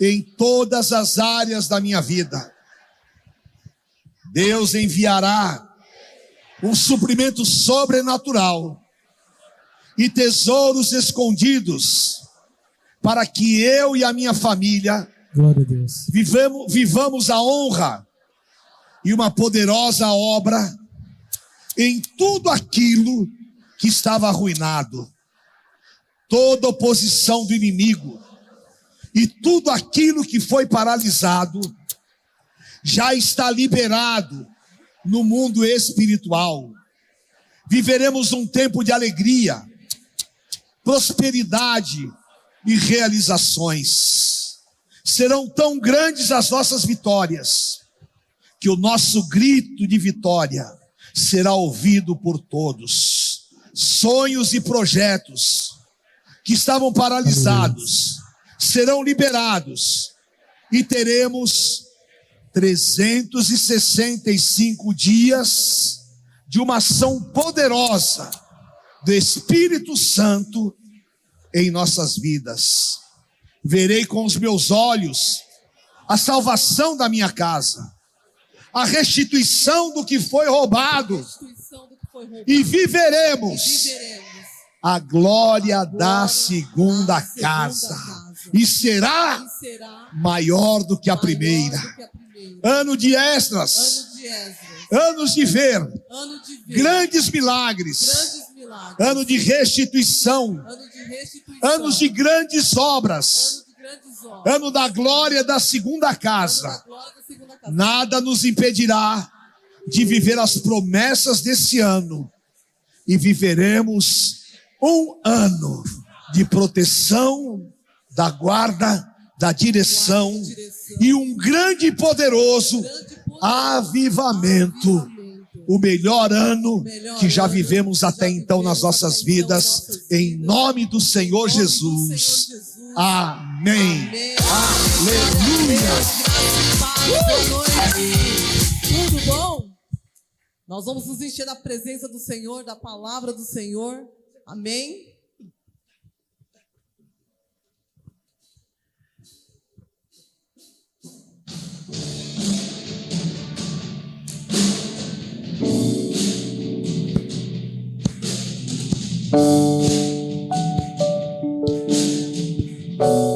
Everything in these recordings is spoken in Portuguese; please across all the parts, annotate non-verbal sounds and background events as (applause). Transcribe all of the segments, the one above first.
em todas as áreas da minha vida. Deus enviará um suprimento sobrenatural e tesouros escondidos para que eu e a minha família Glória a Deus. vivamos, vivamos a honra e uma poderosa obra em tudo aquilo que estava arruinado, toda oposição do inimigo e tudo aquilo que foi paralisado já está liberado no mundo espiritual. Viveremos um tempo de alegria, prosperidade e realizações. Serão tão grandes as nossas vitórias que o nosso grito de vitória será ouvido por todos. Sonhos e projetos que estavam paralisados serão liberados e teremos 365 dias de uma ação poderosa do Espírito Santo em nossas vidas. Verei com os meus olhos a salvação da minha casa, a restituição do que foi roubado, e viveremos a glória da segunda da segunda casa, casa. E será maior do que a primeira. Ano de extras, Esdras. anos de ver. Grandes milagres, ano de restituição, anos de grandes obras, Ano da glória da segunda casa. Nada nos impedirá de viver as promessas desse ano. E viveremos um ano de proteção, da guarda, da direção e um grande e poderoso avivamento. O melhor ano que já vivemos até então nas nossas vidas, em nome do Senhor Jesus. Amém. Aleluia. Tudo bom? Nós vamos nos encher da presença do Senhor, da palavra do Senhor. Amém. Vou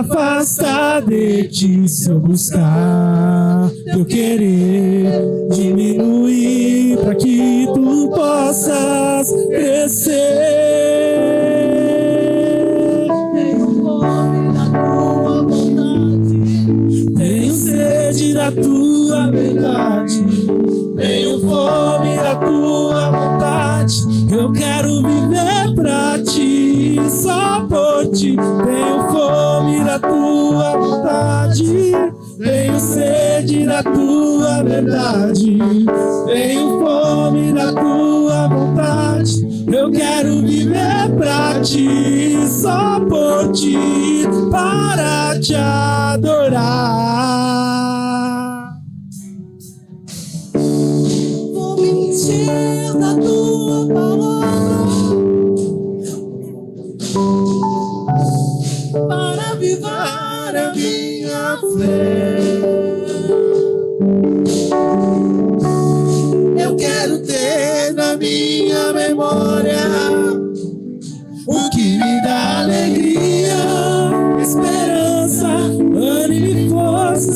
afastar de ti se eu buscar teu querer diminuir para que tu possas crescer. Tenho sede da tua verdade. Tenho fome da tua vontade. Eu quero viver pra ti, só por ti. Tenho fome da tua vontade. Tenho sede da tua verdade. Tenho fome da tua vontade. Eu quero viver pra ti, só por ti, para te adorar.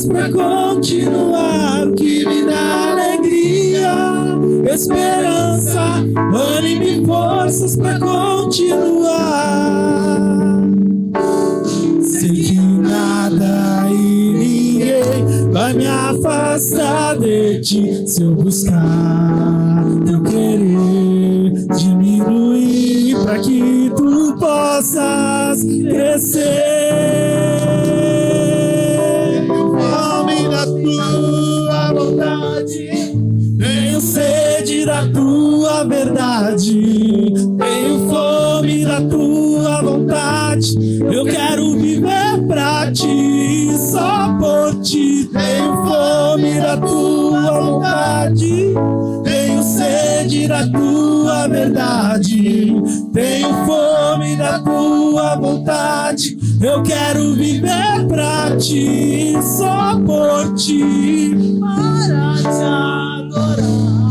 Forças pra continuar. O que me dá alegria, esperança, ânimo e forças pra continuar. Sei que nada e ninguém vai me afastar de ti se eu buscar teu querer diminuir para que tu possas crescer. Tenho fome da tua vontade. Eu quero viver pra ti, só por ti. Tenho fome da tua vontade, tenho sede da tua verdade. Tenho fome da tua vontade. Eu quero viver pra ti, só por ti, para te adorar.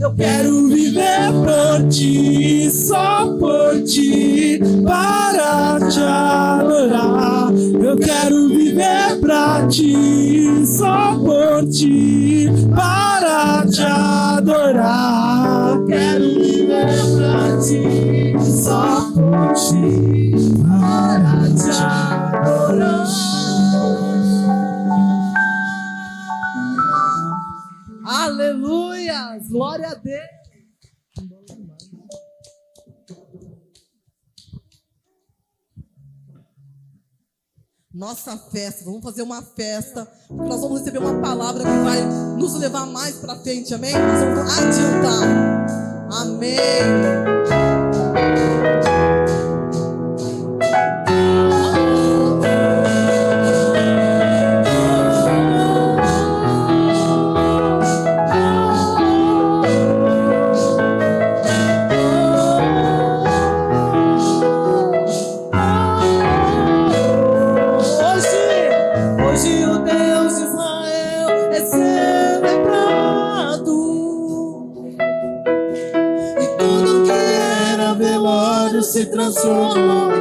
Eu quero viver por ti, só por ti, para te adorar. Eu quero viver pra ti, só por ti, para te adorar. Eu quero viver pra ti, só por ti, para te adorar. Aleluia! Glória a Deus! Nossa festa, vamos fazer uma festa, porque nós vamos receber uma palavra que vai nos levar mais para frente, amém? Nós vamos adiantar, amém. Se transformou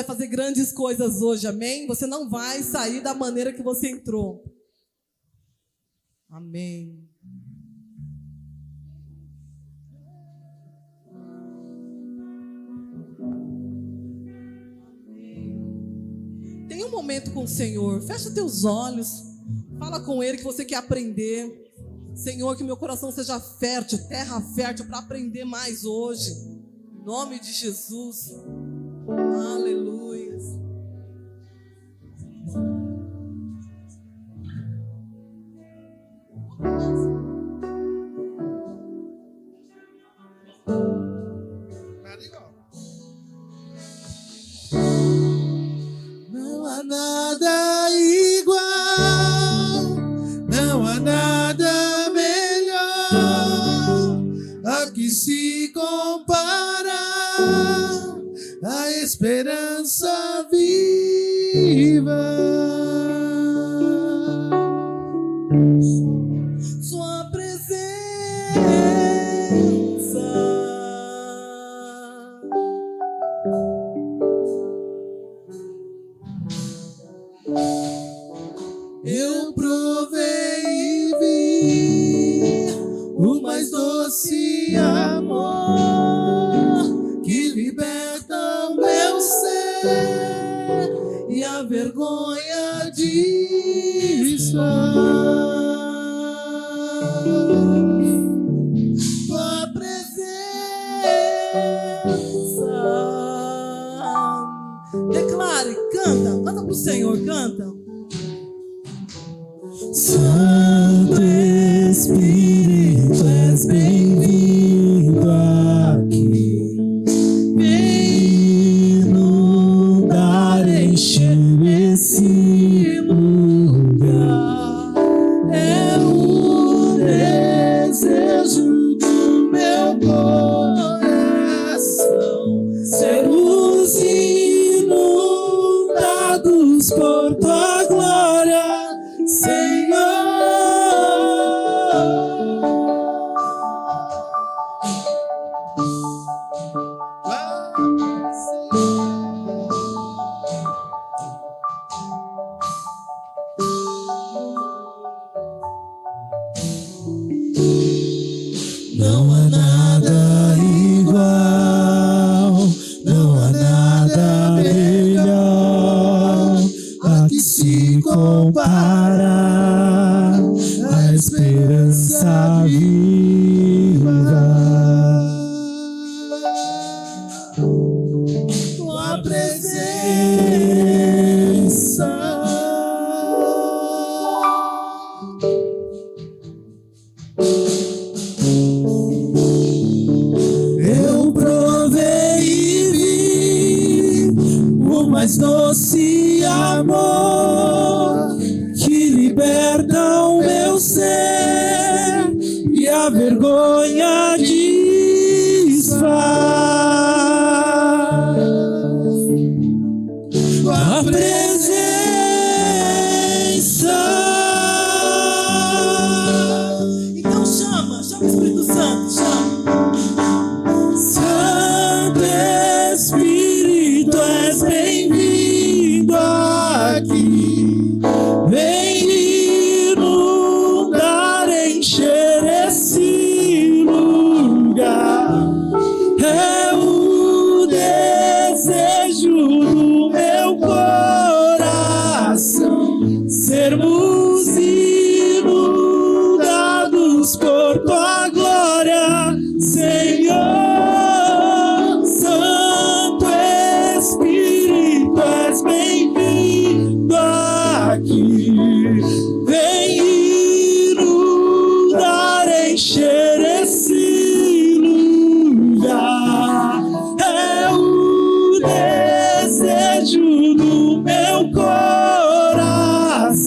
vai fazer grandes coisas hoje, amém? Você não vai sair da maneira que você entrou. Amém. Tem um momento com o Senhor. Fecha teus olhos. Fala com Ele que você quer aprender. Senhor, que meu coração seja fértil, terra fértil, para aprender mais hoje. Em nome de Jesus. Aleluia.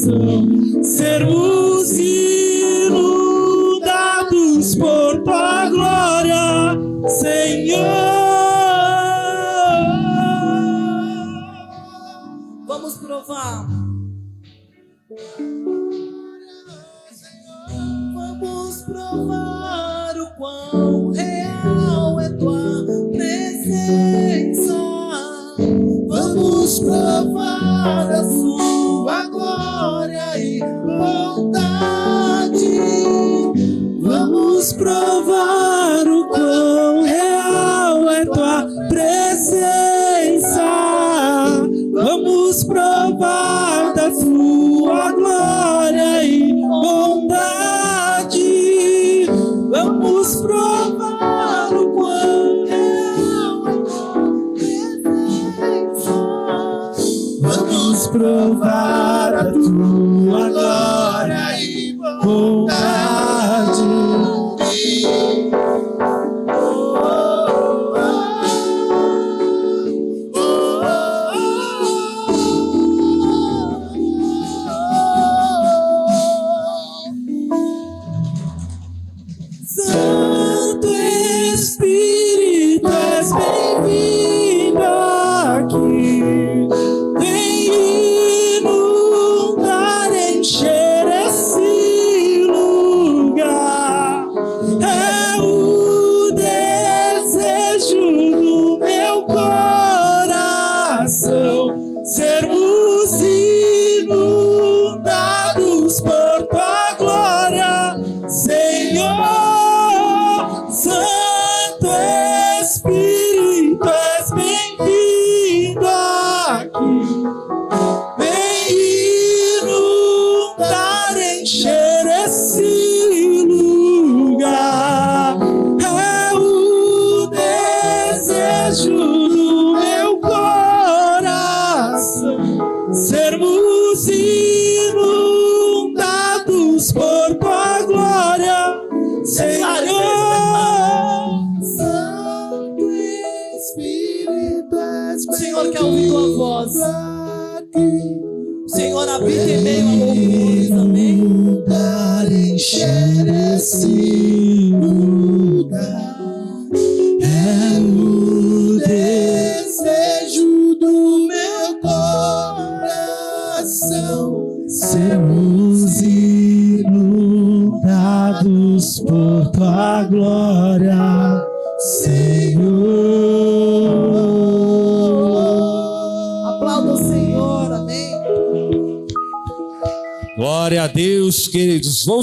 Coração. Sermos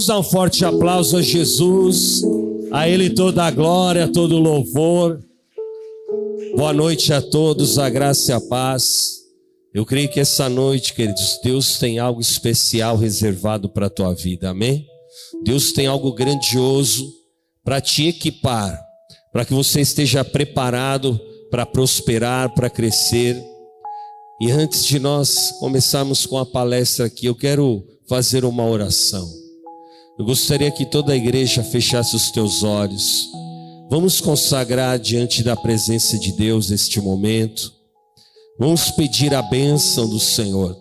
Vamos dar um forte aplauso a Jesus. A Ele toda a glória, todo o louvor. Boa noite a todos, a graça e a paz. Eu creio que essa noite, queridos, Deus tem algo especial reservado para a tua vida, amém? Deus tem algo grandioso para te equipar, para que você esteja preparado para prosperar, para crescer. E antes de nós começarmos com a palestra aqui, eu quero fazer uma oração. Eu gostaria que toda a igreja fechasse os teus olhos. Vamos consagrar diante da presença de Deus este momento. Vamos pedir a bênção do Senhor.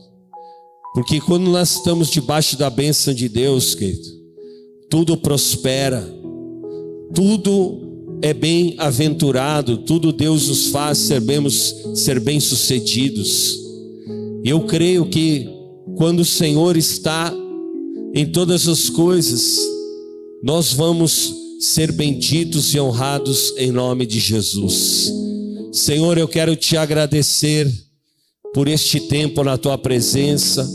Porque quando nós estamos debaixo da bênção de Deus, querido, tudo prospera, tudo é bem aventurado, tudo Deus nos faz ser bem sucedidos. Eu creio que quando o Senhor está em todas as coisas, nós vamos ser benditos e honrados em nome de Jesus. Senhor, eu quero te agradecer por este tempo na tua presença.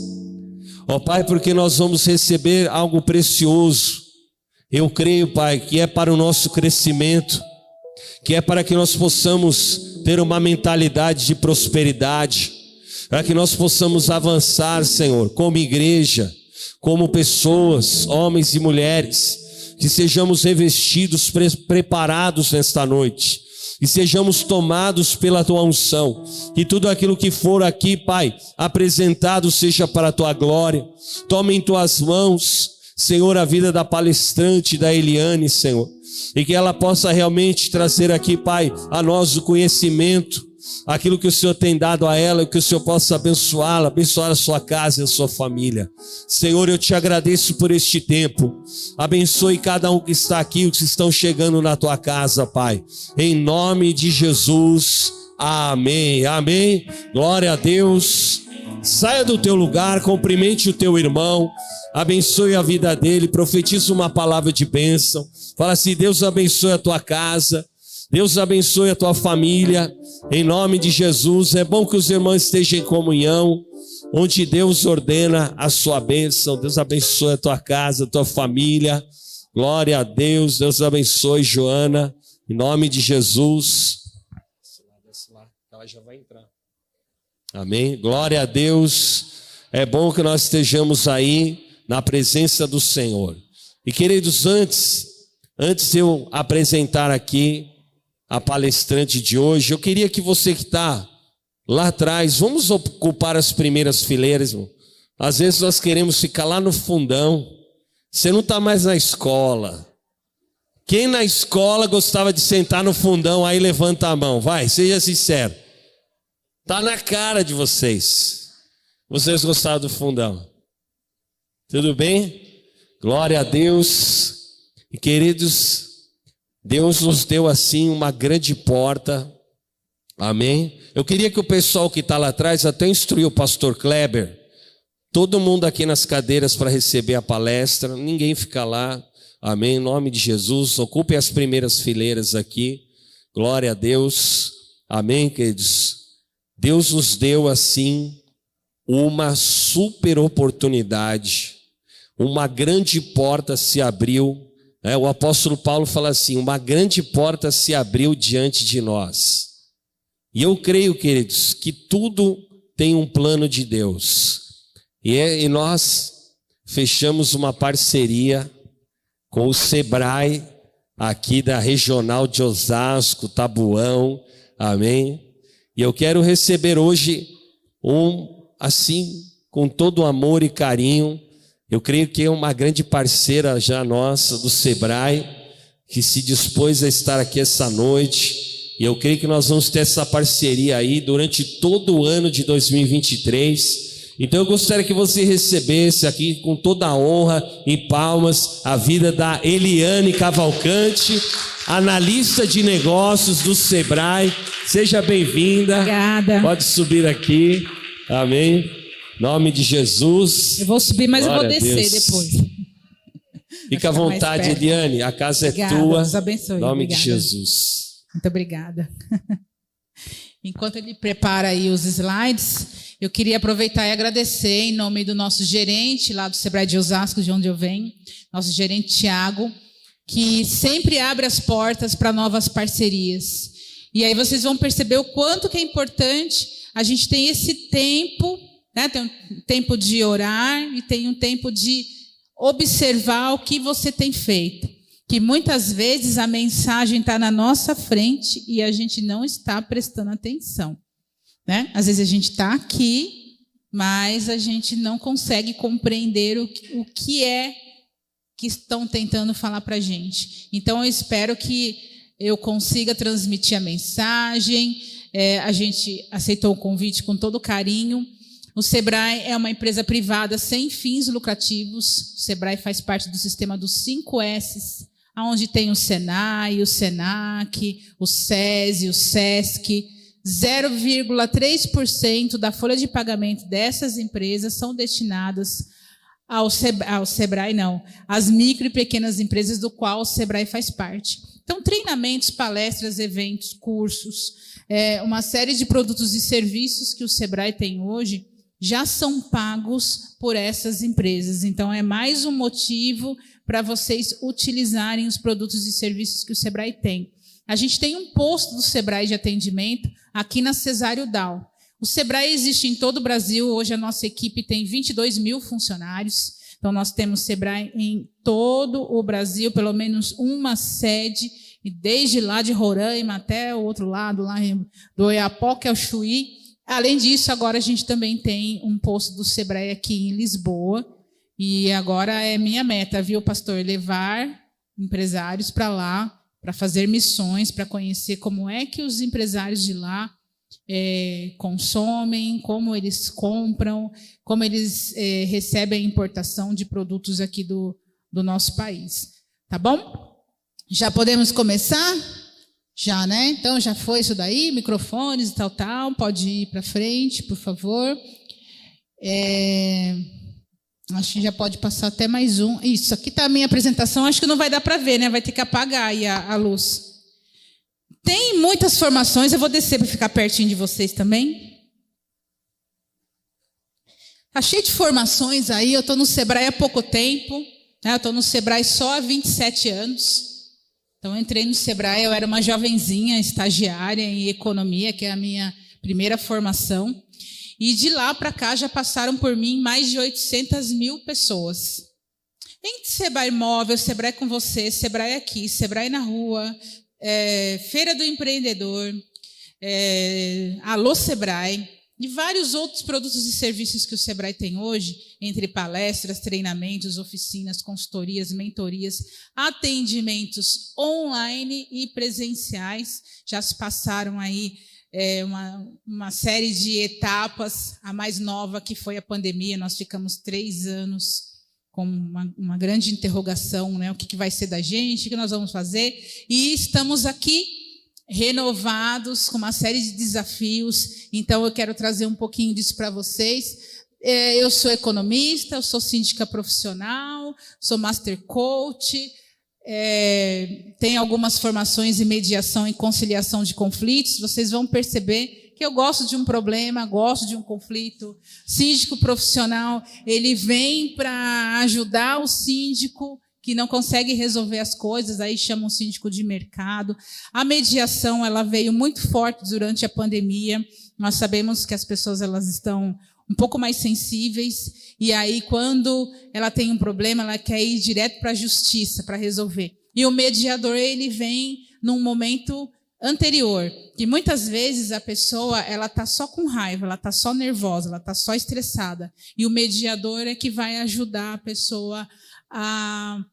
Ó oh, Pai, porque nós vamos receber algo precioso. Eu creio, Pai, que é para o nosso crescimento, que é para que nós possamos ter uma mentalidade de prosperidade, para que nós possamos avançar, Senhor, como igreja, como pessoas, homens e mulheres, que sejamos revestidos, pre preparados nesta noite e sejamos tomados pela tua unção. Que tudo aquilo que for aqui, Pai, apresentado seja para a tua glória. Tome em tuas mãos, Senhor, a vida da palestrante, da Eliane, Senhor. E que ela possa realmente trazer aqui, Pai, a nós o conhecimento aquilo que o Senhor tem dado a ela, que o Senhor possa abençoá-la, abençoar a sua casa e a sua família. Senhor, eu te agradeço por este tempo. Abençoe cada um que está aqui, os que estão chegando na tua casa, Pai. Em nome de Jesus. Amém. Amém. Glória a Deus. Saia do teu lugar, cumprimente o teu irmão, abençoe a vida dele, profetize uma palavra de bênção. Fala assim: Deus abençoe a tua casa, Deus abençoe a tua família, em nome de Jesus. É bom que os irmãos estejam em comunhão, onde Deus ordena a sua bênção. Deus abençoe a tua casa, a tua família. Glória a Deus. Deus abençoe, Joana, em nome de Jesus. Ela já vai entrar. Amém. Glória a Deus. É bom que nós estejamos aí na presença do Senhor. E queridos, antes, antes de eu apresentar aqui a palestrante de hoje, eu queria que você que está lá atrás, vamos ocupar as primeiras fileiras, irmão. Às vezes nós queremos ficar lá no fundão. Você não está mais na escola. Quem na escola gostava de sentar no fundão, aí levanta a mão, vai, seja sincero. Está na cara de vocês. Vocês gostaram do fundão. Tudo bem? Glória a Deus. E queridos, Deus nos deu assim uma grande porta. Amém? Eu queria que o pessoal que está lá atrás até instruiu o pastor Kleber. Todo mundo aqui nas cadeiras para receber a palestra. Ninguém fica lá. Amém? Em nome de Jesus. Ocupe as primeiras fileiras aqui. Glória a Deus. Amém, queridos? Deus nos deu assim uma super oportunidade. Uma grande porta se abriu é, o apóstolo Paulo fala assim: uma grande porta se abriu diante de nós. E eu creio, queridos, que tudo tem um plano de Deus. E, é, e nós fechamos uma parceria com o Sebrae, aqui da regional de Osasco, Tabuão, amém? E eu quero receber hoje um, assim, com todo amor e carinho, eu creio que é uma grande parceira já nossa do Sebrae, que se dispôs a estar aqui essa noite. E eu creio que nós vamos ter essa parceria aí durante todo o ano de 2023. Então eu gostaria que você recebesse aqui com toda a honra e palmas a vida da Eliane Cavalcante, analista de negócios do Sebrae. Seja bem-vinda. Obrigada. Pode subir aqui. Amém. Nome de Jesus. Eu vou subir, mas Glória eu vou descer depois. Fica à vontade, Eliane. A casa obrigada, é tua. Deus abençoe. Nome obrigada. de Jesus. Muito obrigada. (laughs) Enquanto ele prepara aí os slides, eu queria aproveitar e agradecer em nome do nosso gerente lá do Sebrae de Osasco, de onde eu venho, nosso gerente Tiago, que sempre abre as portas para novas parcerias. E aí vocês vão perceber o quanto que é importante a gente tem esse tempo, né? tem um tempo de orar e tem um tempo de observar o que você tem feito. Que muitas vezes a mensagem está na nossa frente e a gente não está prestando atenção. Né? Às vezes a gente está aqui, mas a gente não consegue compreender o que, o que é que estão tentando falar para a gente. Então eu espero que eu consiga transmitir a mensagem. É, a gente aceitou o convite com todo carinho. O Sebrae é uma empresa privada sem fins lucrativos. O Sebrae faz parte do sistema dos 5 S, onde tem o Senai, o Senac, o SESI, o SESC. 0,3% da folha de pagamento dessas empresas são destinadas ao Sebrae, ao Sebrae, não, às micro e pequenas empresas do qual o Sebrae faz parte. Então, treinamentos, palestras, eventos, cursos, é, uma série de produtos e serviços que o Sebrae tem hoje já são pagos por essas empresas. Então, é mais um motivo para vocês utilizarem os produtos e serviços que o Sebrae tem. A gente tem um posto do Sebrae de atendimento aqui na Cesário Dal. O Sebrae existe em todo o Brasil. Hoje a nossa equipe tem 22 mil funcionários. Então nós temos Sebrae em todo o Brasil, pelo menos uma sede, e desde lá de Roraima até o outro lado, lá do Oiapoque ao Chuí. Além disso, agora a gente também tem um posto do Sebrae aqui em Lisboa. E agora é minha meta, viu, pastor? Levar empresários para lá, para fazer missões, para conhecer como é que os empresários de lá é, consomem, como eles compram, como eles é, recebem a importação de produtos aqui do, do nosso país. Tá bom? Já podemos começar? Já, né? Então já foi isso daí, microfones e tal, tal. Pode ir para frente, por favor. É, acho que já pode passar até mais um. Isso, aqui está a minha apresentação. Acho que não vai dar para ver, né? Vai ter que apagar aí a, a luz. Tem muitas formações, eu vou descer para ficar pertinho de vocês também. Está cheio de formações aí, eu estou no Sebrae há pouco tempo, né? eu estou no Sebrae só há 27 anos. Então, eu entrei no Sebrae, eu era uma jovenzinha, estagiária em economia, que é a minha primeira formação. E de lá para cá já passaram por mim mais de 800 mil pessoas. Entre Sebrae Móvel, Sebrae com você, Sebrae aqui, Sebrae na rua, é, Feira do Empreendedor, é, Alô Sebrae e vários outros produtos e serviços que o Sebrae tem hoje, entre palestras, treinamentos, oficinas, consultorias, mentorias, atendimentos online e presenciais. Já se passaram aí é, uma, uma série de etapas. A mais nova que foi a pandemia, nós ficamos três anos com uma, uma grande interrogação, né? O que, que vai ser da gente, o que nós vamos fazer? E estamos aqui renovados com uma série de desafios. Então eu quero trazer um pouquinho disso para vocês. É, eu sou economista, eu sou síndica profissional, sou master coach, é, tenho algumas formações em mediação e conciliação de conflitos. Vocês vão perceber que eu gosto de um problema, gosto de um conflito. Síndico profissional, ele vem para ajudar o síndico que não consegue resolver as coisas, aí chama um síndico de mercado. A mediação, ela veio muito forte durante a pandemia. Nós sabemos que as pessoas elas estão um pouco mais sensíveis e aí quando ela tem um problema, ela quer ir direto para a justiça para resolver. E o mediador ele vem num momento anterior, que muitas vezes a pessoa ela tá só com raiva, ela tá só nervosa, ela tá só estressada, e o mediador é que vai ajudar a pessoa a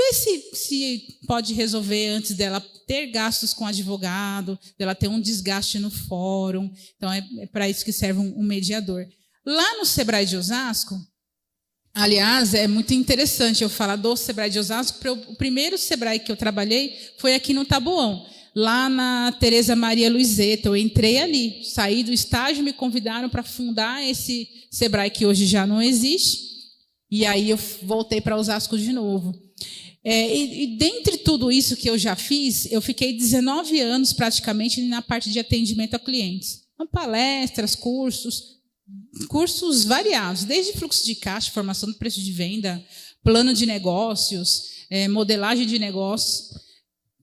ver se, se pode resolver antes dela ter gastos com advogado, dela ter um desgaste no fórum. Então é, é para isso que serve um, um mediador. Lá no Sebrae de Osasco, Aliás, é muito interessante eu falar do Sebrae de Osasco, o primeiro Sebrae que eu trabalhei foi aqui no Tabuão lá na Tereza Maria Luizeta. Eu entrei ali, saí do estágio, me convidaram para fundar esse Sebrae que hoje já não existe. E aí eu voltei para Osasco de novo. É, e, e dentre tudo isso que eu já fiz, eu fiquei 19 anos praticamente na parte de atendimento a clientes. Então, palestras, cursos, cursos variados, desde fluxo de caixa, formação do preço de venda, plano de negócios, é, modelagem de negócios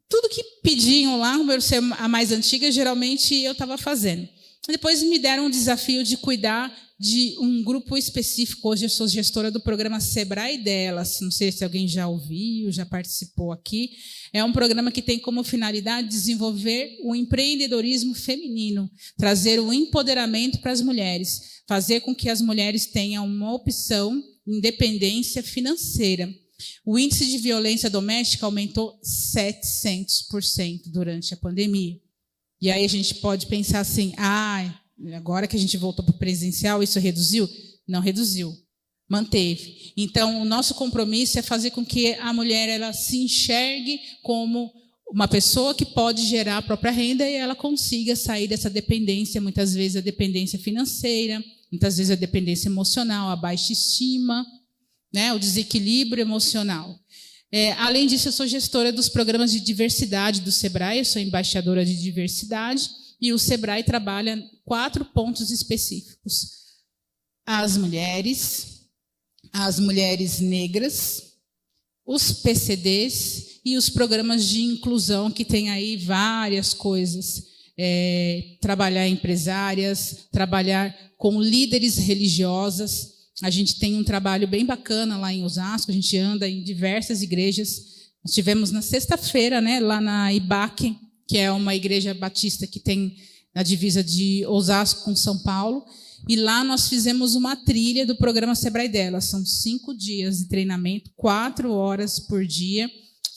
tudo que pediam lá, por ser a mais antiga, geralmente eu estava fazendo. Depois me deram um desafio de cuidar de um grupo específico. Hoje eu sou gestora do programa Sebrae delas. Não sei se alguém já ouviu, já participou aqui. É um programa que tem como finalidade desenvolver o empreendedorismo feminino, trazer o empoderamento para as mulheres, fazer com que as mulheres tenham uma opção, independência financeira. O índice de violência doméstica aumentou 700% durante a pandemia. E aí a gente pode pensar assim: ah, agora que a gente voltou para o presencial, isso reduziu? Não reduziu, manteve. Então, o nosso compromisso é fazer com que a mulher ela se enxergue como uma pessoa que pode gerar a própria renda e ela consiga sair dessa dependência, muitas vezes a dependência financeira, muitas vezes a dependência emocional, a baixa estima, né, o desequilíbrio emocional. É, além disso, eu sou gestora dos programas de diversidade do SEBRAE, eu sou embaixadora de diversidade, e o SEBRAE trabalha quatro pontos específicos: as mulheres, as mulheres negras, os PCDs e os programas de inclusão, que tem aí várias coisas. É, trabalhar empresárias, trabalhar com líderes religiosas, a gente tem um trabalho bem bacana lá em Osasco, a gente anda em diversas igrejas. Nós tivemos na sexta-feira, né, lá na IBAC, que é uma igreja batista que tem na divisa de Osasco com São Paulo. E lá nós fizemos uma trilha do programa Sebrae dela. São cinco dias de treinamento, quatro horas por dia,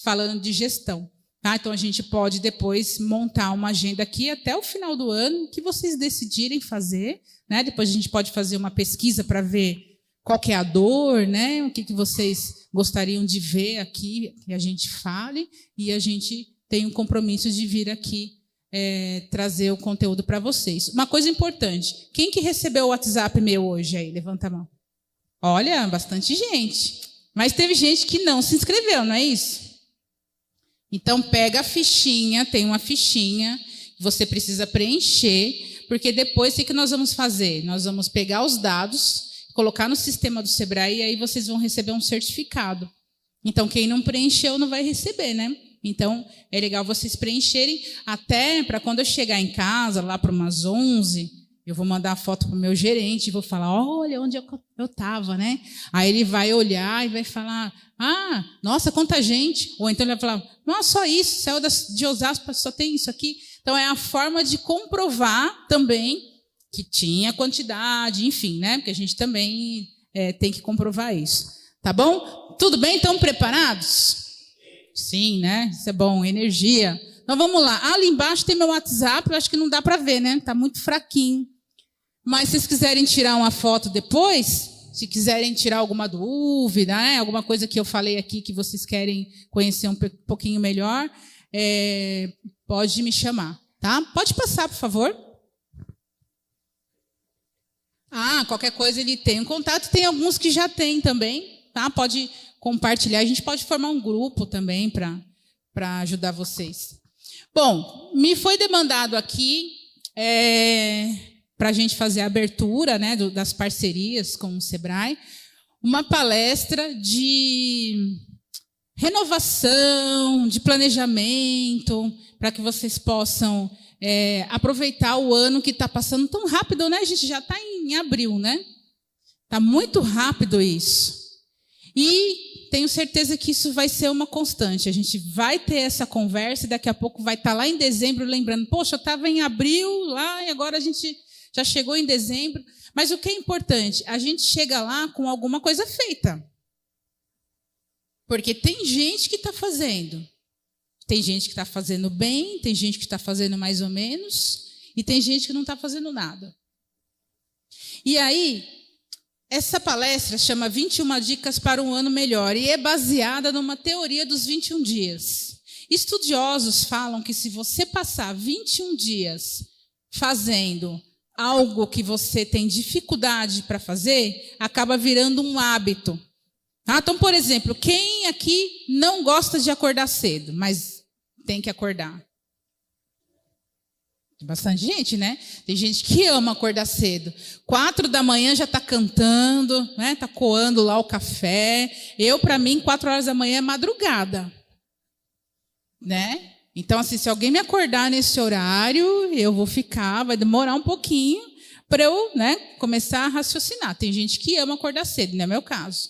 falando de gestão. Tá? Então a gente pode depois montar uma agenda aqui até o final do ano, que vocês decidirem fazer. Né? Depois a gente pode fazer uma pesquisa para ver qual é a dor, né? O que, que vocês gostariam de ver aqui que a gente fale e a gente tem um compromisso de vir aqui é, trazer o conteúdo para vocês. Uma coisa importante: quem que recebeu o WhatsApp meu hoje aí? Levanta a mão. Olha, bastante gente. Mas teve gente que não se inscreveu, não é isso? Então pega a fichinha, tem uma fichinha que você precisa preencher, porque depois o que nós vamos fazer? Nós vamos pegar os dados colocar no sistema do Sebrae e aí vocês vão receber um certificado. Então, quem não preencheu não vai receber, né? Então, é legal vocês preencherem, até para quando eu chegar em casa, lá para umas 11, eu vou mandar a foto para o meu gerente e vou falar: olha onde eu estava, né? Aí ele vai olhar e vai falar: ah, nossa, quanta gente. Ou então ele vai falar: não, só isso, céu de Osasco só tem isso aqui. Então, é a forma de comprovar também que tinha quantidade, enfim, né? Porque a gente também é, tem que comprovar isso. Tá bom? Tudo bem? Estão preparados? Sim, né? Isso é bom, energia. Então vamos lá. Ali embaixo tem meu WhatsApp, eu acho que não dá para ver, né? Tá muito fraquinho. Mas se vocês quiserem tirar uma foto depois, se quiserem tirar alguma dúvida, né? alguma coisa que eu falei aqui que vocês querem conhecer um pouquinho melhor, é, pode me chamar, tá? Pode passar, por favor. Ah, qualquer coisa ele tem um contato. Tem alguns que já tem também, tá? Pode compartilhar. A gente pode formar um grupo também para ajudar vocês. Bom, me foi demandado aqui é, para a gente fazer a abertura né, do, das parcerias com o Sebrae, uma palestra de renovação, de planejamento, para que vocês possam é, aproveitar o ano que está passando tão rápido, né? A gente já está em abril, né? Está muito rápido isso. E tenho certeza que isso vai ser uma constante. A gente vai ter essa conversa e daqui a pouco vai estar tá lá em dezembro lembrando, poxa, eu estava em abril lá e agora a gente já chegou em dezembro. Mas o que é importante? A gente chega lá com alguma coisa feita. Porque tem gente que está fazendo. Tem gente que está fazendo bem, tem gente que está fazendo mais ou menos, e tem gente que não está fazendo nada. E aí, essa palestra chama 21 Dicas para um Ano Melhor e é baseada numa teoria dos 21 dias. Estudiosos falam que se você passar 21 dias fazendo algo que você tem dificuldade para fazer, acaba virando um hábito. Ah, então, por exemplo, quem aqui não gosta de acordar cedo, mas tem que acordar. Tem bastante gente, né? Tem gente que ama acordar cedo. Quatro da manhã já está cantando, né? Está coando lá o café. Eu, para mim, quatro horas da manhã é madrugada, né? Então, assim, se alguém me acordar nesse horário, eu vou ficar, vai demorar um pouquinho para eu né, começar a raciocinar. Tem gente que ama acordar cedo, não é meu caso.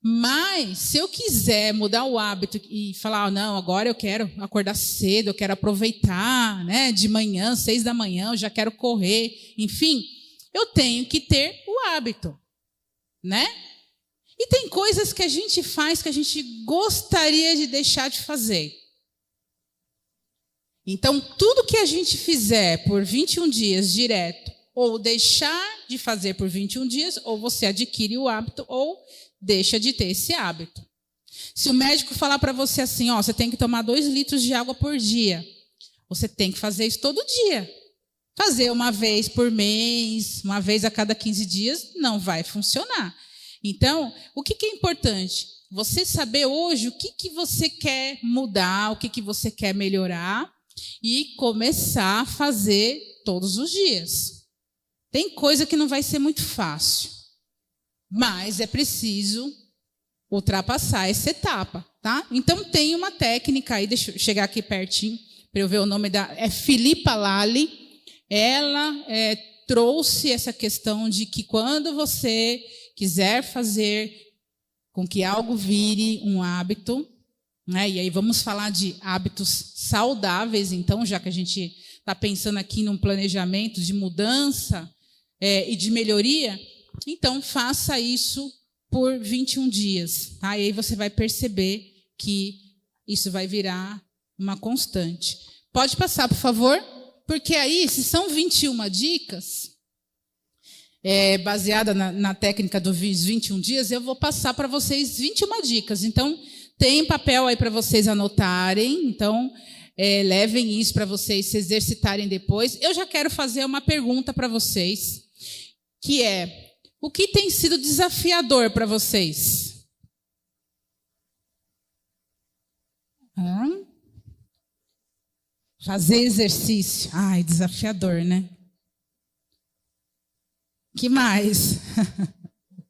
Mas, se eu quiser mudar o hábito e falar, oh, não, agora eu quero acordar cedo, eu quero aproveitar, né, de manhã, seis da manhã, eu já quero correr, enfim, eu tenho que ter o hábito, né? E tem coisas que a gente faz que a gente gostaria de deixar de fazer. Então, tudo que a gente fizer por 21 dias direto, ou deixar de fazer por 21 dias, ou você adquire o hábito, ou deixa de ter esse hábito. Se o médico falar para você assim, ó, você tem que tomar 2 litros de água por dia, você tem que fazer isso todo dia. Fazer uma vez por mês, uma vez a cada 15 dias, não vai funcionar. Então, o que, que é importante? Você saber hoje o que, que você quer mudar, o que, que você quer melhorar e começar a fazer todos os dias. Tem coisa que não vai ser muito fácil, mas é preciso ultrapassar essa etapa, tá? Então tem uma técnica aí, deixa eu chegar aqui pertinho para eu ver o nome da. É Filipa Lali. Ela é, trouxe essa questão de que quando você quiser fazer com que algo vire um hábito, né? E aí vamos falar de hábitos saudáveis, então, já que a gente está pensando aqui num planejamento de mudança é, e de melhoria, então faça isso por 21 dias. Tá? Aí você vai perceber que isso vai virar uma constante. Pode passar, por favor? Porque aí, se são 21 dicas, é, baseada na, na, técnica dos 21 dias, eu vou passar para vocês 21 dicas. Então, tem papel aí para vocês anotarem. Então, é, levem isso para vocês se exercitarem depois. Eu já quero fazer uma pergunta para vocês, que é: o que tem sido desafiador para vocês? Hã? Fazer exercício. Ai, desafiador, né? Que mais?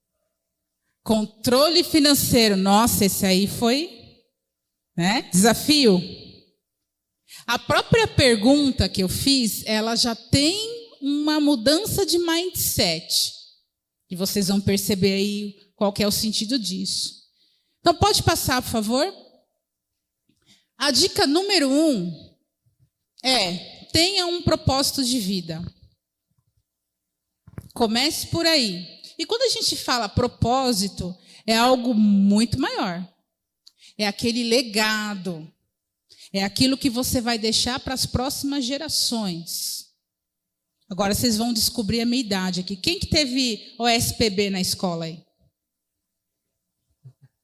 (laughs) Controle financeiro. Nossa, esse aí foi né? desafio. A própria pergunta que eu fiz, ela já tem uma mudança de mindset. E vocês vão perceber aí qual é o sentido disso. Então, pode passar, por favor? A dica número um é: tenha um propósito de vida. Comece por aí. E quando a gente fala propósito, é algo muito maior. É aquele legado. É aquilo que você vai deixar para as próximas gerações. Agora vocês vão descobrir a minha idade aqui. Quem que teve OSPB na escola aí?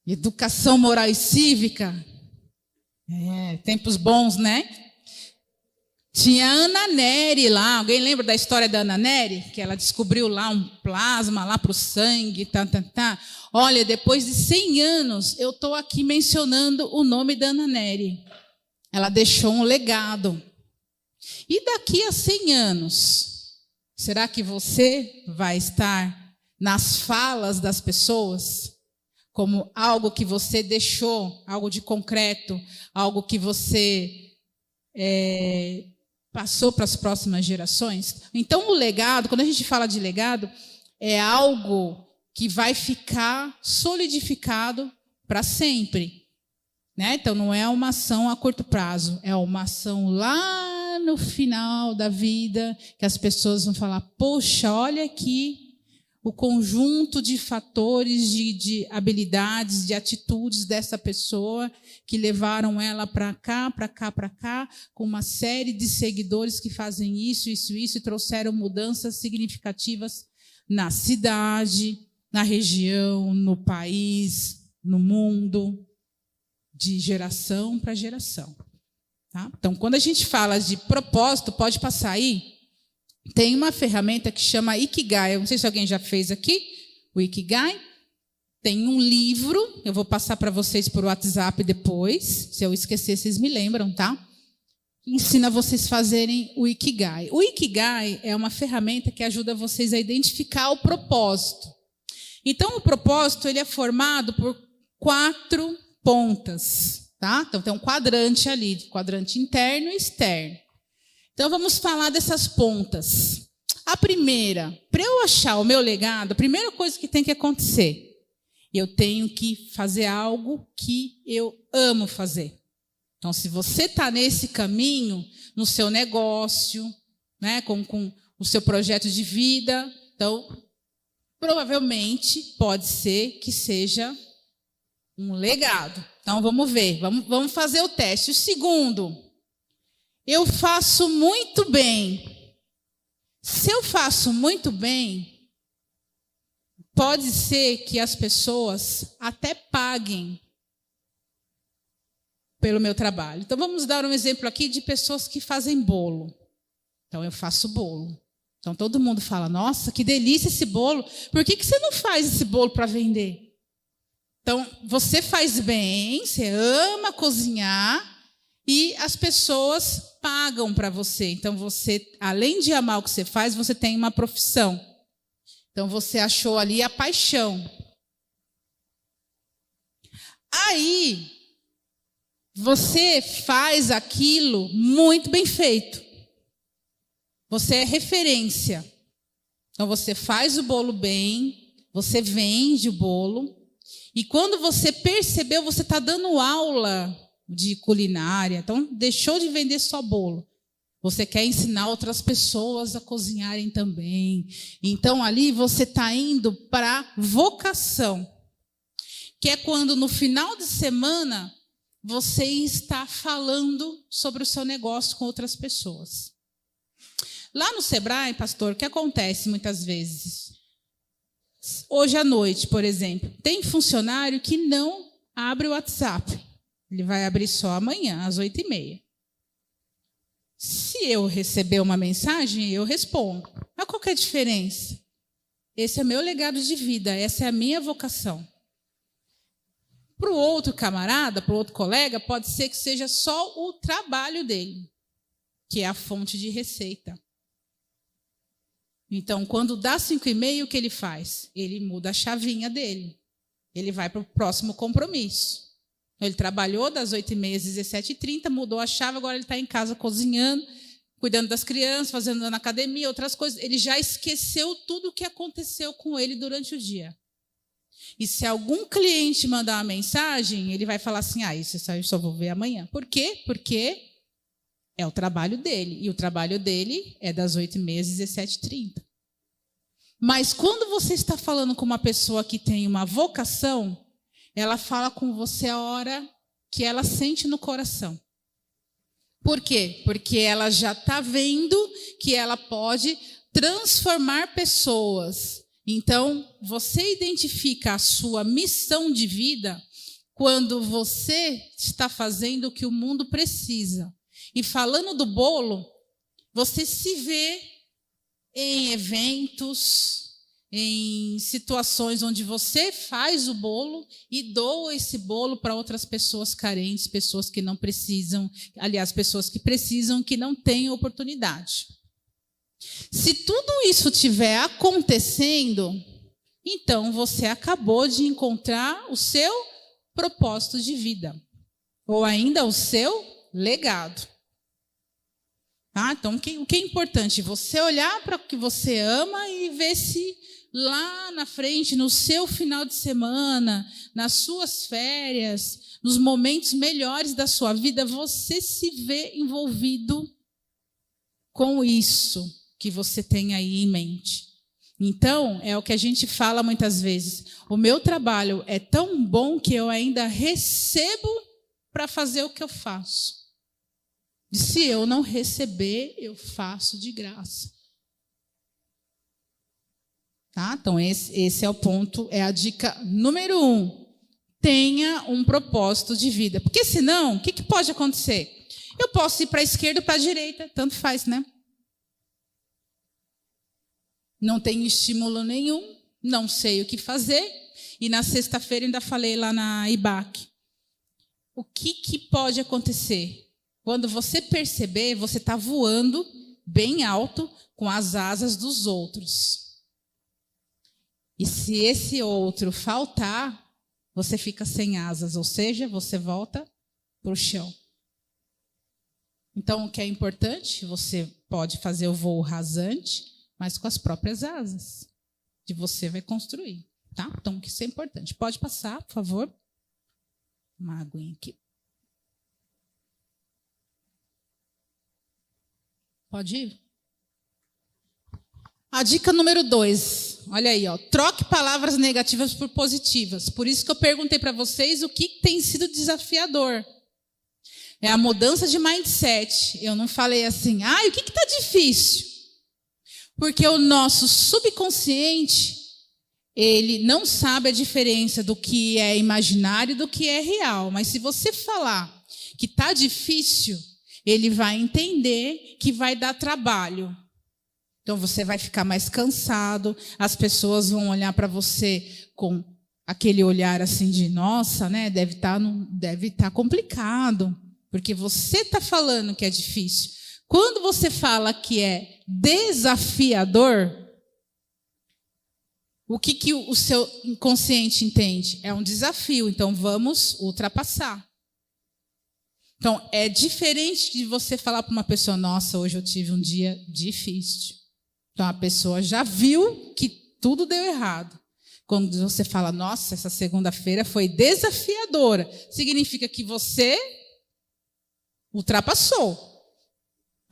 Educação moral e cívica. É, tempos bons, né? Tinha Ana Neri lá. Alguém lembra da história da Ana Neri? Que ela descobriu lá um plasma lá para o sangue, tá, tá, tá. Olha, depois de 100 anos, eu estou aqui mencionando o nome da Ana Neri. Ela deixou um legado. E daqui a 100 anos, será que você vai estar nas falas das pessoas? Como algo que você deixou, algo de concreto, algo que você é, passou para as próximas gerações. Então, o legado, quando a gente fala de legado, é algo que vai ficar solidificado para sempre. Né? Então, não é uma ação a curto prazo, é uma ação lá no final da vida, que as pessoas vão falar: poxa, olha aqui o conjunto de fatores, de, de habilidades, de atitudes dessa pessoa que levaram ela para cá, para cá, para cá, com uma série de seguidores que fazem isso, isso, isso, e trouxeram mudanças significativas na cidade, na região, no país, no mundo, de geração para geração. Tá? Então, quando a gente fala de propósito, pode passar aí tem uma ferramenta que chama Ikigai. Eu não sei se alguém já fez aqui o Ikigai. Tem um livro, eu vou passar para vocês por WhatsApp depois. Se eu esquecer, vocês me lembram, tá? Ensina vocês a fazerem o Ikigai. O Ikigai é uma ferramenta que ajuda vocês a identificar o propósito. Então, o propósito ele é formado por quatro pontas. Tá? Então tem um quadrante ali, quadrante interno e externo. Então vamos falar dessas pontas. A primeira, para eu achar o meu legado, a primeira coisa que tem que acontecer, eu tenho que fazer algo que eu amo fazer. Então, se você está nesse caminho, no seu negócio, né, com, com o seu projeto de vida, então, provavelmente pode ser que seja um legado. Então, vamos ver, vamos, vamos fazer o teste. O segundo, eu faço muito bem. Se eu faço muito bem, pode ser que as pessoas até paguem pelo meu trabalho. Então vamos dar um exemplo aqui de pessoas que fazem bolo. Então eu faço bolo. Então todo mundo fala: Nossa, que delícia esse bolo. Por que, que você não faz esse bolo para vender? Então você faz bem, você ama cozinhar e as pessoas pagam para você. Então você, além de amar o que você faz, você tem uma profissão. Então você achou ali a paixão. Aí você faz aquilo muito bem feito. Você é referência. Então você faz o bolo bem, você vende o bolo. E quando você percebeu, você está dando aula de culinária. Então deixou de vender só bolo. Você quer ensinar outras pessoas a cozinharem também. Então ali você está indo para vocação, que é quando no final de semana você está falando sobre o seu negócio com outras pessoas. Lá no Sebrae, pastor, o que acontece muitas vezes? Hoje à noite, por exemplo, tem funcionário que não abre o WhatsApp. Ele vai abrir só amanhã, às oito e meia. Se eu receber uma mensagem, eu respondo. Mas qual é a diferença? Esse é meu legado de vida, essa é a minha vocação. Para o outro camarada, para o outro colega, pode ser que seja só o trabalho dele, que é a fonte de receita. Então, quando dá cinco e meio, o que ele faz? Ele muda a chavinha dele. Ele vai para o próximo compromisso. Ele trabalhou das oito e meia às 17h30, mudou a chave, agora ele está em casa cozinhando, cuidando das crianças, fazendo na academia, outras coisas. Ele já esqueceu tudo o que aconteceu com ele durante o dia. E se algum cliente mandar uma mensagem, ele vai falar assim: ah, isso eu só vou ver amanhã. Por quê? Porque é o trabalho dele. E o trabalho dele é das 8h30 às 17h30. Mas quando você está falando com uma pessoa que tem uma vocação, ela fala com você a hora que ela sente no coração. Por quê? Porque ela já está vendo que ela pode transformar pessoas então, você identifica a sua missão de vida quando você está fazendo o que o mundo precisa. E falando do bolo, você se vê em eventos, em situações onde você faz o bolo e doa esse bolo para outras pessoas carentes, pessoas que não precisam, aliás, pessoas que precisam, que não têm oportunidade. Se tudo isso estiver acontecendo, então você acabou de encontrar o seu propósito de vida, ou ainda o seu legado. Tá? Então, o que é importante? Você olhar para o que você ama e ver se lá na frente, no seu final de semana, nas suas férias, nos momentos melhores da sua vida, você se vê envolvido com isso que você tem aí em mente. Então, é o que a gente fala muitas vezes. O meu trabalho é tão bom que eu ainda recebo para fazer o que eu faço. Se eu não receber, eu faço de graça. Tá? Então, esse, esse é o ponto, é a dica número um. Tenha um propósito de vida. Porque senão, o que, que pode acontecer? Eu posso ir para a esquerda ou para a direita, tanto faz, né? não tenho estímulo nenhum, não sei o que fazer. E na sexta-feira ainda falei lá na IBAC. O que, que pode acontecer? Quando você perceber, você está voando bem alto com as asas dos outros. E se esse outro faltar, você fica sem asas, ou seja, você volta para o chão. Então, o que é importante, você pode fazer o voo rasante, mas com as próprias asas. Que você vai construir, tá? Então, isso é importante. Pode passar, por favor. Uma aguinha aqui. Pode ir? A dica número dois, olha aí, ó, troque palavras negativas por positivas. Por isso que eu perguntei para vocês o que tem sido desafiador. É a mudança de mindset. Eu não falei assim, ah, o que está difícil? Porque o nosso subconsciente, ele não sabe a diferença do que é imaginário e do que é real. Mas se você falar que está difícil, ele vai entender que vai dar trabalho. Então você vai ficar mais cansado, as pessoas vão olhar para você com aquele olhar assim de nossa, né? Deve estar tá deve estar tá complicado, porque você está falando que é difícil. Quando você fala que é desafiador, o que, que o seu inconsciente entende? É um desafio, então vamos ultrapassar. Então, é diferente de você falar para uma pessoa: Nossa, hoje eu tive um dia difícil. Então, a pessoa já viu que tudo deu errado. Quando você fala: Nossa, essa segunda-feira foi desafiadora, significa que você ultrapassou.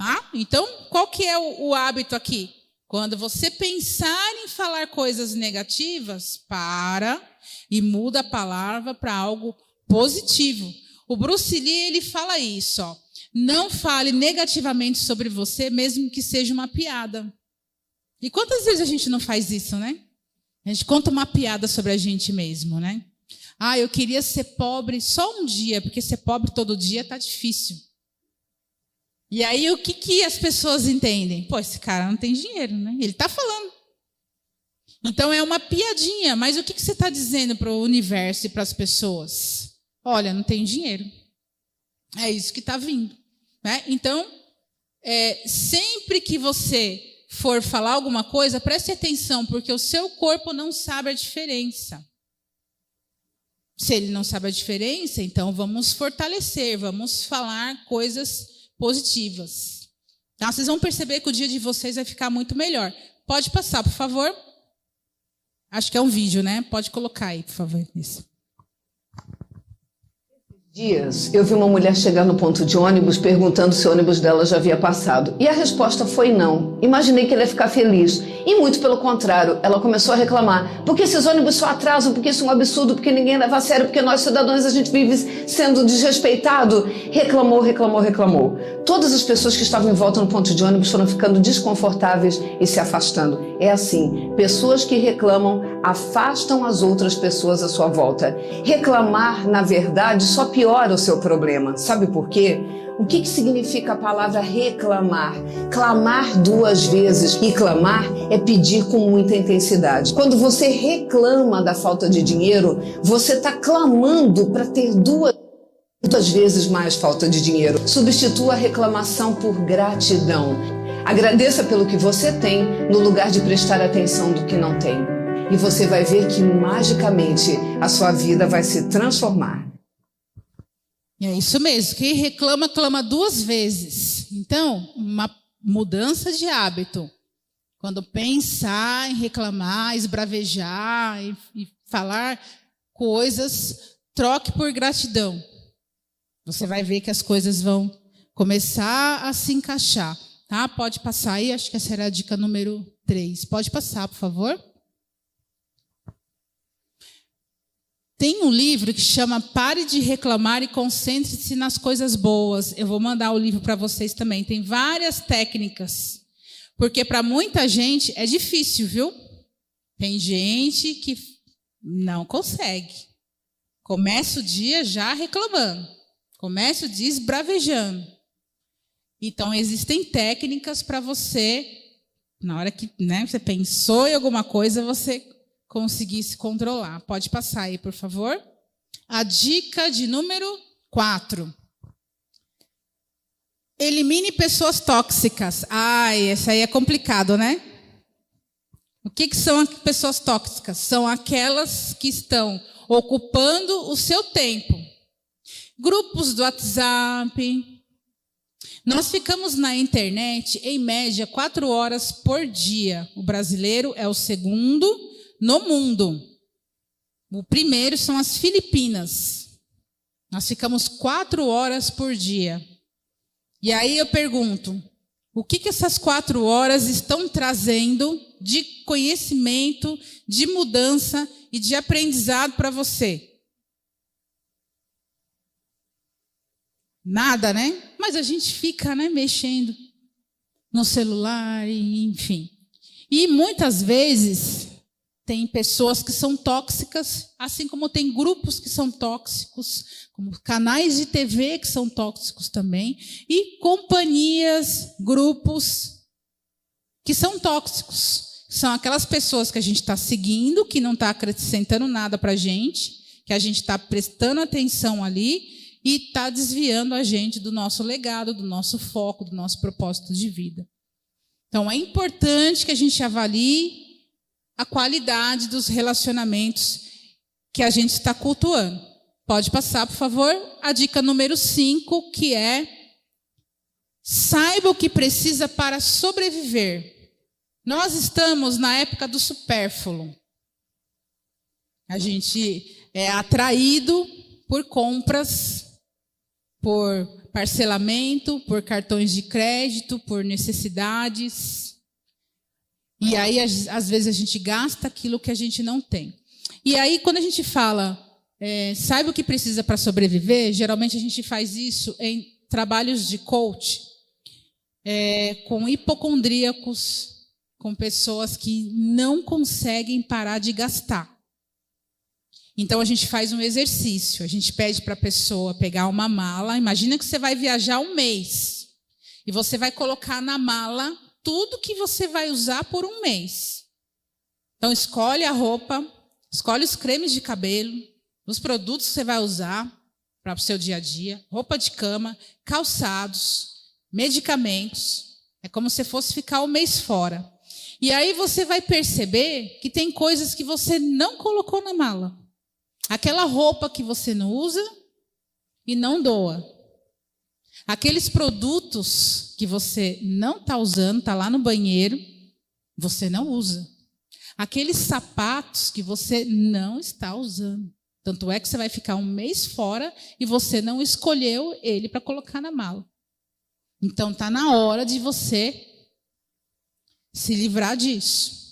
Ah, então, qual que é o, o hábito aqui? Quando você pensar em falar coisas negativas, para e muda a palavra para algo positivo. O Bruce Lee ele fala isso, ó. Não fale negativamente sobre você, mesmo que seja uma piada. E quantas vezes a gente não faz isso, né? A gente conta uma piada sobre a gente mesmo, né? Ah, eu queria ser pobre só um dia, porque ser pobre todo dia tá difícil. E aí o que, que as pessoas entendem? Pô, esse cara não tem dinheiro, né? Ele está falando. Então é uma piadinha, mas o que, que você está dizendo para o universo e para as pessoas? Olha, não tem dinheiro. É isso que está vindo. Né? Então, é, sempre que você for falar alguma coisa, preste atenção, porque o seu corpo não sabe a diferença. Se ele não sabe a diferença, então vamos fortalecer, vamos falar coisas positivas. Tá? Vocês vão perceber que o dia de vocês vai ficar muito melhor. Pode passar, por favor. Acho que é um vídeo, né? Pode colocar aí, por favor. Isso dias, eu vi uma mulher chegar no ponto de ônibus perguntando se o ônibus dela já havia passado. E a resposta foi não. Imaginei que ela ia ficar feliz. E muito pelo contrário, ela começou a reclamar. Porque esses ônibus só atrasam, porque isso é um absurdo, porque ninguém leva a sério, porque nós cidadãos a gente vive sendo desrespeitado. Reclamou, reclamou, reclamou. Todas as pessoas que estavam em volta no ponto de ônibus foram ficando desconfortáveis e se afastando. É assim, pessoas que reclamam afastam as outras pessoas à sua volta. Reclamar, na verdade, só piora piora o seu problema. Sabe por quê? O que, que significa a palavra reclamar? Clamar duas vezes. E clamar é pedir com muita intensidade. Quando você reclama da falta de dinheiro, você está clamando para ter duas muitas vezes mais falta de dinheiro. Substitua a reclamação por gratidão. Agradeça pelo que você tem, no lugar de prestar atenção do que não tem. E você vai ver que magicamente a sua vida vai se transformar. É isso mesmo. Quem reclama, clama duas vezes. Então, uma mudança de hábito. Quando pensar em reclamar, esbravejar e, e falar coisas, troque por gratidão. Você vai ver que as coisas vão começar a se encaixar. Tá? Pode passar aí, acho que essa era a dica número 3. Pode passar, por favor. Tem um livro que chama Pare de Reclamar e Concentre-se nas Coisas Boas. Eu vou mandar o livro para vocês também. Tem várias técnicas. Porque para muita gente é difícil, viu? Tem gente que não consegue. Começa o dia já reclamando. Começa o dia esbravejando. Então, existem técnicas para você, na hora que né, você pensou em alguma coisa, você conseguir se controlar. Pode passar aí, por favor. A dica de número 4. Elimine pessoas tóxicas. Ai, essa aí é complicado, né? O que, que são pessoas tóxicas? São aquelas que estão ocupando o seu tempo. grupos do WhatsApp. Nós ficamos na internet, em média, quatro horas por dia. O brasileiro é o segundo no mundo. O primeiro são as Filipinas. Nós ficamos quatro horas por dia. E aí eu pergunto: o que, que essas quatro horas estão trazendo de conhecimento, de mudança e de aprendizado para você? Nada, né? Mas a gente fica, né, mexendo no celular, e, enfim. E muitas vezes tem pessoas que são tóxicas, assim como tem grupos que são tóxicos, como canais de TV que são tóxicos também, e companhias, grupos que são tóxicos. São aquelas pessoas que a gente está seguindo, que não está acrescentando nada para a gente, que a gente está prestando atenção ali e está desviando a gente do nosso legado, do nosso foco, do nosso propósito de vida. Então é importante que a gente avalie a qualidade dos relacionamentos que a gente está cultuando. Pode passar, por favor, a dica número 5, que é saiba o que precisa para sobreviver. Nós estamos na época do supérfluo. A gente é atraído por compras por parcelamento, por cartões de crédito, por necessidades. E aí, às vezes, a gente gasta aquilo que a gente não tem. E aí, quando a gente fala, é, saiba o que precisa para sobreviver, geralmente a gente faz isso em trabalhos de coach, é, com hipocondríacos, com pessoas que não conseguem parar de gastar. Então a gente faz um exercício, a gente pede para a pessoa pegar uma mala. Imagina que você vai viajar um mês e você vai colocar na mala tudo que você vai usar por um mês. Então escolhe a roupa, escolhe os cremes de cabelo, os produtos que você vai usar para o seu dia a dia, roupa de cama, calçados, medicamentos. É como se fosse ficar um mês fora. E aí você vai perceber que tem coisas que você não colocou na mala. Aquela roupa que você não usa e não doa. Aqueles produtos que você não está usando, está lá no banheiro, você não usa. Aqueles sapatos que você não está usando. Tanto é que você vai ficar um mês fora e você não escolheu ele para colocar na mala. Então está na hora de você se livrar disso.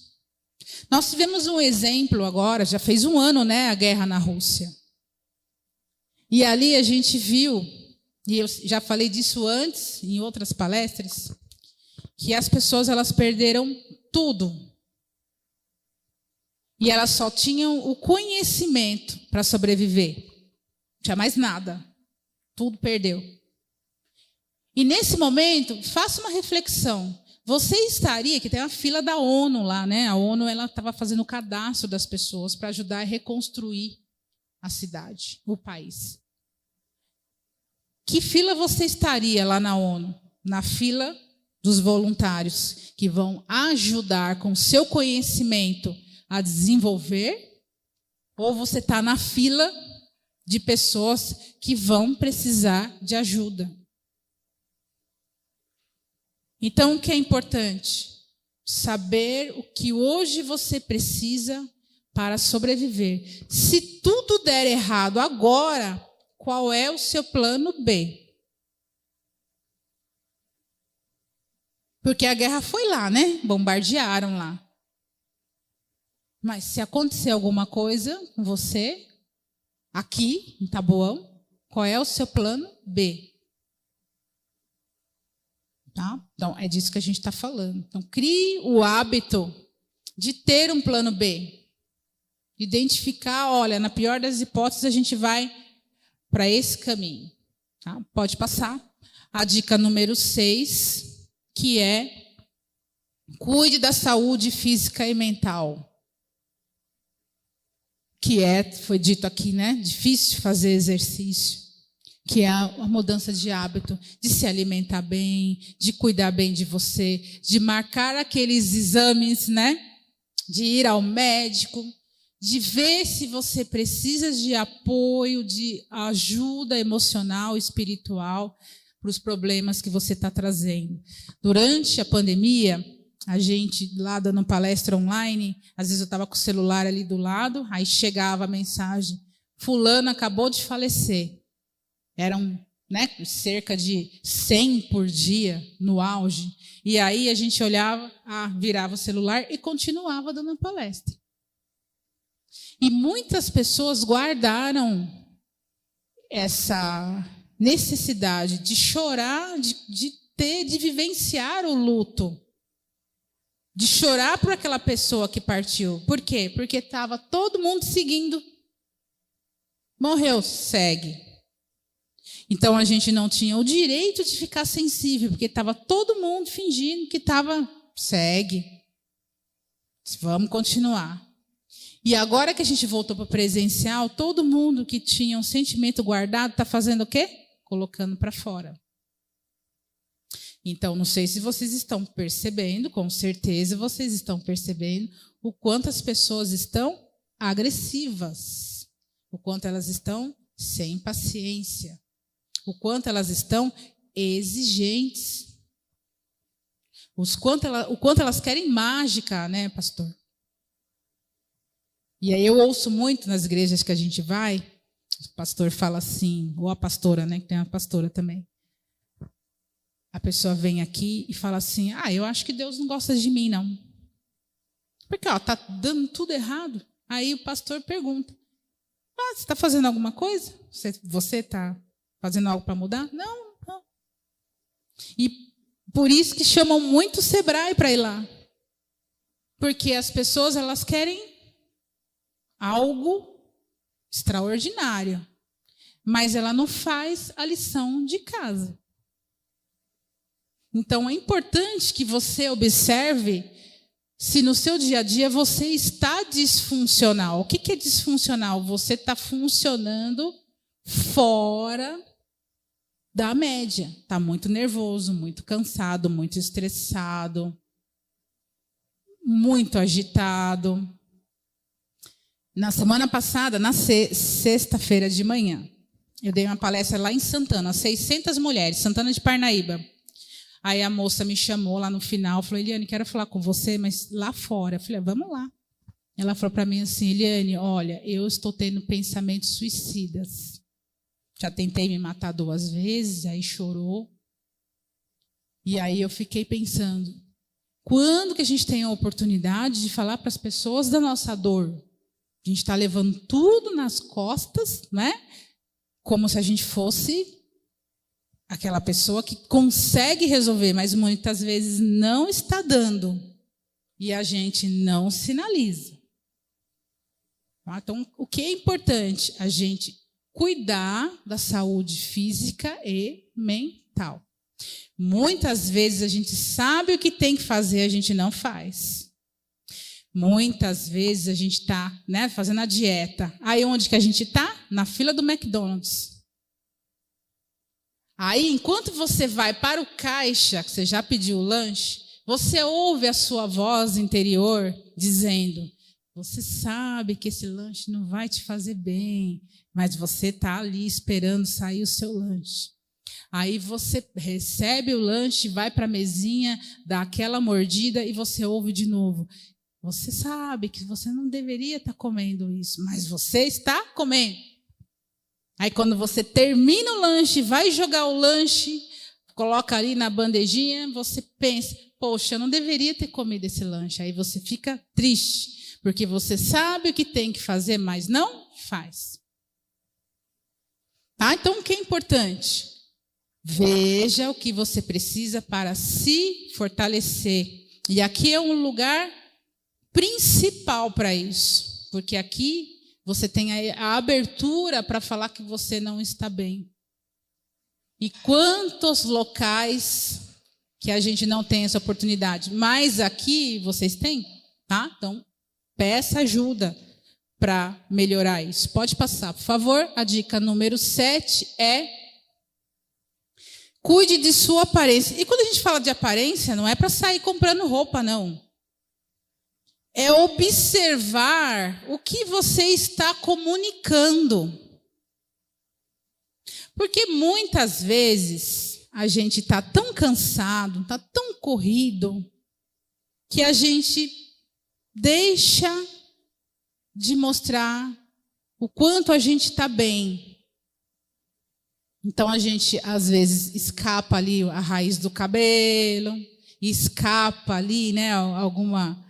Nós tivemos um exemplo agora, já fez um ano, né, a guerra na Rússia. E ali a gente viu, e eu já falei disso antes em outras palestras, que as pessoas elas perderam tudo. E elas só tinham o conhecimento para sobreviver. Não tinha mais nada. Tudo perdeu. E nesse momento, faça uma reflexão. Você estaria, que tem a fila da ONU lá, né? A ONU ela estava fazendo o cadastro das pessoas para ajudar a reconstruir a cidade, o país. Que fila você estaria lá na ONU? Na fila dos voluntários que vão ajudar com seu conhecimento a desenvolver? Ou você está na fila de pessoas que vão precisar de ajuda? Então, o que é importante? Saber o que hoje você precisa para sobreviver. Se tudo der errado agora, qual é o seu plano B? Porque a guerra foi lá, né? Bombardearam lá. Mas se acontecer alguma coisa com você, aqui em Taboão, qual é o seu plano B? Tá? Então, é disso que a gente está falando. Então, crie o hábito de ter um plano B. Identificar, olha, na pior das hipóteses, a gente vai para esse caminho. Tá? Pode passar. A dica número 6, que é cuide da saúde física e mental. Que é, foi dito aqui, né? Difícil fazer exercício que é a mudança de hábito, de se alimentar bem, de cuidar bem de você, de marcar aqueles exames, né? De ir ao médico, de ver se você precisa de apoio, de ajuda emocional, espiritual para os problemas que você está trazendo. Durante a pandemia, a gente lá dando palestra online, às vezes eu estava com o celular ali do lado, aí chegava a mensagem: Fulano acabou de falecer. Eram né, cerca de 100 por dia no auge. E aí a gente olhava, ah, virava o celular e continuava dando palestra. E muitas pessoas guardaram essa necessidade de chorar, de, de ter, de vivenciar o luto. De chorar por aquela pessoa que partiu. Por quê? Porque estava todo mundo seguindo. Morreu, segue. Então a gente não tinha o direito de ficar sensível, porque estava todo mundo fingindo que estava, segue. Vamos continuar. E agora que a gente voltou para presencial, todo mundo que tinha um sentimento guardado está fazendo o quê? Colocando para fora. Então, não sei se vocês estão percebendo, com certeza vocês estão percebendo o quanto as pessoas estão agressivas, o quanto elas estão sem paciência, o quanto elas estão exigentes, os quanto ela, o quanto elas querem mágica, né, pastor? E aí eu ouço muito nas igrejas que a gente vai, o pastor fala assim, ou a pastora, né, que tem uma pastora também. A pessoa vem aqui e fala assim: "Ah, eu acho que Deus não gosta de mim não". Porque ó, tá dando tudo errado. Aí o pastor pergunta: "Ah, você está fazendo alguma coisa? Você está fazendo algo para mudar?" Não, não. E por isso que chamam muito o Sebrae para ir lá. Porque as pessoas elas querem algo extraordinário, mas ela não faz a lição de casa. Então é importante que você observe se no seu dia a dia você está disfuncional. O que é disfuncional? Você está funcionando fora da média. Está muito nervoso, muito cansado, muito estressado, muito agitado. Na semana passada, na sexta-feira de manhã, eu dei uma palestra lá em Santana, 600 mulheres, Santana de Parnaíba. Aí a moça me chamou lá no final, falou: Eliane, quero falar com você, mas lá fora. Eu falei: ah, vamos lá. Ela falou para mim assim: Eliane, olha, eu estou tendo pensamentos suicidas. Já tentei me matar duas vezes, aí chorou. E aí eu fiquei pensando: quando que a gente tem a oportunidade de falar para as pessoas da nossa dor? A gente está levando tudo nas costas, né? Como se a gente fosse aquela pessoa que consegue resolver, mas muitas vezes não está dando. E a gente não sinaliza. Tá? Então, o que é importante? A gente cuidar da saúde física e mental. Muitas vezes a gente sabe o que tem que fazer, a gente não faz. Muitas vezes a gente está né, fazendo a dieta. Aí onde que a gente está? Na fila do McDonald's. Aí, enquanto você vai para o caixa, que você já pediu o lanche, você ouve a sua voz interior dizendo: Você sabe que esse lanche não vai te fazer bem, mas você está ali esperando sair o seu lanche. Aí você recebe o lanche, vai para a mesinha, dá aquela mordida e você ouve de novo: você sabe que você não deveria estar comendo isso, mas você está comendo. Aí quando você termina o lanche, vai jogar o lanche, coloca ali na bandejinha, você pensa: "Poxa, eu não deveria ter comido esse lanche". Aí você fica triste, porque você sabe o que tem que fazer, mas não faz. Tá? Então o que é importante? Veja o que você precisa para se fortalecer. E aqui é um lugar principal para isso, porque aqui você tem a, abertura para falar que você não está bem. E quantos locais que a gente não tem essa oportunidade, mas aqui vocês têm, tá? Então, peça ajuda para melhorar isso. Pode passar, por favor. A dica número 7 é cuide de sua aparência. E quando a gente fala de aparência, não é para sair comprando roupa, não. É observar o que você está comunicando. Porque muitas vezes a gente está tão cansado, está tão corrido, que a gente deixa de mostrar o quanto a gente está bem. Então a gente às vezes escapa ali a raiz do cabelo, escapa ali, né, alguma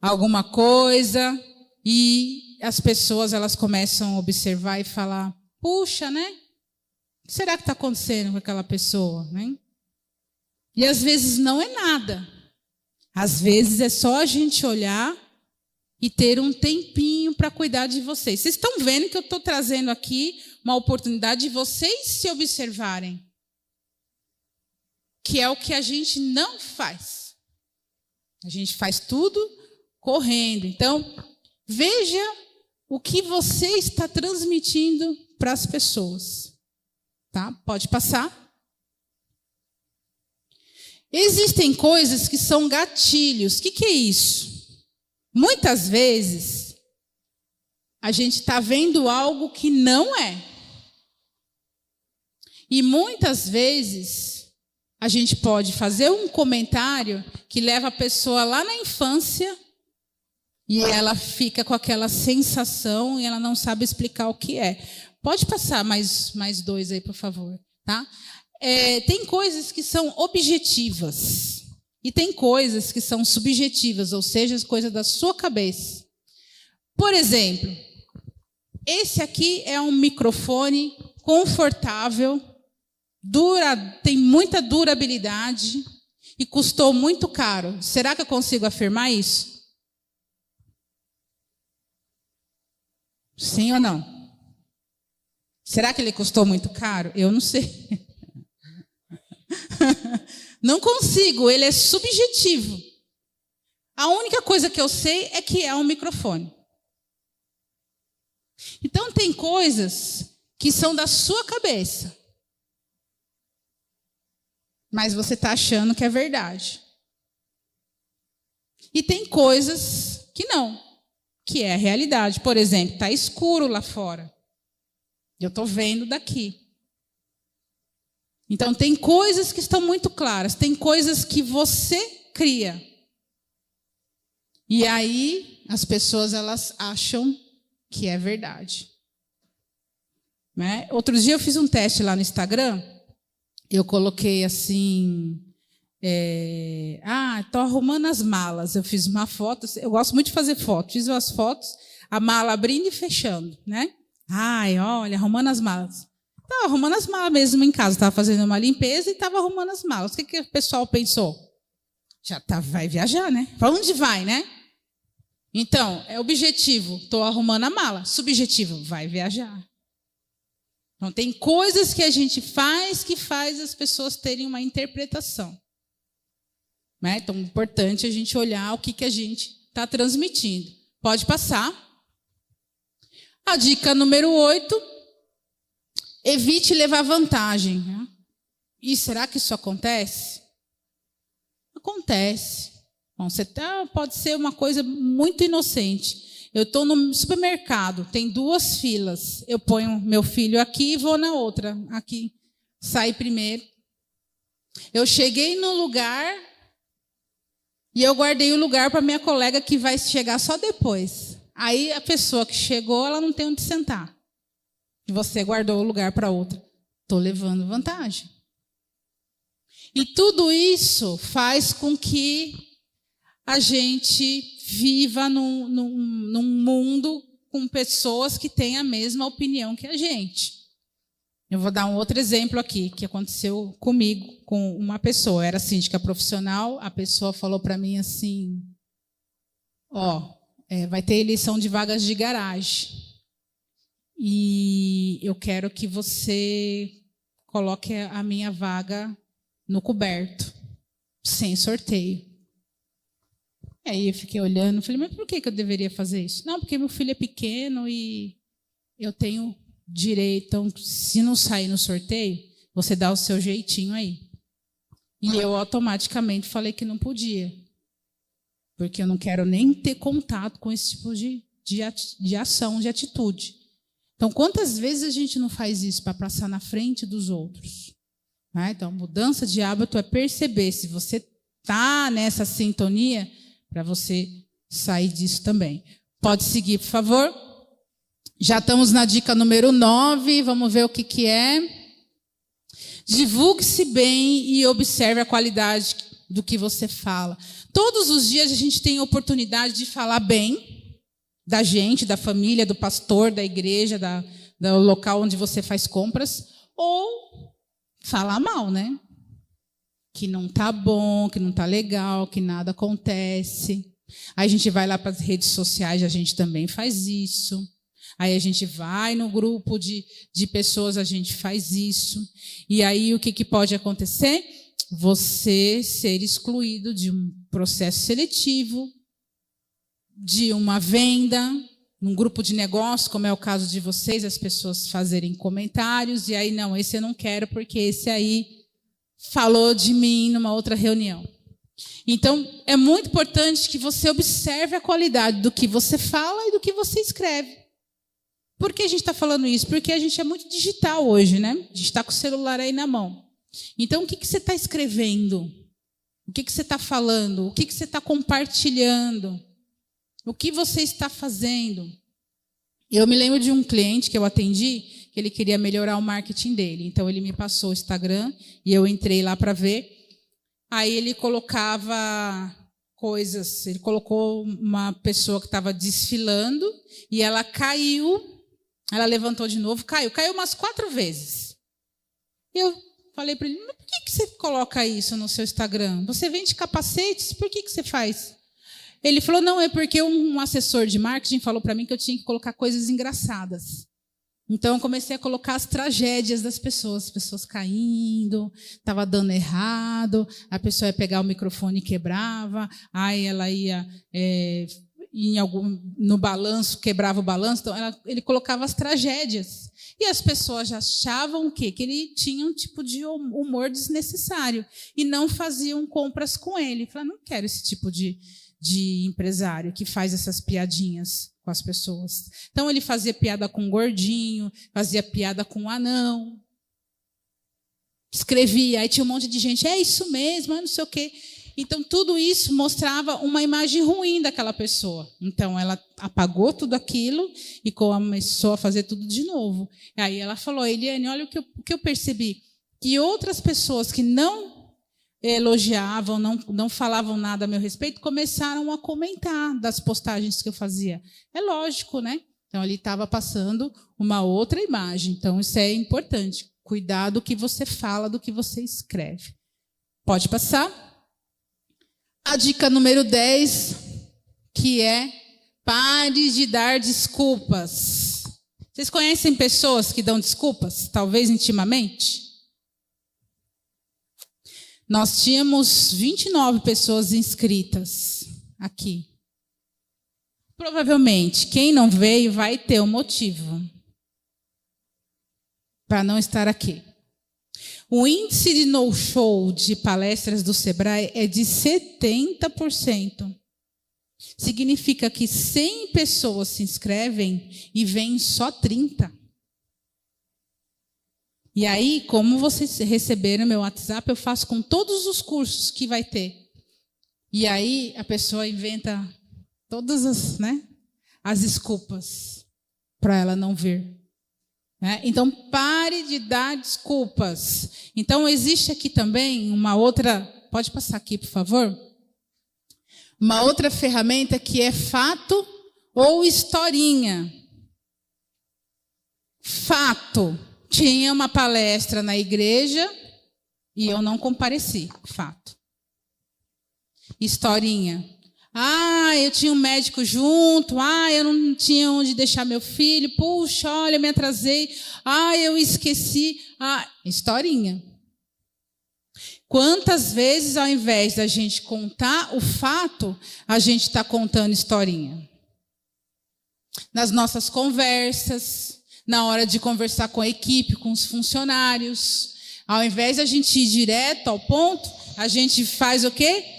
alguma coisa e as pessoas elas começam a observar e falar: puxa, né? O que será que está acontecendo com aquela pessoa, né? E às vezes não é nada. Às vezes é só a gente olhar e ter um tempinho para cuidar de vocês. Vocês estão vendo que eu estou trazendo aqui uma oportunidade de vocês se observarem. Que é o que a gente não faz. A gente faz tudo correndo. Então, veja o que você está transmitindo para as pessoas. Tá? Pode passar. Existem coisas que são gatilhos. O que, que é isso? Muitas vezes, a gente está vendo algo que não é. E muitas vezes, a gente pode fazer um comentário que leva a pessoa lá na infância e ela fica com aquela sensação e ela não sabe explicar o que é. Pode passar mais, mais dois aí, por favor. Tá? É, tem coisas que são objetivas e tem coisas que são subjetivas, ou seja, as coisas da sua cabeça. Por exemplo, esse aqui é um microfone confortável, dura, tem muita durabilidade e custou muito caro. Será que eu consigo afirmar isso? Sim ou não? Será que ele custou muito caro? Eu não sei. (laughs) não consigo, ele é subjetivo. A única coisa que eu sei é que é um microfone. Então, tem coisas que são da sua cabeça, mas você está achando que é verdade. E tem coisas que não, que é a realidade. Por exemplo, está escuro lá fora. Eu estou vendo daqui. Então, tem coisas que estão muito claras, tem coisas que você cria. E aí, as pessoas elas acham que é verdade. Né? Outro dia eu fiz um teste lá no Instagram. Eu coloquei assim. É, ah, estou arrumando as malas. Eu fiz uma foto. Eu gosto muito de fazer fotos. Fiz umas fotos, a mala abrindo e fechando, né? Ai, olha, arrumando as malas. Estava arrumando as malas mesmo em casa, estava fazendo uma limpeza e estava arrumando as malas. O que, que o pessoal pensou? Já tá, vai viajar, né? Para onde vai, né? Então, é objetivo, estou arrumando a mala. Subjetivo, vai viajar. Então, tem coisas que a gente faz que faz as pessoas terem uma interpretação. Né? Então, é importante a gente olhar o que, que a gente está transmitindo. Pode passar. A dica número 8 Evite levar vantagem. Né? E será que isso acontece? Acontece. Bom, você tá, pode ser uma coisa muito inocente. Eu estou no supermercado, tem duas filas. Eu ponho meu filho aqui e vou na outra. Aqui. Sai primeiro. Eu cheguei no lugar e eu guardei o lugar para minha colega que vai chegar só depois. Aí a pessoa que chegou, ela não tem onde sentar você guardou o lugar para outra. Estou levando vantagem. E tudo isso faz com que a gente viva num, num, num mundo com pessoas que têm a mesma opinião que a gente. Eu vou dar um outro exemplo aqui que aconteceu comigo, com uma pessoa. Eu era síndica profissional, a pessoa falou para mim assim: Ó, é, vai ter eleição de vagas de garagem. E eu quero que você coloque a minha vaga no coberto, sem sorteio. Aí eu fiquei olhando, falei, mas por que eu deveria fazer isso? Não, porque meu filho é pequeno e eu tenho direito. Então, se não sair no sorteio, você dá o seu jeitinho aí. E eu automaticamente falei que não podia. Porque eu não quero nem ter contato com esse tipo de, de, de ação, de atitude. Então, quantas vezes a gente não faz isso para passar na frente dos outros? Né? Então, mudança de hábito é perceber se você está nessa sintonia para você sair disso também. Pode seguir, por favor. Já estamos na dica número 9, vamos ver o que, que é. Divulgue-se bem e observe a qualidade do que você fala. Todos os dias a gente tem oportunidade de falar bem da gente, da família, do pastor, da igreja, da, do local onde você faz compras, ou falar mal, né? Que não tá bom, que não tá legal, que nada acontece. Aí a gente vai lá para as redes sociais, a gente também faz isso. Aí a gente vai no grupo de, de pessoas, a gente faz isso. E aí o que, que pode acontecer? Você ser excluído de um processo seletivo, de uma venda, num grupo de negócio, como é o caso de vocês, as pessoas fazerem comentários, e aí, não, esse eu não quero, porque esse aí falou de mim numa outra reunião. Então, é muito importante que você observe a qualidade do que você fala e do que você escreve. Por que a gente está falando isso? Porque a gente é muito digital hoje, né? A gente está com o celular aí na mão. Então, o que, que você está escrevendo? O que, que você está falando? O que, que você está compartilhando? O que você está fazendo? Eu me lembro de um cliente que eu atendi, que ele queria melhorar o marketing dele. Então, ele me passou o Instagram e eu entrei lá para ver. Aí ele colocava coisas, ele colocou uma pessoa que estava desfilando e ela caiu, ela levantou de novo, caiu, caiu umas quatro vezes. Eu falei para ele, por que, que você coloca isso no seu Instagram? Você vende capacetes, por que, que você faz? Ele falou, não, é porque um assessor de marketing falou para mim que eu tinha que colocar coisas engraçadas. Então eu comecei a colocar as tragédias das pessoas, as pessoas caindo, estava dando errado, a pessoa ia pegar o microfone e quebrava, aí ela ia é, em algum, no balanço, quebrava o balanço, então ela, ele colocava as tragédias. E as pessoas já achavam o quê? Que ele tinha um tipo de humor desnecessário e não faziam compras com ele. Falaram, não quero esse tipo de, de empresário que faz essas piadinhas com as pessoas. Então ele fazia piada com gordinho, fazia piada com anão. Escrevia, aí tinha um monte de gente, é isso mesmo, é não sei o quê. Então tudo isso mostrava uma imagem ruim daquela pessoa. Então ela apagou tudo aquilo e começou a fazer tudo de novo. Aí ela falou, Eliane, olha o que eu, o que eu percebi. Que outras pessoas que não elogiavam, não, não falavam nada a meu respeito, começaram a comentar das postagens que eu fazia. É lógico, né? Então, ele estava passando uma outra imagem. Então, isso é importante. Cuidar do que você fala, do que você escreve. Pode passar? A dica número 10, que é pare de dar desculpas. Vocês conhecem pessoas que dão desculpas, talvez intimamente? Nós tínhamos 29 pessoas inscritas aqui. Provavelmente, quem não veio vai ter um motivo para não estar aqui. O índice de no-show de palestras do Sebrae é de 70%. Significa que 100 pessoas se inscrevem e vêm só 30. E aí, como vocês receberam meu WhatsApp, eu faço com todos os cursos que vai ter. E aí a pessoa inventa todas as, né, as desculpas para ela não vir. Né? Então pare de dar desculpas. Então existe aqui também uma outra, pode passar aqui, por favor? Uma outra ferramenta que é fato ou historinha. Fato tinha uma palestra na igreja e eu não compareci, fato. Historinha. Ah, eu tinha um médico junto. Ah, eu não tinha onde deixar meu filho. Puxa, olha, me atrasei. Ah, eu esqueci. Ah, historinha. Quantas vezes, ao invés da gente contar o fato, a gente está contando historinha? Nas nossas conversas, na hora de conversar com a equipe, com os funcionários. Ao invés de a gente ir direto ao ponto, a gente faz o quê?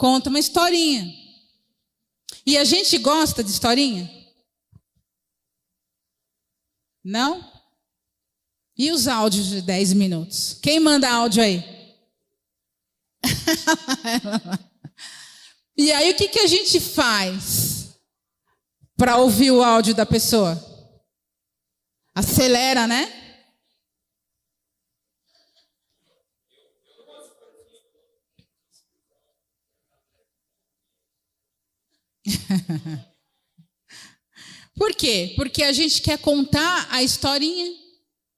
Conta uma historinha. E a gente gosta de historinha? Não? E os áudios de 10 minutos? Quem manda áudio aí? (laughs) e aí o que, que a gente faz para ouvir o áudio da pessoa? Acelera, né? (laughs) Por quê? Porque a gente quer contar a historinha.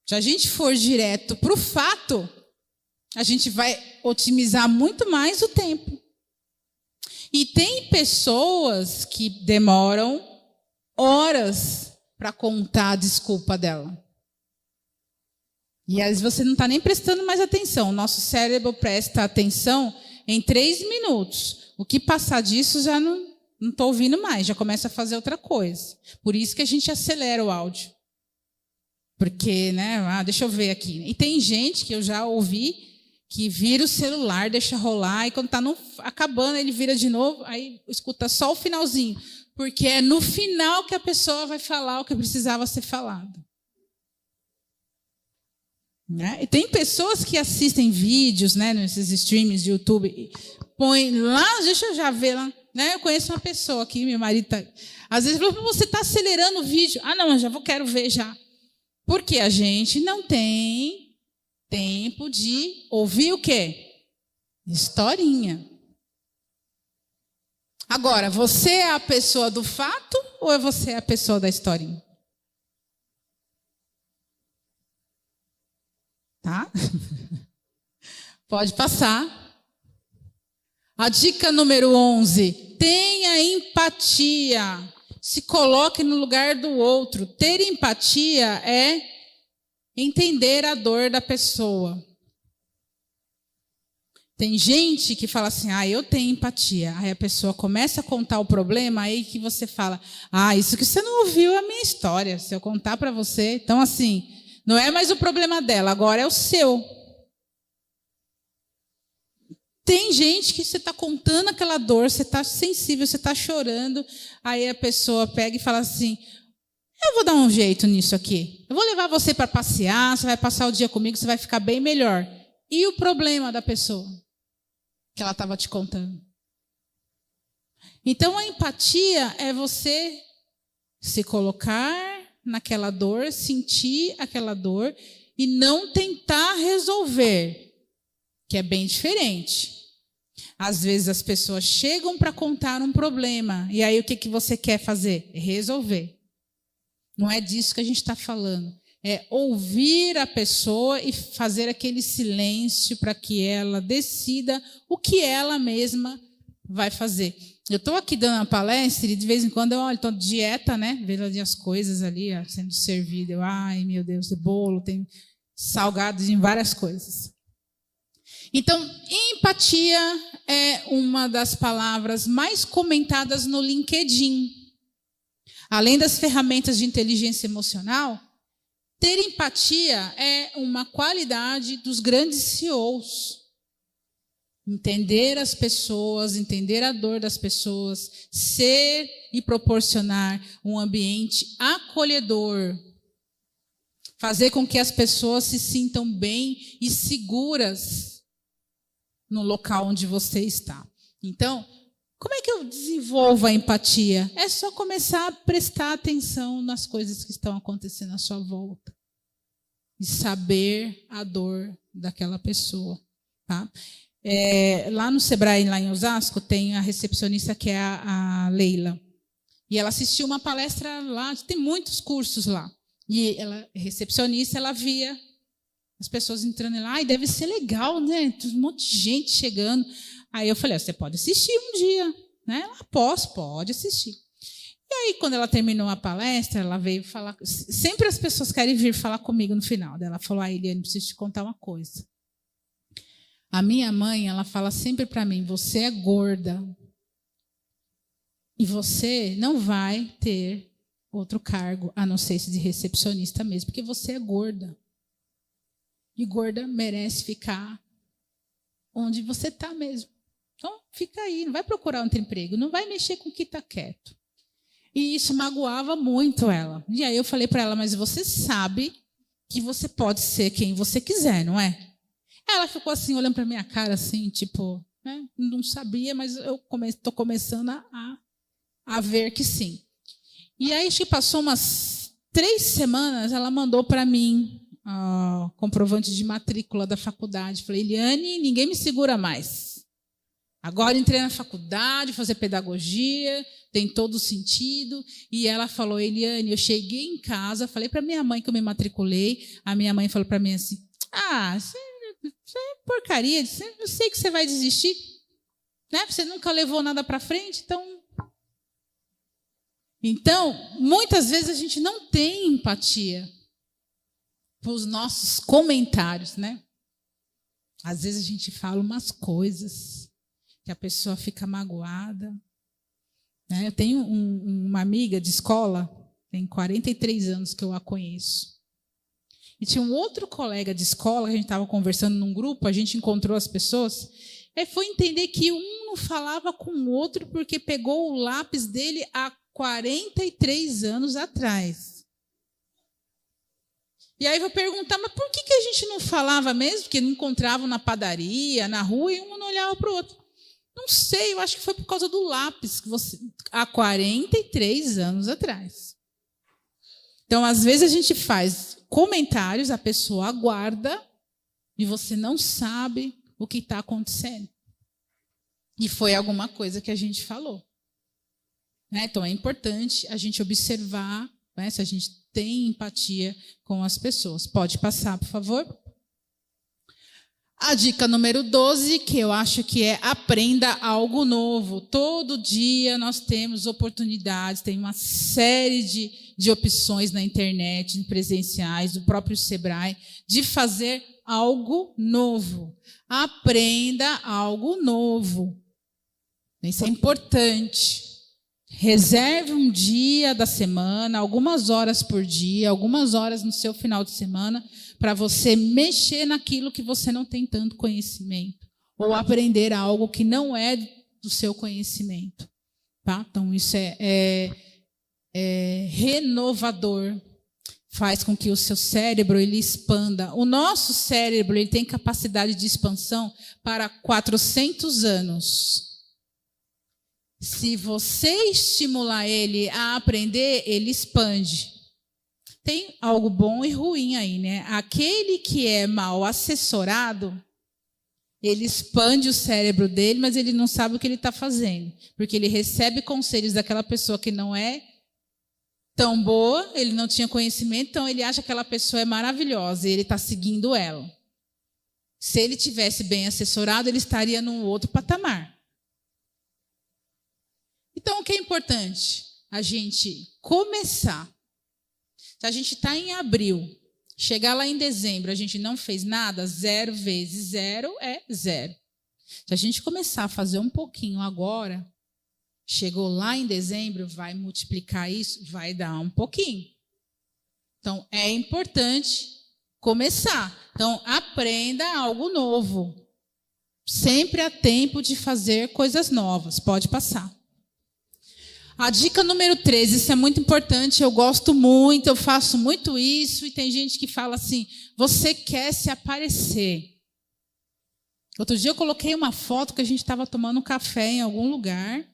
Se a gente for direto para o fato, a gente vai otimizar muito mais o tempo. E tem pessoas que demoram horas para contar a desculpa dela. E às vezes você não está nem prestando mais atenção. O nosso cérebro presta atenção em três minutos. O que passar disso já não, não estou ouvindo mais, já começa a fazer outra coisa. Por isso que a gente acelera o áudio. Porque, né, ah, deixa eu ver aqui. E tem gente que eu já ouvi que vira o celular, deixa rolar, e quando está acabando, ele vira de novo, aí escuta só o finalzinho. Porque é no final que a pessoa vai falar o que precisava ser falado. Né? E tem pessoas que assistem vídeos, né, nesses streamings de YouTube, põe lá, deixa eu já ver lá, né? Eu conheço uma pessoa aqui, meu marido tá, às vezes você está acelerando o vídeo. Ah, não, eu já vou quero ver já. Porque a gente não tem tempo de ouvir o quê? Historinha. Agora, você é a pessoa do fato ou é você a pessoa da historinha? Tá? (laughs) Pode passar. A dica número 11: tenha empatia. Se coloque no lugar do outro. Ter empatia é entender a dor da pessoa. Tem gente que fala assim: ah, eu tenho empatia. Aí a pessoa começa a contar o problema, aí que você fala: ah, isso que você não ouviu é a minha história. Se eu contar para você. Então, assim, não é mais o problema dela, agora é o seu. Gente que você está contando aquela dor, você está sensível, você está chorando, aí a pessoa pega e fala assim: Eu vou dar um jeito nisso aqui. Eu vou levar você para passear, você vai passar o dia comigo, você vai ficar bem melhor. E o problema da pessoa que ela estava te contando? Então a empatia é você se colocar naquela dor, sentir aquela dor e não tentar resolver que é bem diferente. Às vezes as pessoas chegam para contar um problema, e aí o que, que você quer fazer? Resolver. Não é disso que a gente está falando. É ouvir a pessoa e fazer aquele silêncio para que ela decida o que ela mesma vai fazer. Eu estou aqui dando uma palestra e de vez em quando eu olho, estou dieta, né? Vendo ali as coisas ali sendo servidas. Eu, ai meu Deus, bolo, tem salgados em várias coisas. Então, empatia é uma das palavras mais comentadas no LinkedIn. Além das ferramentas de inteligência emocional, ter empatia é uma qualidade dos grandes CEOs. Entender as pessoas, entender a dor das pessoas, ser e proporcionar um ambiente acolhedor. Fazer com que as pessoas se sintam bem e seguras no local onde você está. Então, como é que eu desenvolvo a empatia? É só começar a prestar atenção nas coisas que estão acontecendo à sua volta e saber a dor daquela pessoa, tá? É, lá no Sebrae, lá em Osasco, tem a recepcionista que é a, a Leila. E ela assistiu uma palestra lá, tem muitos cursos lá. E ela, recepcionista, ela via as pessoas entrando lá, ai, deve ser legal, né? Um monte de gente chegando. Aí eu falei, você pode assistir um dia, né? Ela, posso, pode assistir. E aí, quando ela terminou a palestra, ela veio falar. Sempre as pessoas querem vir falar comigo no final. Ela falou: Ah, Eliane, preciso te contar uma coisa. A minha mãe, ela fala sempre para mim: Você é gorda. E você não vai ter outro cargo, a não ser esse de recepcionista mesmo, porque você é gorda. E gorda merece ficar onde você está mesmo. Então, fica aí, não vai procurar outro emprego, não vai mexer com o que está quieto. E isso magoava muito ela. E aí eu falei para ela, mas você sabe que você pode ser quem você quiser, não é? Ela ficou assim, olhando para minha cara, assim, tipo, né? não sabia, mas eu estou come começando a, a ver que sim. E aí, acho que passou umas três semanas, ela mandou para mim o comprovante de matrícula da faculdade. Falei, Eliane, ninguém me segura mais. Agora entrei na faculdade, fazer pedagogia, tem todo sentido. E ela falou, Eliane, eu cheguei em casa, falei para minha mãe que eu me matriculei. A minha mãe falou para mim assim: Ah, isso é porcaria, eu sei que você vai desistir. Né? Você nunca levou nada para frente, então. Então, muitas vezes a gente não tem empatia para os nossos comentários, né? Às vezes a gente fala umas coisas que a pessoa fica magoada. Né? Eu tenho um, uma amiga de escola, tem 43 anos que eu a conheço. E tinha um outro colega de escola, a gente estava conversando num grupo, a gente encontrou as pessoas, e foi entender que um não falava com o outro porque pegou o lápis dele há 43 anos atrás. E aí vou perguntar, mas por que, que a gente não falava mesmo? Porque encontravam na padaria, na rua, e um não olhava para o outro. Não sei, eu acho que foi por causa do lápis que você há 43 anos atrás. Então, às vezes a gente faz comentários, a pessoa aguarda e você não sabe o que está acontecendo. E foi alguma coisa que a gente falou. Né? Então, é importante a gente observar né, se a gente tem empatia com as pessoas. Pode passar, por favor. A dica número 12, que eu acho que é aprenda algo novo. Todo dia nós temos oportunidades, tem uma série de, de opções na internet, em presenciais, do próprio Sebrae, de fazer algo novo. Aprenda algo novo. Isso é importante. Reserve um dia da semana, algumas horas por dia, algumas horas no seu final de semana, para você mexer naquilo que você não tem tanto conhecimento, ou aprender algo que não é do seu conhecimento. Tá? Então, isso é, é, é renovador, faz com que o seu cérebro ele expanda. O nosso cérebro ele tem capacidade de expansão para 400 anos. Se você estimular ele a aprender, ele expande. Tem algo bom e ruim aí, né? Aquele que é mal assessorado, ele expande o cérebro dele, mas ele não sabe o que ele está fazendo. Porque ele recebe conselhos daquela pessoa que não é tão boa, ele não tinha conhecimento, então ele acha que aquela pessoa é maravilhosa e ele está seguindo ela. Se ele tivesse bem assessorado, ele estaria num outro patamar. Então, o que é importante? A gente começar. Se a gente está em abril, chegar lá em dezembro, a gente não fez nada, zero vezes zero é zero. Se a gente começar a fazer um pouquinho agora, chegou lá em dezembro, vai multiplicar isso, vai dar um pouquinho. Então, é importante começar. Então, aprenda algo novo. Sempre há tempo de fazer coisas novas. Pode passar. A dica número 13, isso é muito importante, eu gosto muito, eu faço muito isso, e tem gente que fala assim: você quer se aparecer. Outro dia eu coloquei uma foto que a gente estava tomando um café em algum lugar,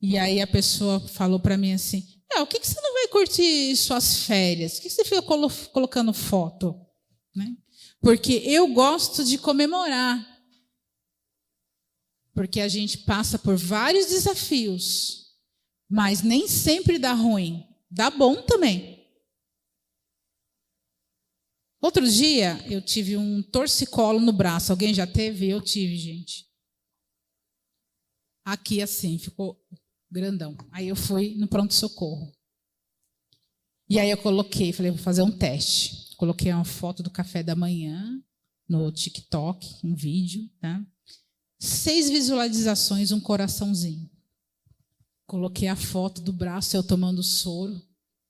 e aí a pessoa falou para mim assim: é, o que, que, você não vai curtir suas férias? O que, que você fica colo colocando foto? Né? Porque eu gosto de comemorar. Porque a gente passa por vários desafios. Mas nem sempre dá ruim, dá bom também. Outro dia eu tive um torcicolo no braço. Alguém já teve? Eu tive, gente. Aqui assim, ficou grandão. Aí eu fui no pronto-socorro. E aí eu coloquei, falei, vou fazer um teste. Coloquei uma foto do café da manhã no TikTok, um vídeo, tá? Seis visualizações, um coraçãozinho. Coloquei a foto do braço, eu tomando soro.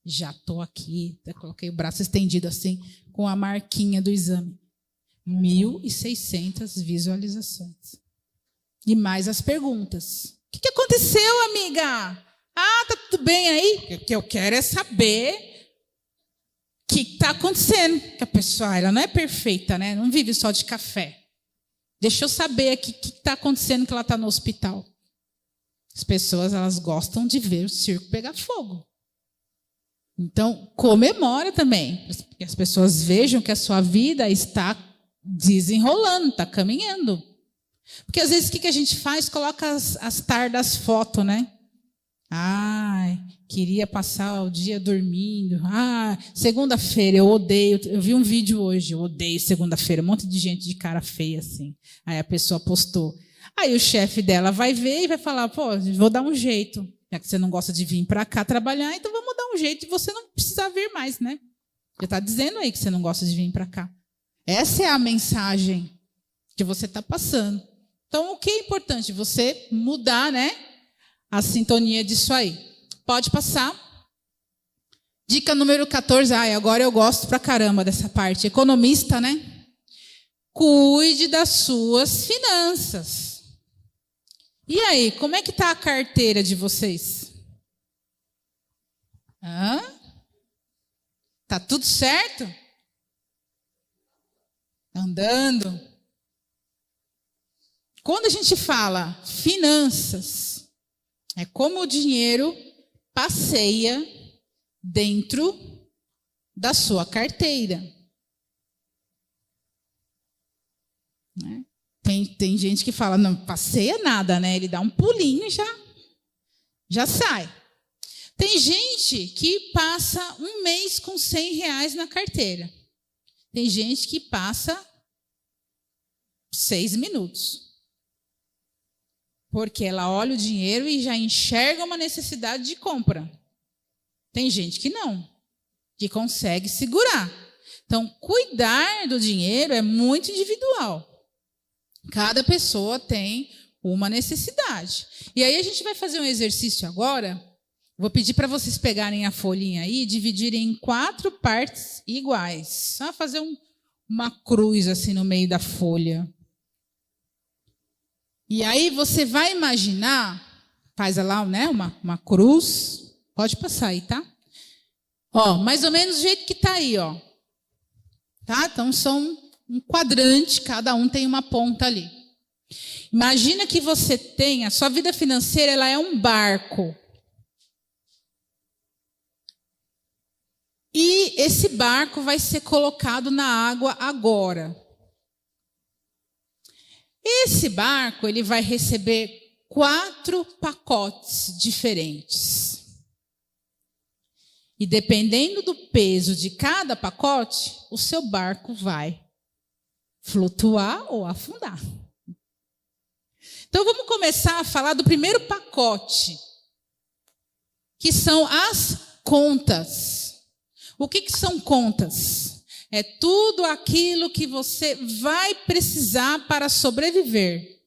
Já estou aqui. Coloquei o braço estendido assim, com a marquinha do exame. 1.600 visualizações. E mais as perguntas. O que, que aconteceu, amiga? Ah, tá tudo bem aí? O que eu quero é saber o que está acontecendo. Que a pessoa, ela não é perfeita, né? Não vive só de café. Deixa eu saber aqui o que está acontecendo que ela está no hospital. As pessoas, elas gostam de ver o circo pegar fogo. Então, comemora também. Que as pessoas vejam que a sua vida está desenrolando, está caminhando. Porque às vezes o que a gente faz? Coloca as, as tardas foto, né? Ai, queria passar o dia dormindo. Ah, segunda-feira eu odeio. Eu vi um vídeo hoje, eu odeio segunda-feira. Um monte de gente de cara feia assim. Aí a pessoa postou. Aí o chefe dela vai ver e vai falar: pô, vou dar um jeito. Já que você não gosta de vir para cá trabalhar, então vamos dar um jeito de você não precisar vir mais, né? Já está dizendo aí que você não gosta de vir para cá. Essa é a mensagem que você está passando. Então, o que é importante? Você mudar, né? A sintonia disso aí. Pode passar. Dica número 14. Ai, agora eu gosto pra caramba dessa parte. Economista, né? Cuide das suas finanças. E aí, como é que está a carteira de vocês? Hã? Tá tudo certo? Andando. Quando a gente fala finanças, é como o dinheiro passeia dentro da sua carteira. Né? Tem, tem gente que fala, não passeia nada, né? Ele dá um pulinho e já, já sai. Tem gente que passa um mês com 100 reais na carteira. Tem gente que passa seis minutos. Porque ela olha o dinheiro e já enxerga uma necessidade de compra. Tem gente que não, que consegue segurar. Então, cuidar do dinheiro é muito individual. Cada pessoa tem uma necessidade. E aí a gente vai fazer um exercício agora. Vou pedir para vocês pegarem a folhinha aí e dividirem em quatro partes iguais. Só fazer um, uma cruz assim no meio da folha. E aí você vai imaginar, faz lá né, uma, uma cruz, pode passar aí, tá? Ó, mais ou menos do jeito que está aí, ó. Tá? Então são um quadrante, cada um tem uma ponta ali. Imagina que você tem, a sua vida financeira ela é um barco. E esse barco vai ser colocado na água agora. Esse barco ele vai receber quatro pacotes diferentes. E dependendo do peso de cada pacote, o seu barco vai flutuar ou afundar. Então vamos começar a falar do primeiro pacote, que são as contas. O que, que são contas? É tudo aquilo que você vai precisar para sobreviver.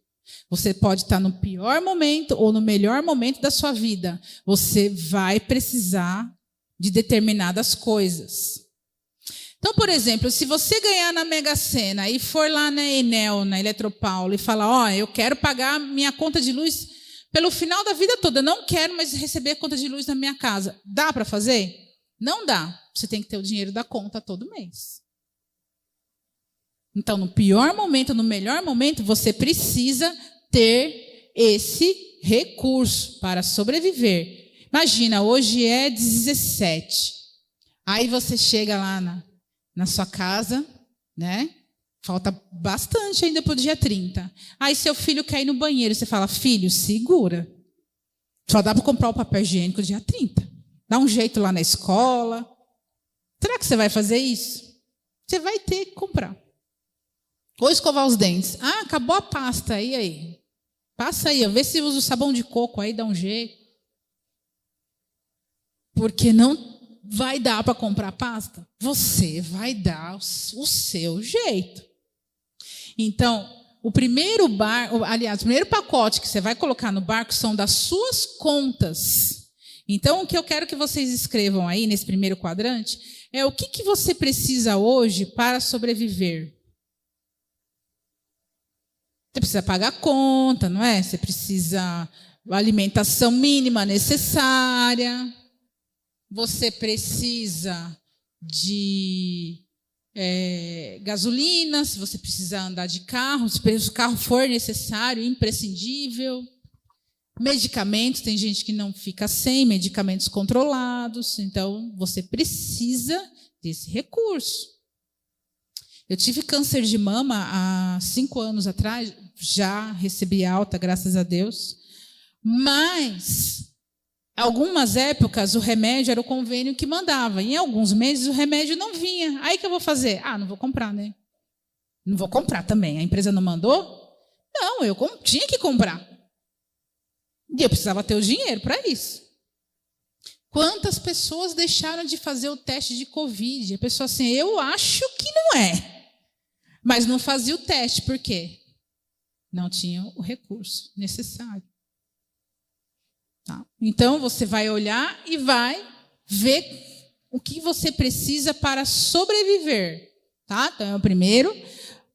Você pode estar no pior momento ou no melhor momento da sua vida. Você vai precisar de determinadas coisas. Então, por exemplo, se você ganhar na Mega Sena e for lá na Enel, na Eletropaulo, e falar: Ó, oh, eu quero pagar minha conta de luz pelo final da vida toda, não quero mais receber a conta de luz na minha casa. Dá para fazer? Não dá. Você tem que ter o dinheiro da conta todo mês. Então, no pior momento, no melhor momento, você precisa ter esse recurso para sobreviver. Imagina, hoje é 17. Aí você chega lá na, na sua casa, né? Falta bastante ainda para o dia 30. Aí seu filho quer ir no banheiro. Você fala, filho, segura. Só dá para comprar o papel higiênico dia 30. Dá um jeito lá na escola. Será que você vai fazer isso? Você vai ter que comprar. Ou escovar os dentes. Ah, acabou a pasta. E aí? Passa aí, vê se usa o sabão de coco aí, dá um jeito. Porque não vai dar para comprar pasta. Você vai dar o seu jeito. Então, o primeiro bar, aliás, o primeiro pacote que você vai colocar no barco são das suas contas. Então, o que eu quero que vocês escrevam aí nesse primeiro quadrante é o que, que você precisa hoje para sobreviver. Você precisa pagar conta, não é? Você precisa alimentação mínima necessária. Você precisa de é, gasolina, se você precisar andar de carro, se o carro for necessário, imprescindível. Medicamentos, tem gente que não fica sem medicamentos controlados, então você precisa desse recurso. Eu tive câncer de mama há cinco anos atrás, já recebi alta, graças a Deus, mas algumas épocas o remédio era o convênio que mandava. Em alguns meses o remédio não vinha. Aí que eu vou fazer? Ah, não vou comprar, né? Não vou comprar também. A empresa não mandou? Não, eu tinha que comprar. E eu precisava ter o dinheiro para isso. Quantas pessoas deixaram de fazer o teste de Covid? A pessoa assim, eu acho que não é. Mas não fazia o teste, por quê? Não tinha o recurso necessário. Tá? Então você vai olhar e vai ver o que você precisa para sobreviver. Tá? Então é o primeiro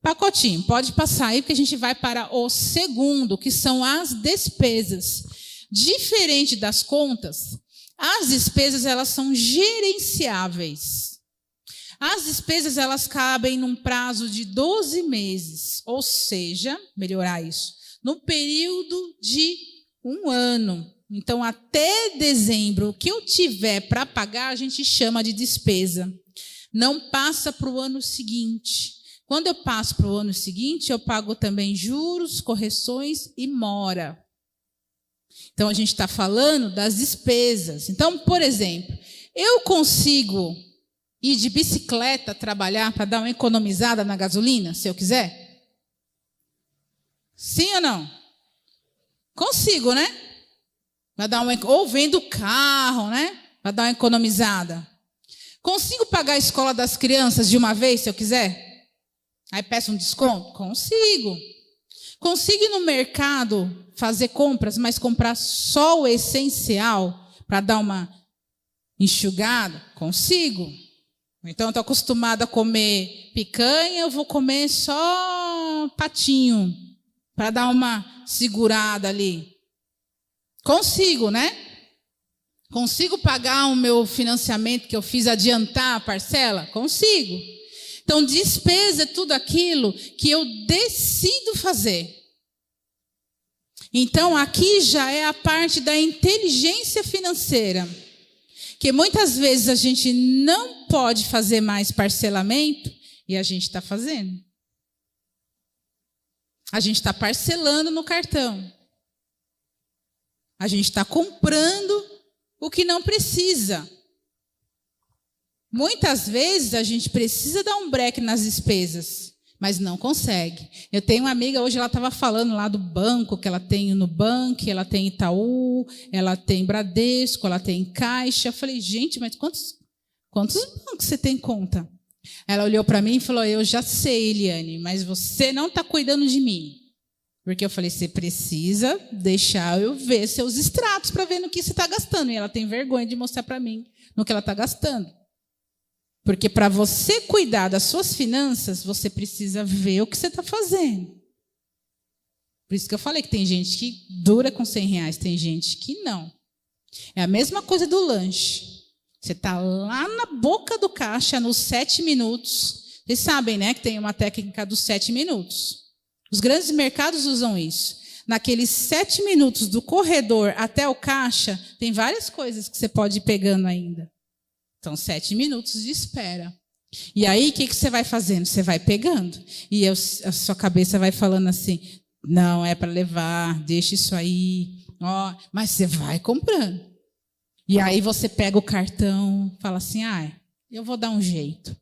pacotinho. Pode passar aí, porque a gente vai para o segundo, que são as despesas. Diferente das contas, as despesas elas são gerenciáveis. As despesas elas cabem num prazo de 12 meses, ou seja, melhorar isso, no período de um ano. Então, até dezembro, o que eu tiver para pagar, a gente chama de despesa. Não passa para o ano seguinte. Quando eu passo para o ano seguinte, eu pago também juros, correções e mora. Então, a gente está falando das despesas. Então, por exemplo, eu consigo ir de bicicleta trabalhar para dar uma economizada na gasolina, se eu quiser? Sim ou não? Consigo, né? Vai dar uma, ou vendo carro, né? Para dar uma economizada. Consigo pagar a escola das crianças de uma vez, se eu quiser? Aí peço um desconto? Consigo. Consigo ir no mercado fazer compras, mas comprar só o essencial para dar uma enxugada? Consigo. Então, estou acostumada a comer picanha, eu vou comer só patinho, para dar uma segurada ali. Consigo, né? Consigo pagar o meu financiamento que eu fiz adiantar a parcela? Consigo. Então, despesa é tudo aquilo que eu decido fazer. Então, aqui já é a parte da inteligência financeira. Que muitas vezes a gente não pode fazer mais parcelamento e a gente está fazendo. A gente está parcelando no cartão. A gente está comprando o que não precisa. Muitas vezes a gente precisa dar um break nas despesas, mas não consegue. Eu tenho uma amiga, hoje ela estava falando lá do banco, que ela tem no banco, ela tem Itaú, ela tem Bradesco, ela tem Caixa. Eu falei, gente, mas quantos, quantos bancos você tem conta? Ela olhou para mim e falou, eu já sei, Eliane, mas você não está cuidando de mim. Porque eu falei, você precisa deixar eu ver seus extratos para ver no que você está gastando. E ela tem vergonha de mostrar para mim no que ela está gastando. Porque para você cuidar das suas finanças, você precisa ver o que você está fazendo. Por isso que eu falei que tem gente que dura com 100 reais, tem gente que não. É a mesma coisa do lanche. Você está lá na boca do caixa nos sete minutos. Vocês sabem, né, que tem uma técnica dos sete minutos. Os grandes mercados usam isso. Naqueles sete minutos do corredor até o caixa, tem várias coisas que você pode ir pegando ainda. Então, sete minutos de espera. E aí, o que, que você vai fazendo? Você vai pegando. E eu, a sua cabeça vai falando assim: não, é para levar, deixa isso aí. Mas você vai comprando. E aí você pega o cartão, fala assim: ah, eu vou dar um jeito.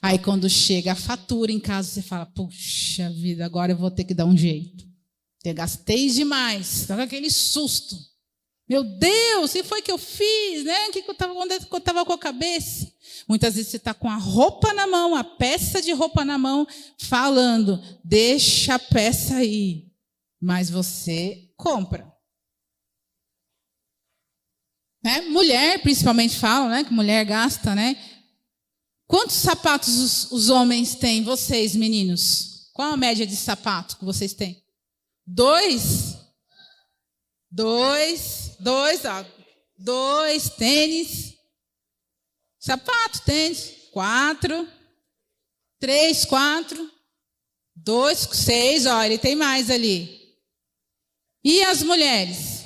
Aí quando chega a fatura em casa, você fala: puxa vida, agora eu vou ter que dar um jeito. Eu gastei demais, tá com aquele susto. Meu Deus, o que foi que eu fiz? Né? Que eu estava onde eu estava com a cabeça? Muitas vezes você está com a roupa na mão, a peça de roupa na mão, falando, deixa a peça aí. Mas você compra. Né? Mulher, principalmente, falam né? que mulher gasta, né? Quantos sapatos os, os homens têm, vocês, meninos? Qual a média de sapato que vocês têm? dois, dois, dois, ó, dois tênis, sapato, tênis, quatro, três, quatro, dois, seis, ó, ele tem mais ali. E as mulheres?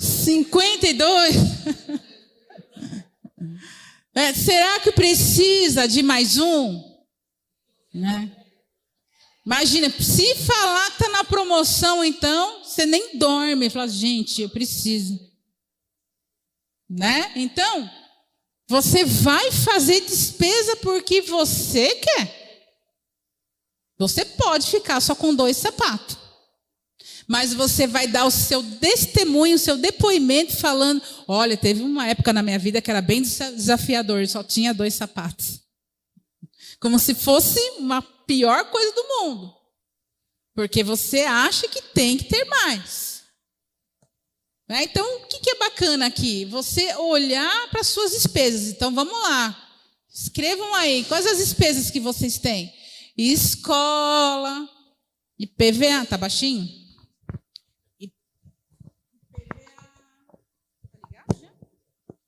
52? (laughs) É, será que precisa de mais um? Né? Imagina, se falar que está na promoção, então, você nem dorme. Fala, gente, eu preciso. Né? Então, você vai fazer despesa porque você quer. Você pode ficar só com dois sapatos mas você vai dar o seu testemunho, o seu depoimento falando: olha, teve uma época na minha vida que era bem desafiador, só tinha dois sapatos. Como se fosse uma pior coisa do mundo. Porque você acha que tem que ter mais. Né? Então, o que é bacana aqui? Você olhar para as suas despesas. Então, vamos lá. Escrevam aí, quais as despesas que vocês têm? Escola, IPVA, tá baixinho?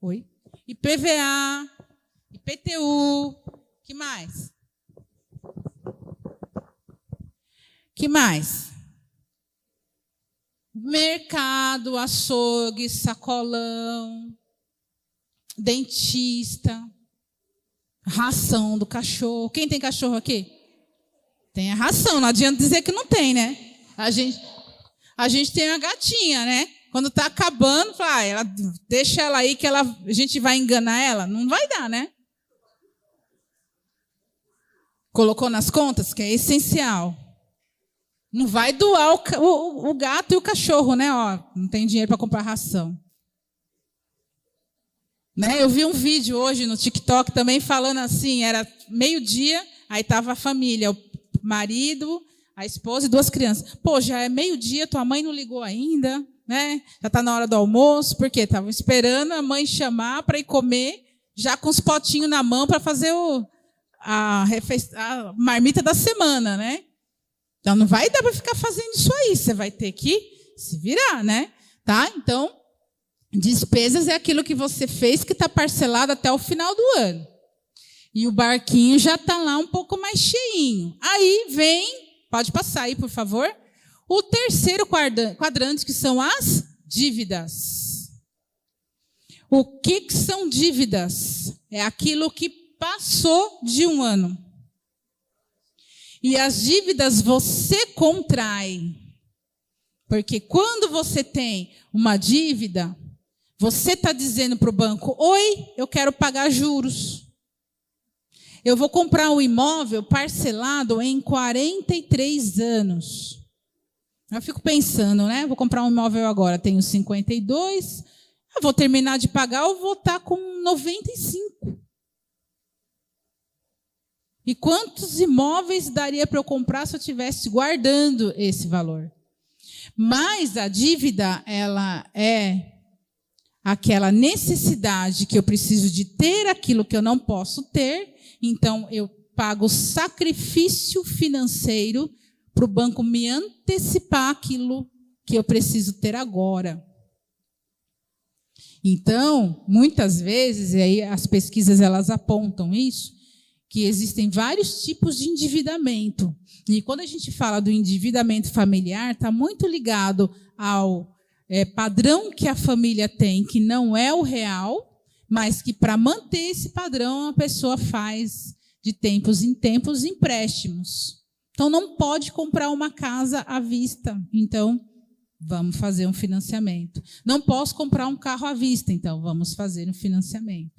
Oi? IPVA, IPTU, que mais? Que mais? Mercado, açougue, sacolão, dentista, ração do cachorro. Quem tem cachorro aqui? Tem a ração, não adianta dizer que não tem, né? A gente, a gente tem uma gatinha, né? Quando está acabando, fala, ah, ela, deixa ela aí que ela, a gente vai enganar ela. Não vai dar, né? Colocou nas contas, que é essencial. Não vai doar o, o, o gato e o cachorro, né? Ó, não tem dinheiro para comprar ração. Né? Eu vi um vídeo hoje no TikTok também falando assim, era meio-dia, aí estava a família, o marido, a esposa e duas crianças. Pô, já é meio-dia, tua mãe não ligou ainda né? Já está na hora do almoço, porque estavam esperando a mãe chamar para ir comer, já com os potinhos na mão para fazer o, a, a marmita da semana, né? Então não vai dar para ficar fazendo isso aí, você vai ter que se virar, né? Tá? Então, despesas é aquilo que você fez que está parcelado até o final do ano. E o barquinho já está lá um pouco mais cheinho. Aí vem, pode passar aí, por favor. O terceiro quadrante, que são as dívidas. O que, que são dívidas? É aquilo que passou de um ano. E as dívidas você contrai. Porque quando você tem uma dívida, você está dizendo para o banco: Oi, eu quero pagar juros. Eu vou comprar um imóvel parcelado em 43 anos. Eu fico pensando, né? Vou comprar um imóvel agora, tenho 52, eu vou terminar de pagar, eu vou estar com 95. E quantos imóveis daria para eu comprar se eu estivesse guardando esse valor? Mas a dívida, ela é aquela necessidade que eu preciso de ter aquilo que eu não posso ter, então eu pago sacrifício financeiro para o banco me antecipar aquilo que eu preciso ter agora. Então, muitas vezes, e aí as pesquisas elas apontam isso, que existem vários tipos de endividamento. E quando a gente fala do endividamento familiar, está muito ligado ao é, padrão que a família tem, que não é o real, mas que para manter esse padrão a pessoa faz de tempos em tempos empréstimos. Então não pode comprar uma casa à vista. Então vamos fazer um financiamento. Não posso comprar um carro à vista, então vamos fazer um financiamento.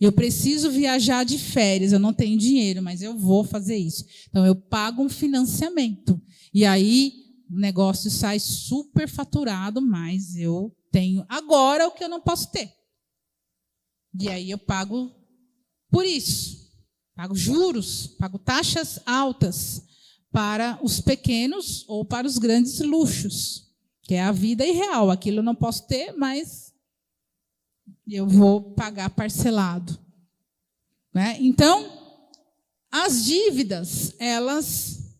Eu preciso viajar de férias, eu não tenho dinheiro, mas eu vou fazer isso. Então eu pago um financiamento. E aí o negócio sai super faturado, mas eu tenho agora o que eu não posso ter. E aí eu pago por isso. Pago juros, pago taxas altas para os pequenos ou para os grandes luxos, que é a vida irreal. Aquilo eu não posso ter, mas eu vou pagar parcelado. Né? Então, as dívidas, elas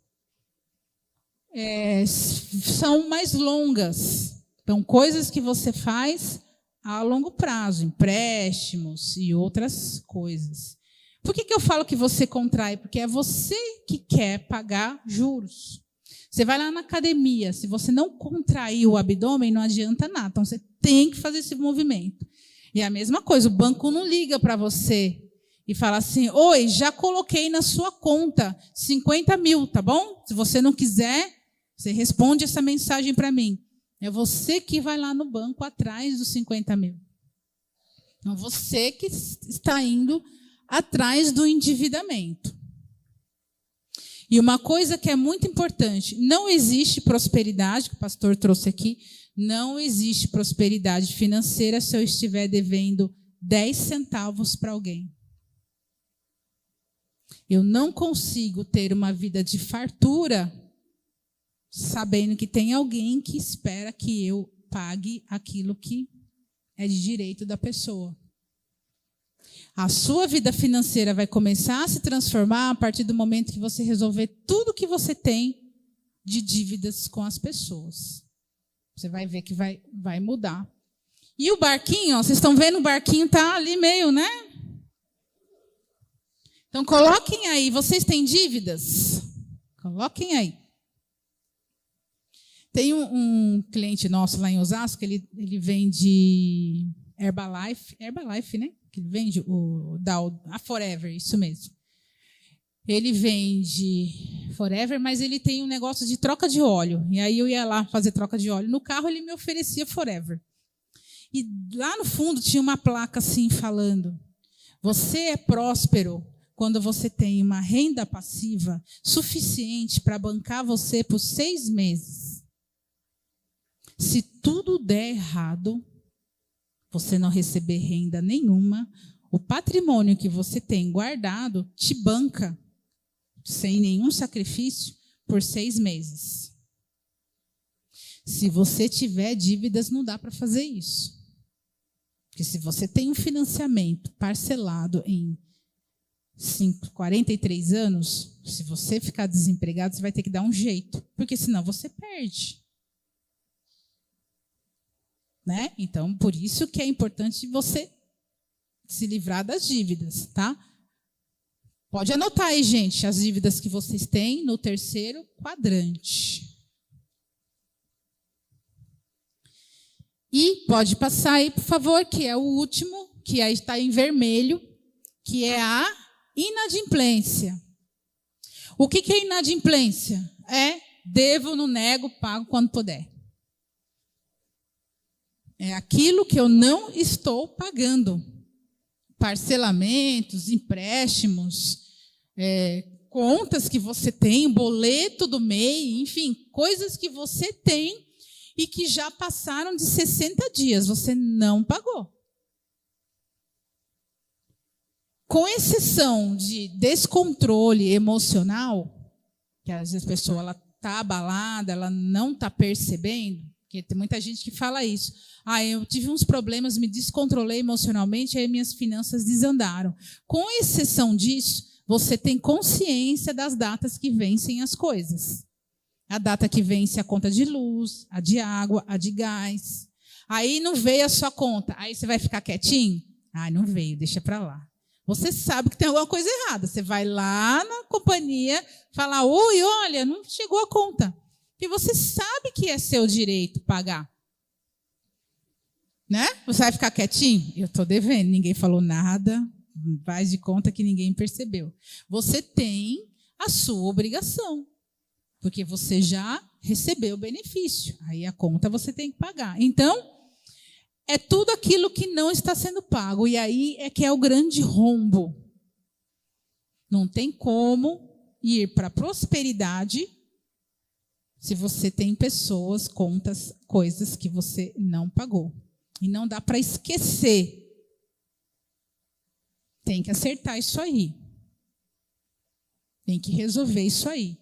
é, são mais longas. Então, coisas que você faz a longo prazo, empréstimos e outras coisas. Por que, que eu falo que você contrai? Porque é você que quer pagar juros. Você vai lá na academia, se você não contrair o abdômen, não adianta nada. Então, você tem que fazer esse movimento. E a mesma coisa, o banco não liga para você e fala assim: Oi, já coloquei na sua conta 50 mil, tá bom? Se você não quiser, você responde essa mensagem para mim. É você que vai lá no banco atrás dos 50 mil. É você que está indo atrás do endividamento. E uma coisa que é muito importante: não existe prosperidade, que o pastor trouxe aqui, não existe prosperidade financeira se eu estiver devendo 10 centavos para alguém. Eu não consigo ter uma vida de fartura sabendo que tem alguém que espera que eu pague aquilo que é de direito da pessoa. A sua vida financeira vai começar a se transformar a partir do momento que você resolver tudo que você tem de dívidas com as pessoas. Você vai ver que vai, vai mudar. E o barquinho, ó, vocês estão vendo o barquinho tá ali meio, né? Então coloquem aí, vocês têm dívidas? Coloquem aí. Tem um, um, cliente nosso lá em Osasco, ele, ele vende Herbalife, Herbalife, né? Que vende o da a Forever, isso mesmo. Ele vende Forever, mas ele tem um negócio de troca de óleo. E aí eu ia lá fazer troca de óleo. No carro ele me oferecia Forever. E lá no fundo tinha uma placa assim falando: Você é próspero quando você tem uma renda passiva suficiente para bancar você por seis meses. Se tudo der errado, você não receber renda nenhuma, o patrimônio que você tem guardado te banca sem nenhum sacrifício por seis meses. Se você tiver dívidas, não dá para fazer isso. Porque se você tem um financiamento parcelado em 5, 43 anos, se você ficar desempregado, você vai ter que dar um jeito. Porque senão você perde. Né? Então, por isso que é importante você se livrar das dívidas, tá? Pode anotar aí, gente, as dívidas que vocês têm no terceiro quadrante. E pode passar aí, por favor, que é o último, que aí está em vermelho, que é a inadimplência. O que, que é inadimplência? É devo, não nego, pago quando puder. É aquilo que eu não estou pagando. Parcelamentos, empréstimos, é, contas que você tem, boleto do MEI, enfim, coisas que você tem e que já passaram de 60 dias, você não pagou. Com exceção de descontrole emocional, que às vezes a pessoa está abalada, ela não está percebendo, porque tem muita gente que fala isso. Ah, eu tive uns problemas, me descontrolei emocionalmente, aí minhas finanças desandaram. Com exceção disso, você tem consciência das datas que vencem as coisas. A data que vence a conta de luz, a de água, a de gás. Aí não veio a sua conta. Aí você vai ficar quietinho? Ah, não veio, deixa para lá. Você sabe que tem alguma coisa errada. Você vai lá na companhia, falar: oi, olha, não chegou a conta. Porque você sabe que é seu direito pagar. Né? Você vai ficar quietinho? Eu estou devendo, ninguém falou nada, faz de conta que ninguém percebeu. Você tem a sua obrigação, porque você já recebeu o benefício. Aí a conta você tem que pagar. Então, é tudo aquilo que não está sendo pago. E aí é que é o grande rombo. Não tem como ir para a prosperidade se você tem pessoas, contas, coisas que você não pagou. E não dá para esquecer. Tem que acertar isso aí. Tem que resolver isso aí.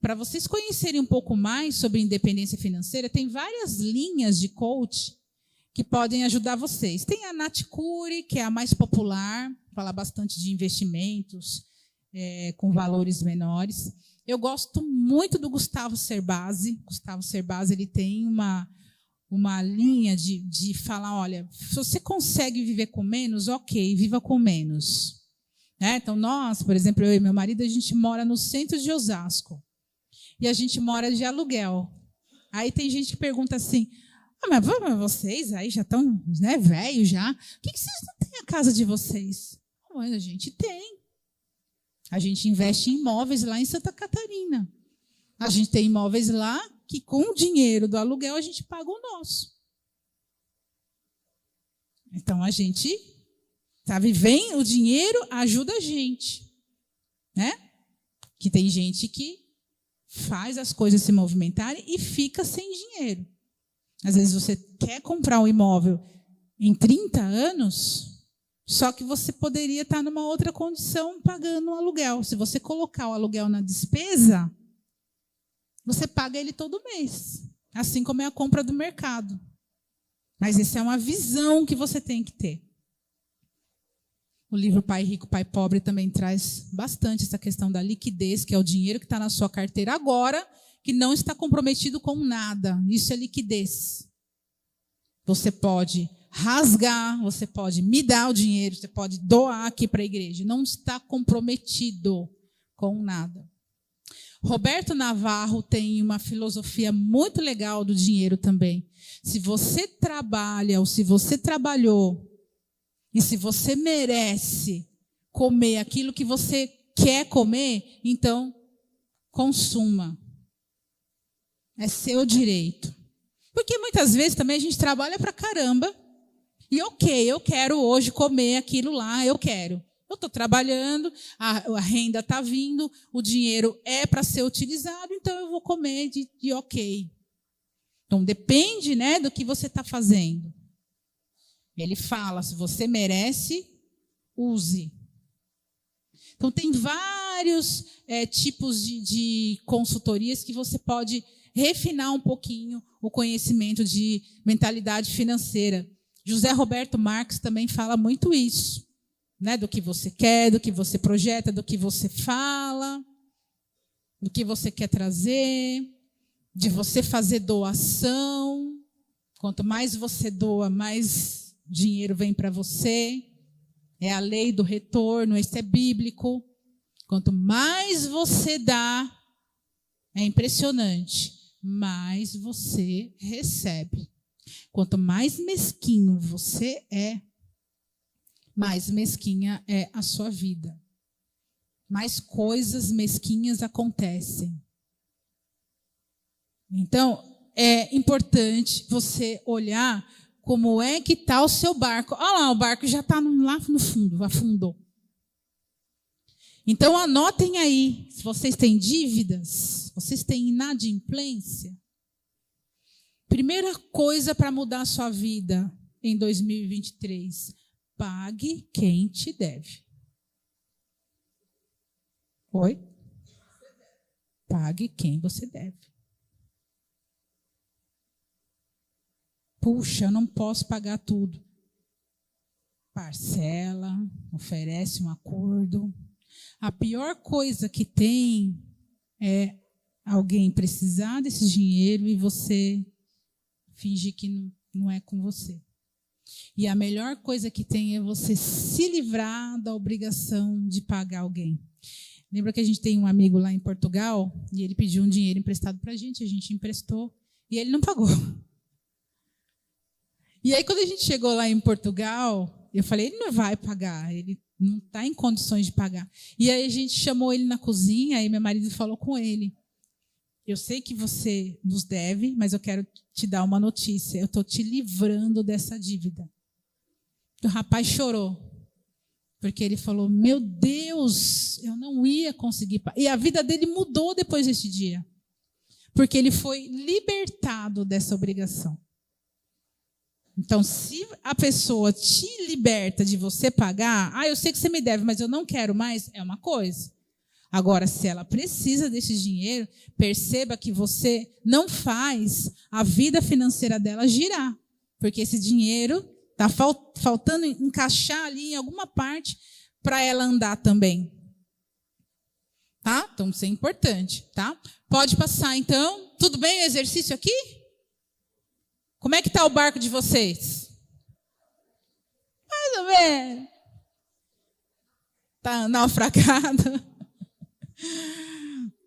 Para vocês conhecerem um pouco mais sobre independência financeira, tem várias linhas de coach que podem ajudar vocês. Tem a Nath Cure, que é a mais popular, fala bastante de investimentos é, com valores menores. Eu gosto muito do Gustavo Cerbasi. Gustavo Cerbasi ele tem uma, uma linha de, de falar: olha, se você consegue viver com menos, ok, viva com menos. Né? Então, nós, por exemplo, eu e meu marido, a gente mora no centro de Osasco. E a gente mora de aluguel. Aí tem gente que pergunta assim: ah, mas vocês aí já estão né, velhos já. Por que, que vocês não têm a casa de vocês? Mas a gente tem. A gente investe em imóveis lá em Santa Catarina. A gente tem imóveis lá que, com o dinheiro do aluguel, a gente paga o nosso. Então a gente, sabe, vem o dinheiro, ajuda a gente. Né? Que tem gente que faz as coisas se movimentarem e fica sem dinheiro. Às vezes você quer comprar um imóvel em 30 anos, só que você poderia estar numa outra condição pagando um aluguel. Se você colocar o aluguel na despesa, você paga ele todo mês. Assim como é a compra do mercado. Mas isso é uma visão que você tem que ter. O livro Pai Rico, Pai Pobre também traz bastante essa questão da liquidez, que é o dinheiro que está na sua carteira agora, que não está comprometido com nada. Isso é liquidez. Você pode rasgar, você pode me dar o dinheiro, você pode doar aqui para a igreja. Não está comprometido com nada. Roberto Navarro tem uma filosofia muito legal do dinheiro também. Se você trabalha ou se você trabalhou e se você merece comer aquilo que você quer comer, então consuma. É seu direito. Porque muitas vezes também a gente trabalha para caramba e ok, eu quero hoje comer aquilo lá, eu quero. Eu estou trabalhando, a, a renda está vindo, o dinheiro é para ser utilizado, então eu vou comer de, de ok. Então depende né, do que você está fazendo. Ele fala: se você merece, use. Então tem vários é, tipos de, de consultorias que você pode refinar um pouquinho o conhecimento de mentalidade financeira. José Roberto Marques também fala muito isso, né? Do que você quer, do que você projeta, do que você fala, do que você quer trazer, de você fazer doação. Quanto mais você doa, mais dinheiro vem para você. É a lei do retorno, isso é bíblico. Quanto mais você dá, é impressionante, mais você recebe. Quanto mais mesquinho você é, mais mesquinha é a sua vida. Mais coisas mesquinhas acontecem. Então, é importante você olhar como é que está o seu barco. Olha lá, o barco já está lá no fundo, afundou. Então, anotem aí, se vocês têm dívidas, vocês têm inadimplência, Primeira coisa para mudar a sua vida em 2023: pague quem te deve. Oi? Pague quem você deve. Puxa, eu não posso pagar tudo. Parcela, oferece um acordo. A pior coisa que tem é alguém precisar desse dinheiro e você fingir que não, não é com você. E a melhor coisa que tem é você se livrar da obrigação de pagar alguém. Lembra que a gente tem um amigo lá em Portugal e ele pediu um dinheiro emprestado para a gente, a gente emprestou e ele não pagou. E aí, quando a gente chegou lá em Portugal, eu falei: ele não vai pagar, ele não está em condições de pagar. E aí a gente chamou ele na cozinha, e meu marido falou com ele: eu sei que você nos deve, mas eu quero te dar uma notícia. Eu estou te livrando dessa dívida. O rapaz chorou. Porque ele falou: Meu Deus, eu não ia conseguir. E a vida dele mudou depois desse dia. Porque ele foi libertado dessa obrigação. Então, se a pessoa te liberta de você pagar, ah, eu sei que você me deve, mas eu não quero mais, é uma coisa. Agora, se ela precisa desse dinheiro, perceba que você não faz a vida financeira dela girar. Porque esse dinheiro está faltando encaixar ali em alguma parte para ela andar também. Tá? Então, isso é importante, tá? Pode passar, então. Tudo bem o exercício aqui? Como é que tá o barco de vocês? Mais ou menos. Tá naufragado.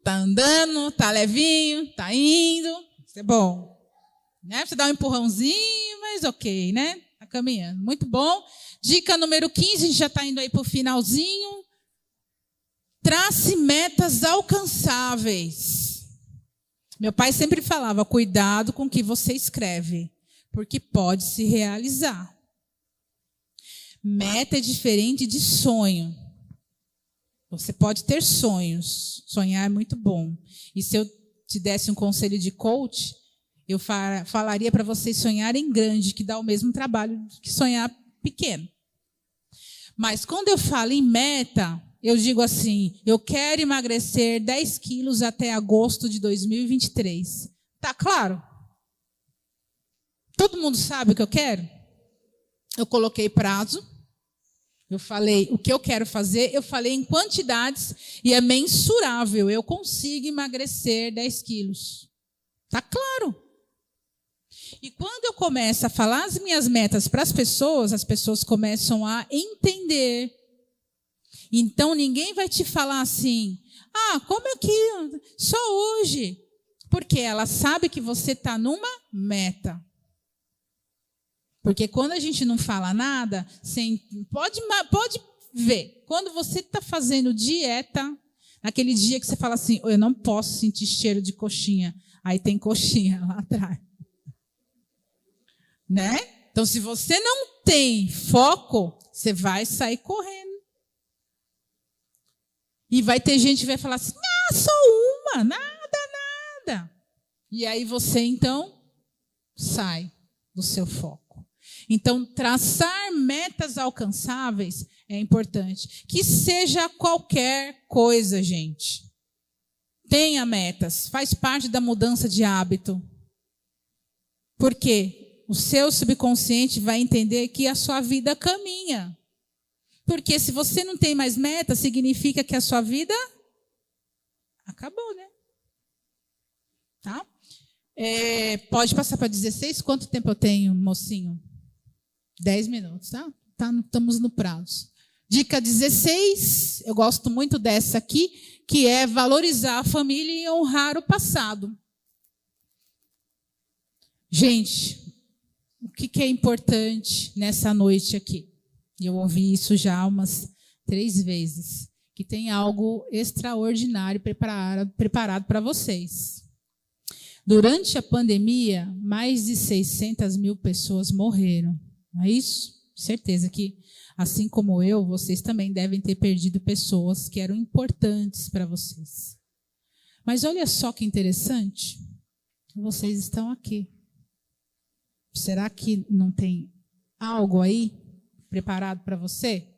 Tá andando, tá levinho, tá indo. Isso é bom. Né? Você dá um empurrãozinho, mas ok, né? Tá caminhando. Muito bom. Dica número 15, a gente já está indo aí para o finalzinho. Trace metas alcançáveis. Meu pai sempre falava: cuidado com o que você escreve, porque pode se realizar. Meta é diferente de sonho. Você pode ter sonhos, sonhar é muito bom. E se eu te desse um conselho de coach, eu falaria para vocês sonharem grande, que dá o mesmo trabalho que sonhar pequeno. Mas quando eu falo em meta, eu digo assim: eu quero emagrecer 10 quilos até agosto de 2023. Tá claro? Todo mundo sabe o que eu quero? Eu coloquei prazo. Eu falei o que eu quero fazer, eu falei em quantidades e é mensurável. Eu consigo emagrecer 10 quilos. Tá claro. E quando eu começo a falar as minhas metas para as pessoas, as pessoas começam a entender então ninguém vai te falar assim: ah, como é que só hoje? Porque ela sabe que você está numa meta. Porque quando a gente não fala nada, sem, pode, pode ver. Quando você está fazendo dieta, naquele dia que você fala assim, eu não posso sentir cheiro de coxinha. Aí tem coxinha lá atrás. Né? Então, se você não tem foco, você vai sair correndo. E vai ter gente que vai falar assim: ah, só uma, nada, nada. E aí você então sai do seu foco. Então, traçar metas alcançáveis é importante. Que seja qualquer coisa, gente. Tenha metas, faz parte da mudança de hábito. Por quê? O seu subconsciente vai entender que a sua vida caminha. Porque se você não tem mais meta, significa que a sua vida acabou, né? Tá? É, pode passar para 16? Quanto tempo eu tenho, mocinho? 10 minutos, tá? tá? Estamos no prazo. Dica 16, eu gosto muito dessa aqui, que é valorizar a família e honrar o passado. Gente, o que, que é importante nessa noite aqui? Eu ouvi isso já umas três vezes. Que tem algo extraordinário preparado para vocês. Durante a pandemia, mais de 600 mil pessoas morreram. Não é isso? Certeza que, assim como eu, vocês também devem ter perdido pessoas que eram importantes para vocês. Mas olha só que interessante. Vocês estão aqui. Será que não tem algo aí preparado para você?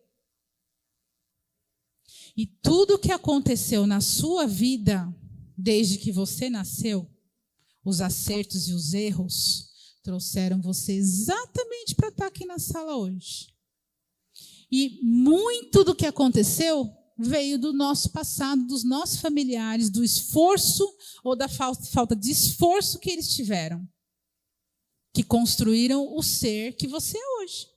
E tudo que aconteceu na sua vida desde que você nasceu, os acertos e os erros, trouxeram você exatamente para estar aqui na sala hoje. E muito do que aconteceu veio do nosso passado, dos nossos familiares, do esforço ou da falta de esforço que eles tiveram, que construíram o ser que você é hoje.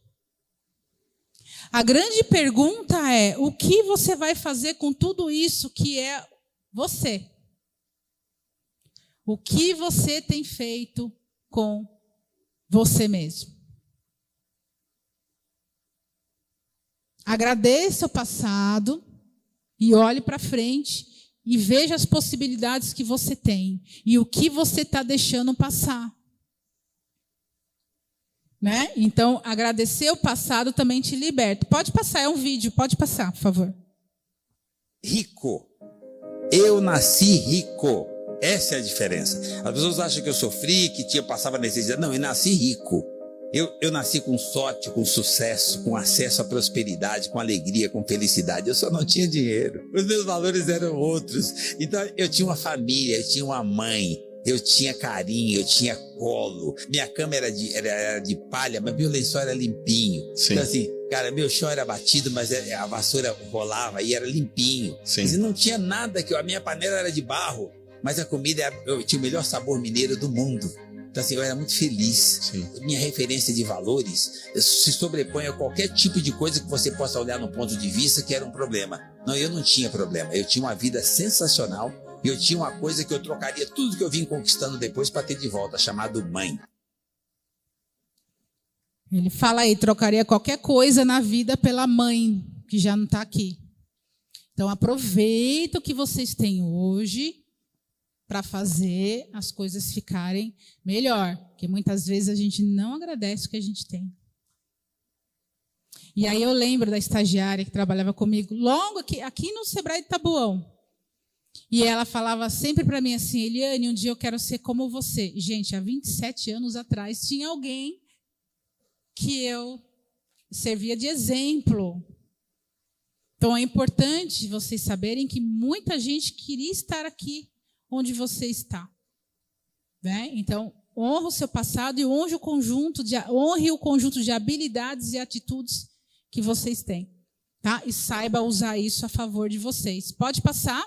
A grande pergunta é: o que você vai fazer com tudo isso que é você? O que você tem feito com você mesmo? Agradeça o passado e olhe para frente e veja as possibilidades que você tem e o que você está deixando passar. Né? Então, agradecer o passado também te liberta. Pode passar, é um vídeo, pode passar, por favor. Rico. Eu nasci rico. Essa é a diferença. As pessoas acham que eu sofri, que tinha passava necessidade. Não, eu nasci rico. Eu, eu nasci com sorte, com sucesso, com acesso à prosperidade, com alegria, com felicidade. Eu só não tinha dinheiro. Os meus valores eram outros. Então eu tinha uma família, eu tinha uma mãe, eu tinha carinho, eu tinha colo. Minha cama era de, era, era de palha, mas meu lençol era limpinho. Sim. Então, assim, Cara, meu chão era batido, mas é- a vassoura rolava e era limpinho. Sim. Quer dizer, não tinha nada que a minha panela era de barro, mas a comida era- eu tinha o melhor sabor mineiro do mundo. Então assim, eu era muito feliz. Sim. Minha referência de valores se sobrepõe a qualquer tipo de coisa que você possa olhar no ponto de vista que era um problema. Não, eu não tinha problema. Eu tinha uma vida sensacional e eu tinha uma coisa que eu trocaria tudo que eu vim conquistando depois para ter de volta, chamado mãe. Ele fala aí, trocaria qualquer coisa na vida pela mãe, que já não está aqui. Então aproveita o que vocês têm hoje para fazer as coisas ficarem melhor, porque muitas vezes a gente não agradece o que a gente tem. E aí eu lembro da estagiária que trabalhava comigo, logo aqui, aqui no Sebrae de Tabuão. E ela falava sempre para mim assim, Eliane, um dia eu quero ser como você. Gente, há 27 anos atrás tinha alguém que eu servia de exemplo. Então é importante vocês saberem que muita gente queria estar aqui onde você está. Né? Então, honre o seu passado e honre o conjunto de honre o conjunto de habilidades e atitudes que vocês têm, tá? E saiba usar isso a favor de vocês. Pode passar?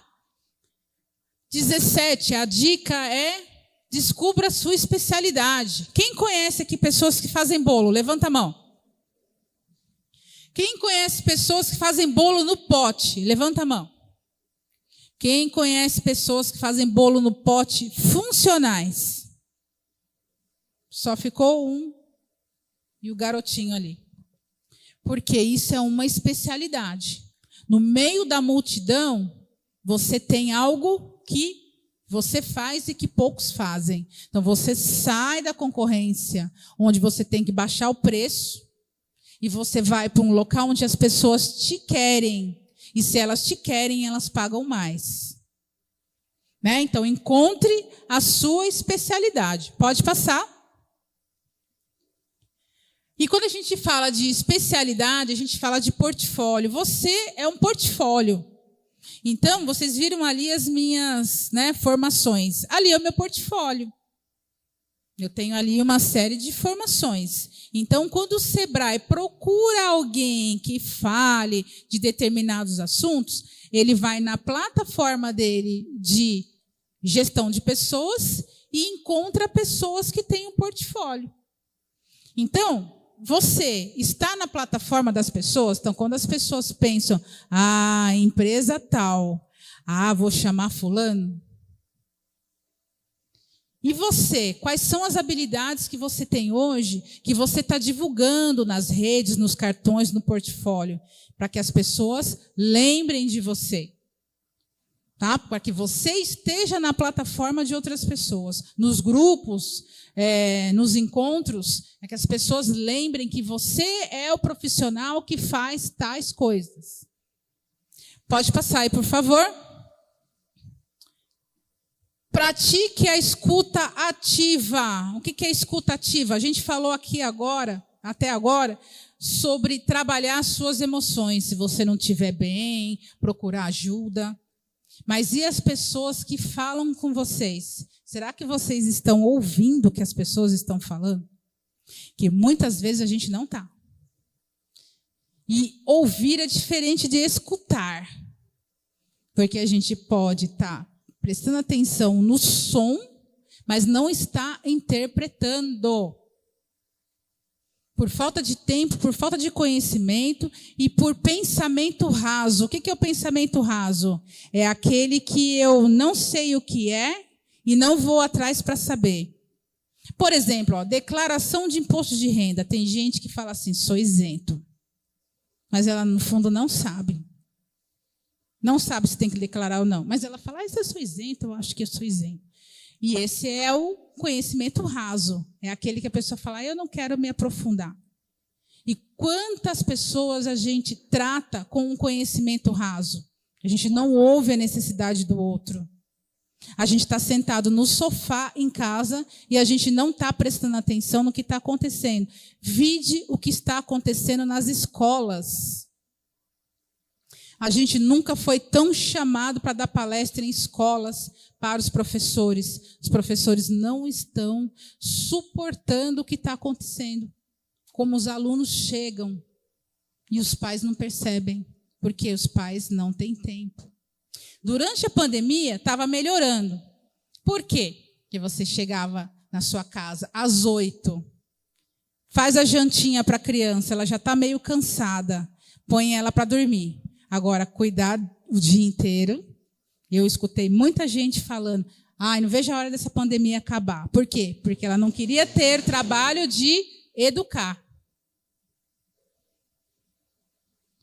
17, a dica é descubra a sua especialidade. Quem conhece aqui pessoas que fazem bolo? Levanta a mão. Quem conhece pessoas que fazem bolo no pote? Levanta a mão. Quem conhece pessoas que fazem bolo no pote funcionais? Só ficou um e o garotinho ali. Porque isso é uma especialidade. No meio da multidão, você tem algo que você faz e que poucos fazem. Então você sai da concorrência, onde você tem que baixar o preço, e você vai para um local onde as pessoas te querem. E se elas te querem, elas pagam mais. Né? Então encontre a sua especialidade. Pode passar. E quando a gente fala de especialidade, a gente fala de portfólio. Você é um portfólio. Então, vocês viram ali as minhas né, formações. Ali é o meu portfólio. Eu tenho ali uma série de formações. Então, quando o Sebrae procura alguém que fale de determinados assuntos, ele vai na plataforma dele de gestão de pessoas e encontra pessoas que têm um portfólio. Então, você está na plataforma das pessoas, então quando as pessoas pensam, ah, empresa tal, ah, vou chamar fulano. E você, quais são as habilidades que você tem hoje, que você está divulgando nas redes, nos cartões, no portfólio, para que as pessoas lembrem de você? Tá? Para que você esteja na plataforma de outras pessoas, nos grupos, é, nos encontros, é que as pessoas lembrem que você é o profissional que faz tais coisas. Pode passar aí, por favor. Pratique a escuta ativa. O que é escuta ativa? A gente falou aqui agora, até agora, sobre trabalhar as suas emoções. Se você não estiver bem, procurar ajuda. Mas e as pessoas que falam com vocês? Será que vocês estão ouvindo o que as pessoas estão falando? Que muitas vezes a gente não está. E ouvir é diferente de escutar. Porque a gente pode estar tá prestando atenção no som, mas não está interpretando. Por falta de tempo, por falta de conhecimento e por pensamento raso. O que é o pensamento raso? É aquele que eu não sei o que é e não vou atrás para saber. Por exemplo, ó, declaração de imposto de renda. Tem gente que fala assim, sou isento. Mas ela, no fundo, não sabe. Não sabe se tem que declarar ou não. Mas ela fala, ah, eu sou isento, eu acho que eu sou isento. E esse é o conhecimento raso. É aquele que a pessoa fala, ah, eu não quero me aprofundar. E quantas pessoas a gente trata com um conhecimento raso? A gente não ouve a necessidade do outro. A gente está sentado no sofá em casa e a gente não está prestando atenção no que está acontecendo. Vide o que está acontecendo nas escolas. A gente nunca foi tão chamado para dar palestra em escolas para os professores. Os professores não estão suportando o que está acontecendo. Como os alunos chegam. E os pais não percebem, porque os pais não têm tempo. Durante a pandemia, estava melhorando. Por quê? Porque você chegava na sua casa às oito, faz a jantinha para a criança, ela já está meio cansada, põe ela para dormir. Agora, cuidar o dia inteiro. Eu escutei muita gente falando: ai, não vejo a hora dessa pandemia acabar. Por quê? Porque ela não queria ter trabalho de educar.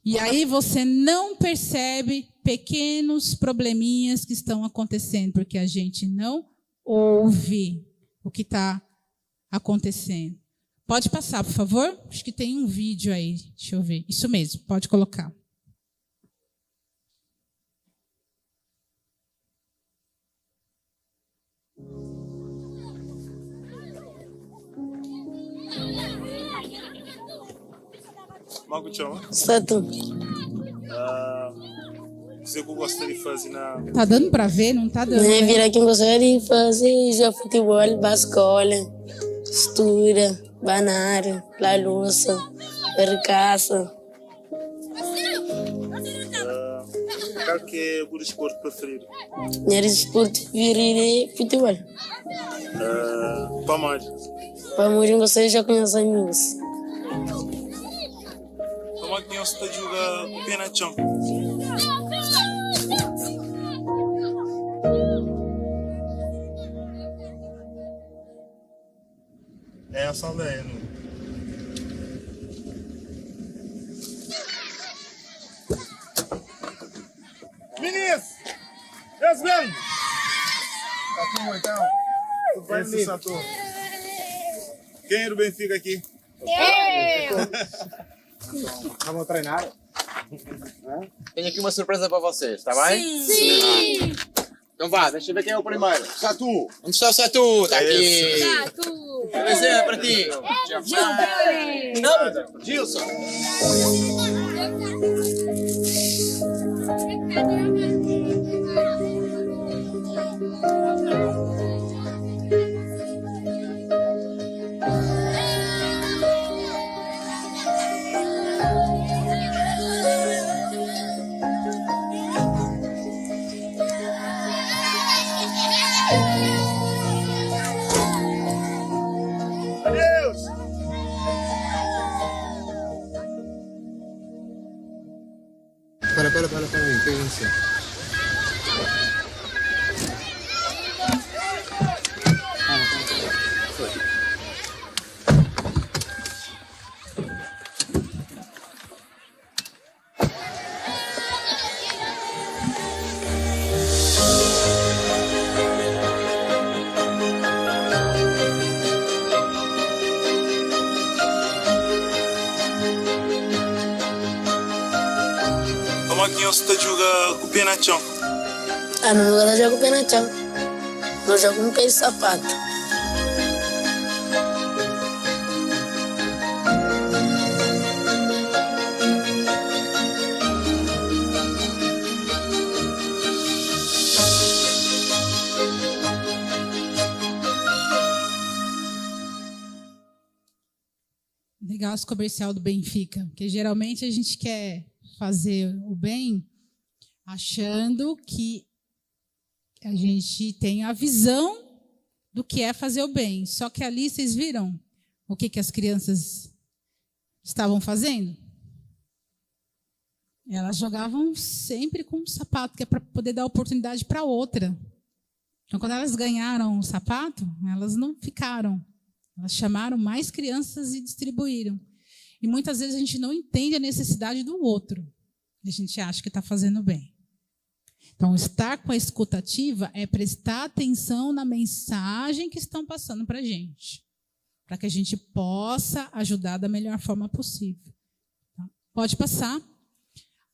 E aí você não percebe pequenos probleminhas que estão acontecendo, porque a gente não ouve o que está acontecendo. Pode passar, por favor? Acho que tem um vídeo aí. Deixa eu ver. Isso mesmo, pode colocar. Mago chama? Satu. Ah, você que gosta de fazer na. Tá dando para ver? Não tá dando. Né, né? vir aqui gostaria de fazer jogar futebol, bascola, estuda, banar, la louça, percaça. Ah, qual que é o esporte preferido? Minha esporte virir futebol. Ah, para mais. Para morrer gostaria já conhecer amigos. Como é que você está jogando com pena chão? É a? Vinícius! Yes, bem! Tá tudo então? Tudo bem, Esse Sator. Quem é do Benfica aqui? (laughs) Vamos treinar? Tenho aqui uma surpresa para vocês, está bem? Sim! Então vá, deixa eu ver quem é o primeiro. Satu! Onde está o Satu? Está aqui! Satu! Prazer, é para ti! Não, Gilson! Adeus! Para, para, para, para jogando com o pé na chão? Ah, no lugar eu jogo pé na chão. Não jogo um pé de sapato. Legal esse comercial do Benfica, porque geralmente a gente quer fazer o bem achando que a gente tem a visão do que é fazer o bem. Só que ali vocês viram o que, que as crianças estavam fazendo? Elas jogavam sempre com um sapato, que é para poder dar oportunidade para outra. Então, quando elas ganharam o sapato, elas não ficaram. Elas chamaram mais crianças e distribuíram. E muitas vezes a gente não entende a necessidade do outro. A gente acha que está fazendo bem. Então, estar com a escutativa é prestar atenção na mensagem que estão passando para a gente, para que a gente possa ajudar da melhor forma possível. Tá? Pode passar.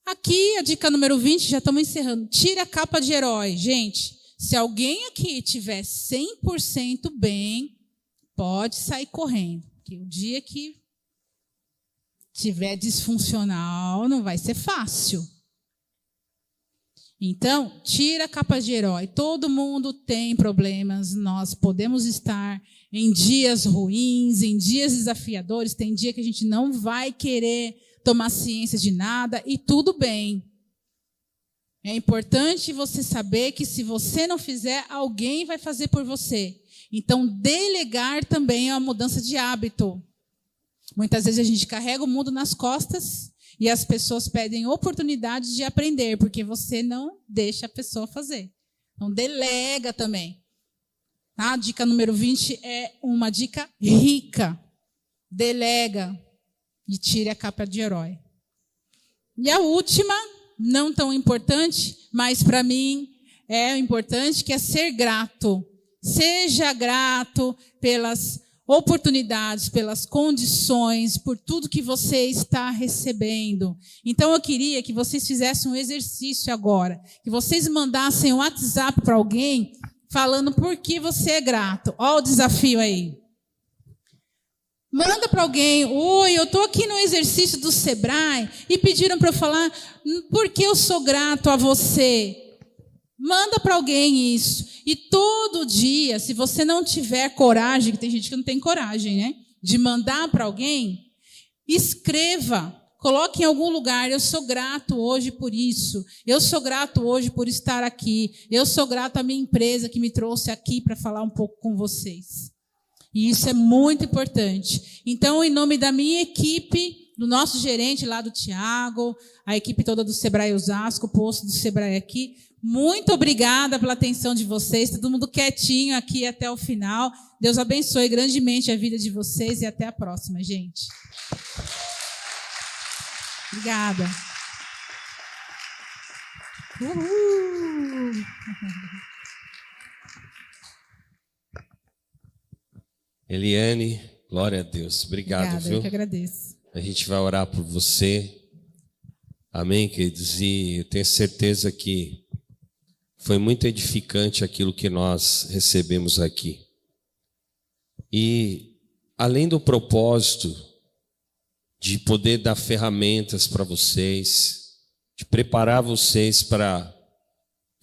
Aqui, a dica número 20, já estamos encerrando. Tira a capa de herói. Gente, se alguém aqui tiver 100% bem, pode sair correndo. Porque o dia que tiver disfuncional, não vai ser fácil. Então, tira a capa de herói. Todo mundo tem problemas. Nós podemos estar em dias ruins, em dias desafiadores. Tem dia que a gente não vai querer tomar ciência de nada e tudo bem. É importante você saber que se você não fizer, alguém vai fazer por você. Então, delegar também é uma mudança de hábito. Muitas vezes a gente carrega o mundo nas costas e as pessoas pedem oportunidade de aprender, porque você não deixa a pessoa fazer. Então, delega também. A dica número 20 é uma dica rica. Delega e tire a capa de herói. E a última, não tão importante, mas para mim é importante, que é ser grato. Seja grato pelas oportunidades, pelas condições, por tudo que você está recebendo. Então eu queria que vocês fizessem um exercício agora, que vocês mandassem um WhatsApp para alguém falando por que você é grato. Olha o desafio aí. Manda para alguém, oi, eu estou aqui no exercício do Sebrae e pediram para eu falar por que eu sou grato a você. Manda para alguém isso. E todo dia, se você não tiver coragem, que tem gente que não tem coragem, né? De mandar para alguém, escreva. Coloque em algum lugar. Eu sou grato hoje por isso. Eu sou grato hoje por estar aqui. Eu sou grato à minha empresa que me trouxe aqui para falar um pouco com vocês. E isso é muito importante. Então, em nome da minha equipe, do nosso gerente lá do Tiago, a equipe toda do Sebrae Osasco, o posto do Sebrae aqui, muito obrigada pela atenção de vocês, todo mundo quietinho aqui até o final. Deus abençoe grandemente a vida de vocês e até a próxima, gente. Obrigada. Uhul. Eliane, glória a Deus. Obrigado, Obrigada, viu? eu que agradeço. A gente vai orar por você. Amém, queridos? E eu tenho certeza que foi muito edificante aquilo que nós recebemos aqui. E além do propósito de poder dar ferramentas para vocês, de preparar vocês para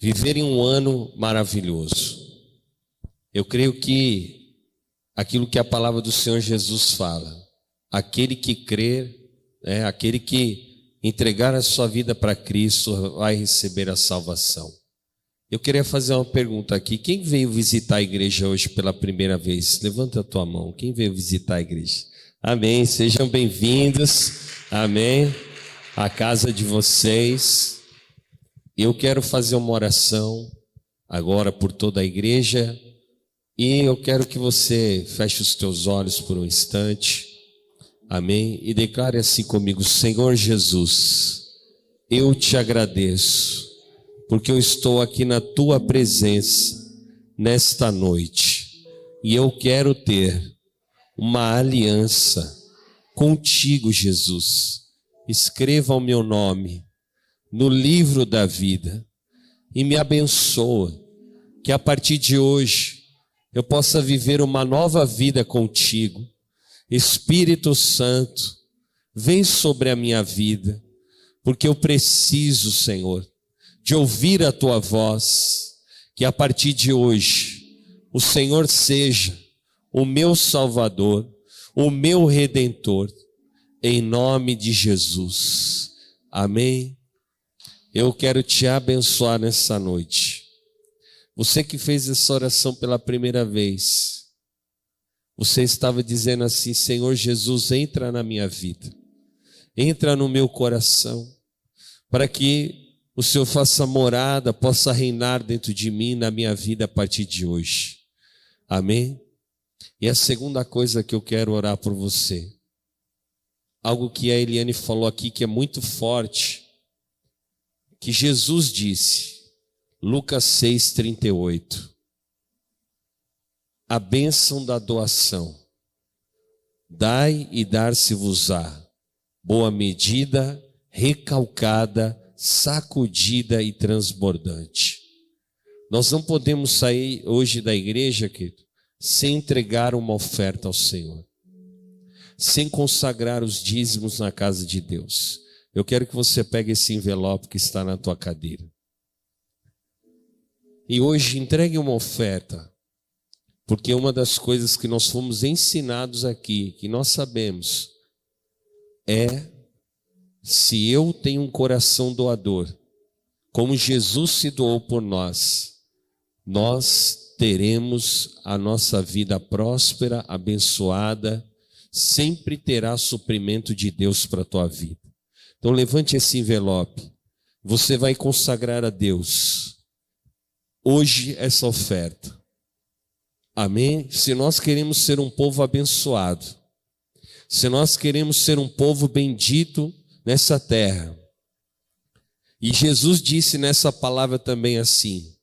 viverem um ano maravilhoso. Eu creio que aquilo que a palavra do Senhor Jesus fala, aquele que crer, é, aquele que entregar a sua vida para Cristo vai receber a salvação. Eu queria fazer uma pergunta aqui. Quem veio visitar a igreja hoje pela primeira vez? Levanta a tua mão. Quem veio visitar a igreja? Amém. Sejam bem-vindos. Amém. A casa de vocês. Eu quero fazer uma oração agora por toda a igreja e eu quero que você feche os teus olhos por um instante. Amém. E declare assim comigo: Senhor Jesus, eu te agradeço porque eu estou aqui na tua presença nesta noite e eu quero ter uma aliança contigo, Jesus. Escreva o meu nome no livro da vida e me abençoa, que a partir de hoje eu possa viver uma nova vida contigo. Espírito Santo, vem sobre a minha vida, porque eu preciso, Senhor de ouvir a tua voz, que a partir de hoje o Senhor seja o meu Salvador, o meu Redentor, em nome de Jesus. Amém. Eu quero te abençoar nessa noite. Você que fez essa oração pela primeira vez, você estava dizendo assim: Senhor Jesus, entra na minha vida, entra no meu coração, para que o Senhor faça morada, possa reinar dentro de mim, na minha vida a partir de hoje. Amém? E a segunda coisa que eu quero orar por você, algo que a Eliane falou aqui que é muito forte, que Jesus disse, Lucas 6,38, a bênção da doação, dai e dar-se-vos-á, boa medida, recalcada, sacudida e transbordante. Nós não podemos sair hoje da igreja, querido, sem entregar uma oferta ao Senhor, sem consagrar os dízimos na casa de Deus. Eu quero que você pegue esse envelope que está na tua cadeira. E hoje entregue uma oferta, porque uma das coisas que nós fomos ensinados aqui, que nós sabemos, é se eu tenho um coração doador, como Jesus se doou por nós, nós teremos a nossa vida próspera, abençoada, sempre terá suprimento de Deus para a tua vida. Então levante esse envelope. Você vai consagrar a Deus hoje essa oferta. Amém? Se nós queremos ser um povo abençoado, se nós queremos ser um povo bendito nessa terra, e Jesus disse nessa palavra também assim: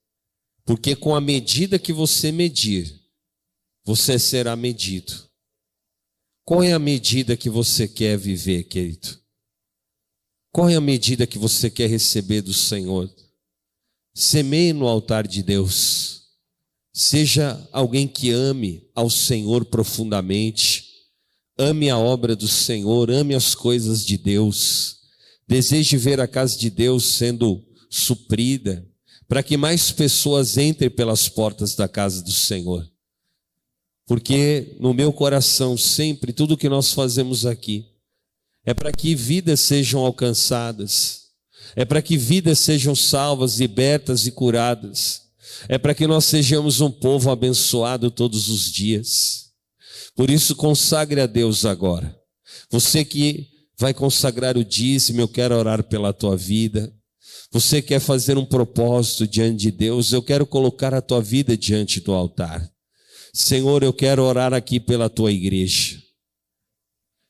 porque com a medida que você medir, você será medido. Qual é a medida que você quer viver, querido? Qual é a medida que você quer receber do Senhor? Semeie no altar de Deus. Seja alguém que ame ao Senhor profundamente, ame a obra do Senhor, ame as coisas de Deus, deseje ver a casa de Deus sendo suprida, para que mais pessoas entrem pelas portas da casa do Senhor. Porque no meu coração, sempre, tudo que nós fazemos aqui, é para que vidas sejam alcançadas, é para que vidas sejam salvas, libertas e curadas é para que nós sejamos um povo abençoado todos os dias. Por isso, consagre a Deus agora. Você que vai consagrar o dízimo, eu quero orar pela tua vida. Você quer fazer um propósito diante de Deus, eu quero colocar a tua vida diante do altar. Senhor, eu quero orar aqui pela tua igreja.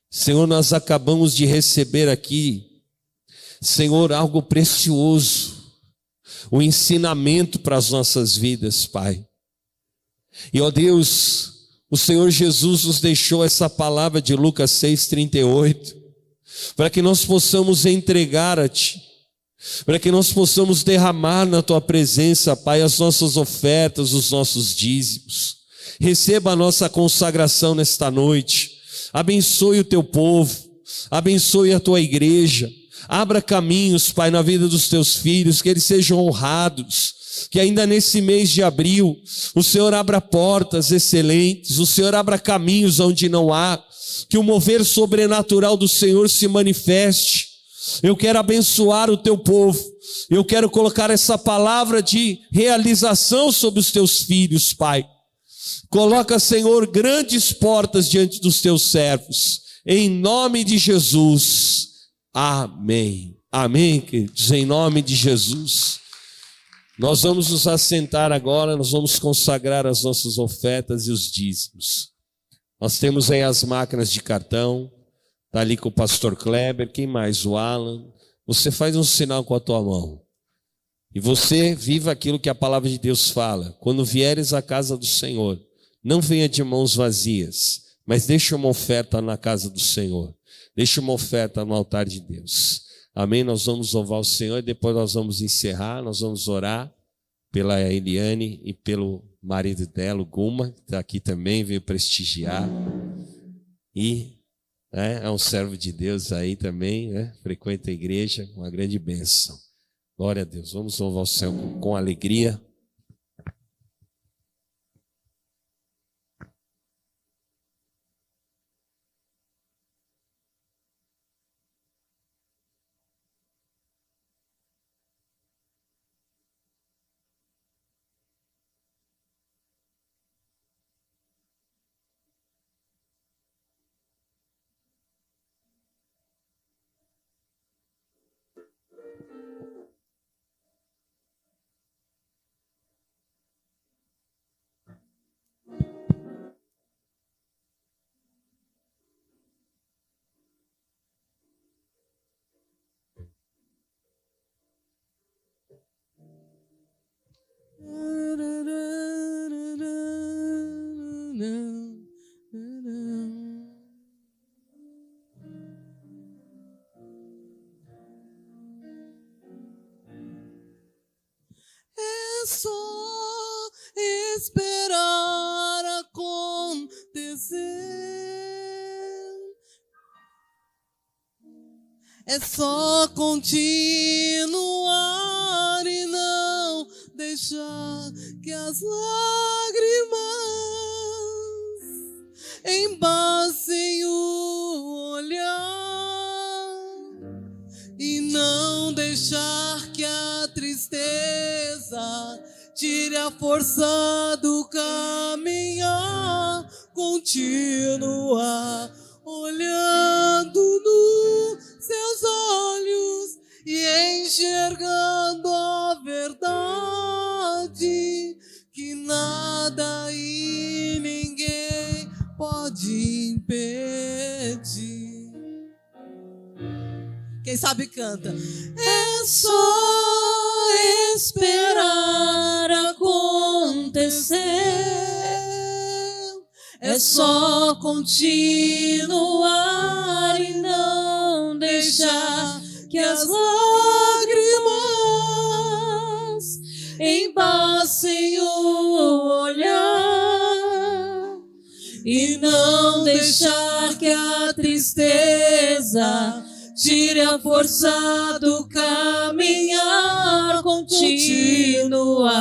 Senhor, nós acabamos de receber aqui, Senhor, algo precioso o ensinamento para as nossas vidas, Pai. E ó Deus, o Senhor Jesus nos deixou essa palavra de Lucas 6:38, para que nós possamos entregar a Ti, para que nós possamos derramar na Tua presença, Pai, as nossas ofertas, os nossos dízimos. Receba a nossa consagração nesta noite. Abençoe o Teu povo, abençoe a Tua igreja. Abra caminhos, Pai, na vida dos teus filhos, que eles sejam honrados. Que ainda nesse mês de abril, o Senhor abra portas excelentes, o Senhor abra caminhos onde não há, que o mover sobrenatural do Senhor se manifeste. Eu quero abençoar o teu povo, eu quero colocar essa palavra de realização sobre os teus filhos, Pai. Coloca, Senhor, grandes portas diante dos teus servos, em nome de Jesus. Amém. Amém, queridos, em nome de Jesus. Nós vamos nos assentar agora, nós vamos consagrar as nossas ofertas e os dízimos. Nós temos aí as máquinas de cartão, está ali com o pastor Kleber, quem mais? O Alan. Você faz um sinal com a tua mão. E você viva aquilo que a palavra de Deus fala. Quando vieres à casa do Senhor, não venha de mãos vazias, mas deixe uma oferta na casa do Senhor. Deixe uma oferta no altar de Deus. Amém? Nós vamos louvar o Senhor e depois nós vamos encerrar, nós vamos orar pela Eliane e pelo marido dela, o Guma, que está aqui também, veio prestigiar. E né, é um servo de Deus aí também, né? frequenta a igreja, uma grande bênção. Glória a Deus. Vamos louvar o Senhor com, com alegria. Só Sabe canta. É só esperar acontecer. É só continuar e não deixar que as lágrimas embassem o olhar e não deixar que a tristeza a força do caminhar, continua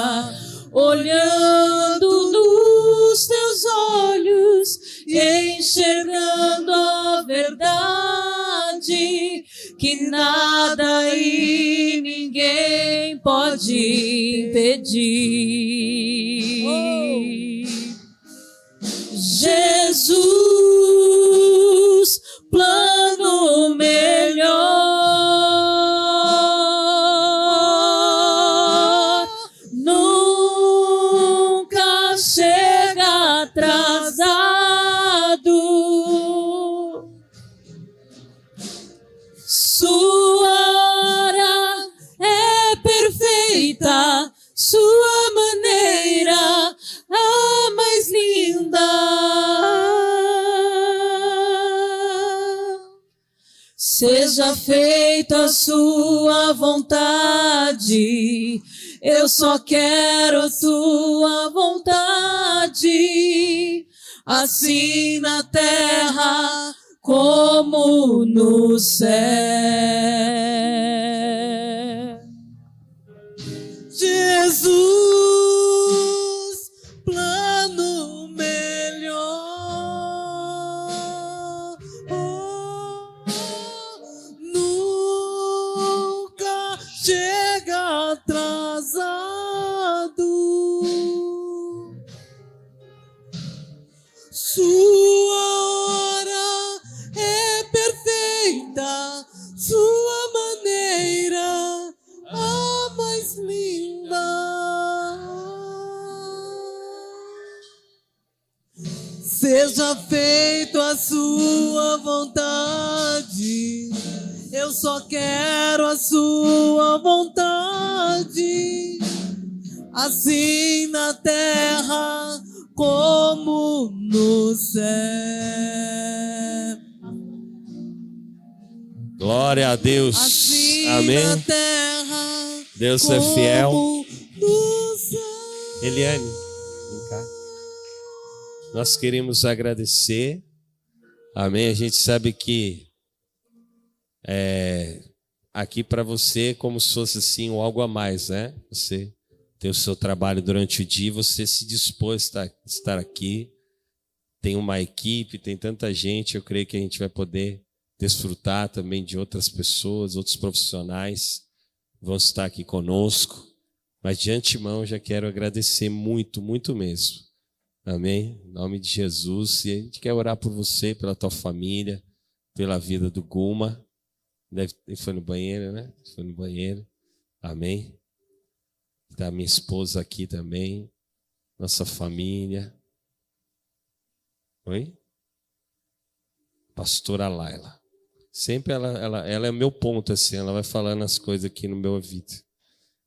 olhando nos teus olhos e enxergando a verdade que nada e ninguém pode impedir. Jesus, plano melhor, Seja feita a sua vontade, eu só quero a tua vontade, assim na terra como no céu. Deus é fiel. como no céu. Eliane, vem cá. Nós queremos agradecer. Amém. A gente sabe que é, aqui para você é como se fosse assim algo a mais, né? Você tem o seu trabalho durante o dia, você se dispôs a estar aqui. Tem uma equipe, tem tanta gente. Eu creio que a gente vai poder desfrutar também de outras pessoas, outros profissionais vão estar aqui conosco. Mas de antemão já quero agradecer muito, muito mesmo. Amém? Em nome de Jesus. E a gente quer orar por você, pela tua família, pela vida do Guma. Deve, ele foi no banheiro, né? Foi no banheiro. Amém? Está minha esposa aqui também. Nossa família. Oi? Pastora Laila. Sempre ela, ela, ela é meu ponto, assim, ela vai falando as coisas aqui no meu ouvido.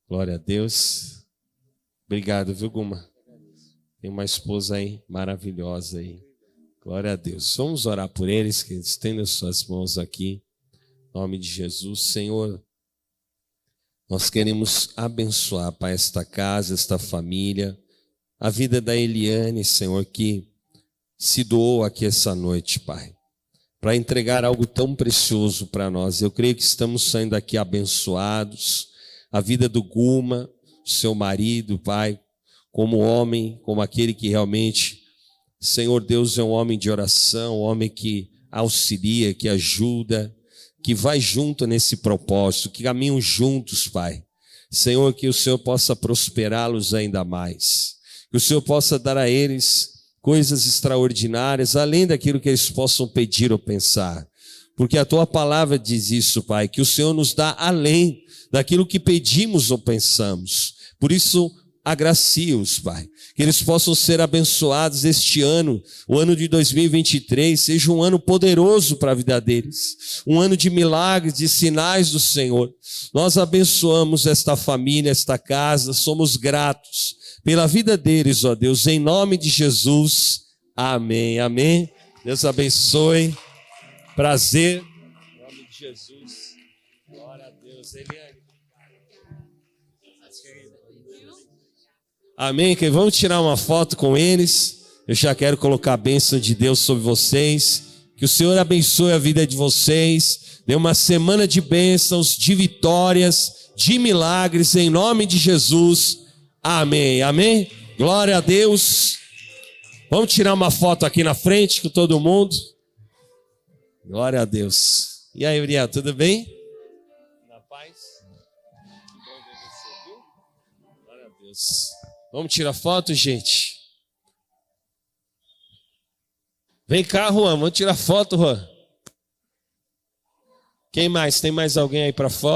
Glória a Deus. Obrigado, viu, Guma? Tem uma esposa aí maravilhosa aí. Glória a Deus. Vamos orar por eles, que estendam suas mãos aqui. Em nome de Jesus, Senhor. Nós queremos abençoar, Pai, esta casa, esta família, a vida da Eliane, Senhor, que se doou aqui essa noite, Pai, para entregar algo tão precioso para nós. Eu creio que estamos saindo aqui abençoados. A vida do Guma, seu marido, Pai, como homem, como aquele que realmente, Senhor Deus, é um homem de oração, um homem que auxilia, que ajuda, que vai junto nesse propósito, que caminham juntos, Pai. Senhor, que o Senhor possa prosperá-los ainda mais. Que o Senhor possa dar a eles coisas extraordinárias, além daquilo que eles possam pedir ou pensar. Porque a tua palavra diz isso, Pai, que o Senhor nos dá além daquilo que pedimos ou pensamos. Por isso, agracia-os, Pai. Que eles possam ser abençoados este ano, o ano de 2023, seja um ano poderoso para a vida deles, um ano de milagres, de sinais do Senhor. Nós abençoamos esta família, esta casa, somos gratos pela vida deles, ó Deus, em nome de Jesus. Amém. Amém. Deus abençoe. Prazer. Em nome de Jesus. Glória a Deus. Eliane. Amém. Que vamos tirar uma foto com eles. Eu já quero colocar a bênção de Deus sobre vocês. Que o Senhor abençoe a vida de vocês. Dê uma semana de bênçãos, de vitórias, de milagres, em nome de Jesus. Amém. Amém. Glória a Deus. Vamos tirar uma foto aqui na frente com todo mundo. Glória a Deus. E aí, Uriel, tudo bem? Na paz? Que bom ver você, viu? Glória a Deus. Vamos tirar foto, gente. Vem cá, Juan, vamos tirar foto, Juan. Quem mais? Tem mais alguém aí para fora?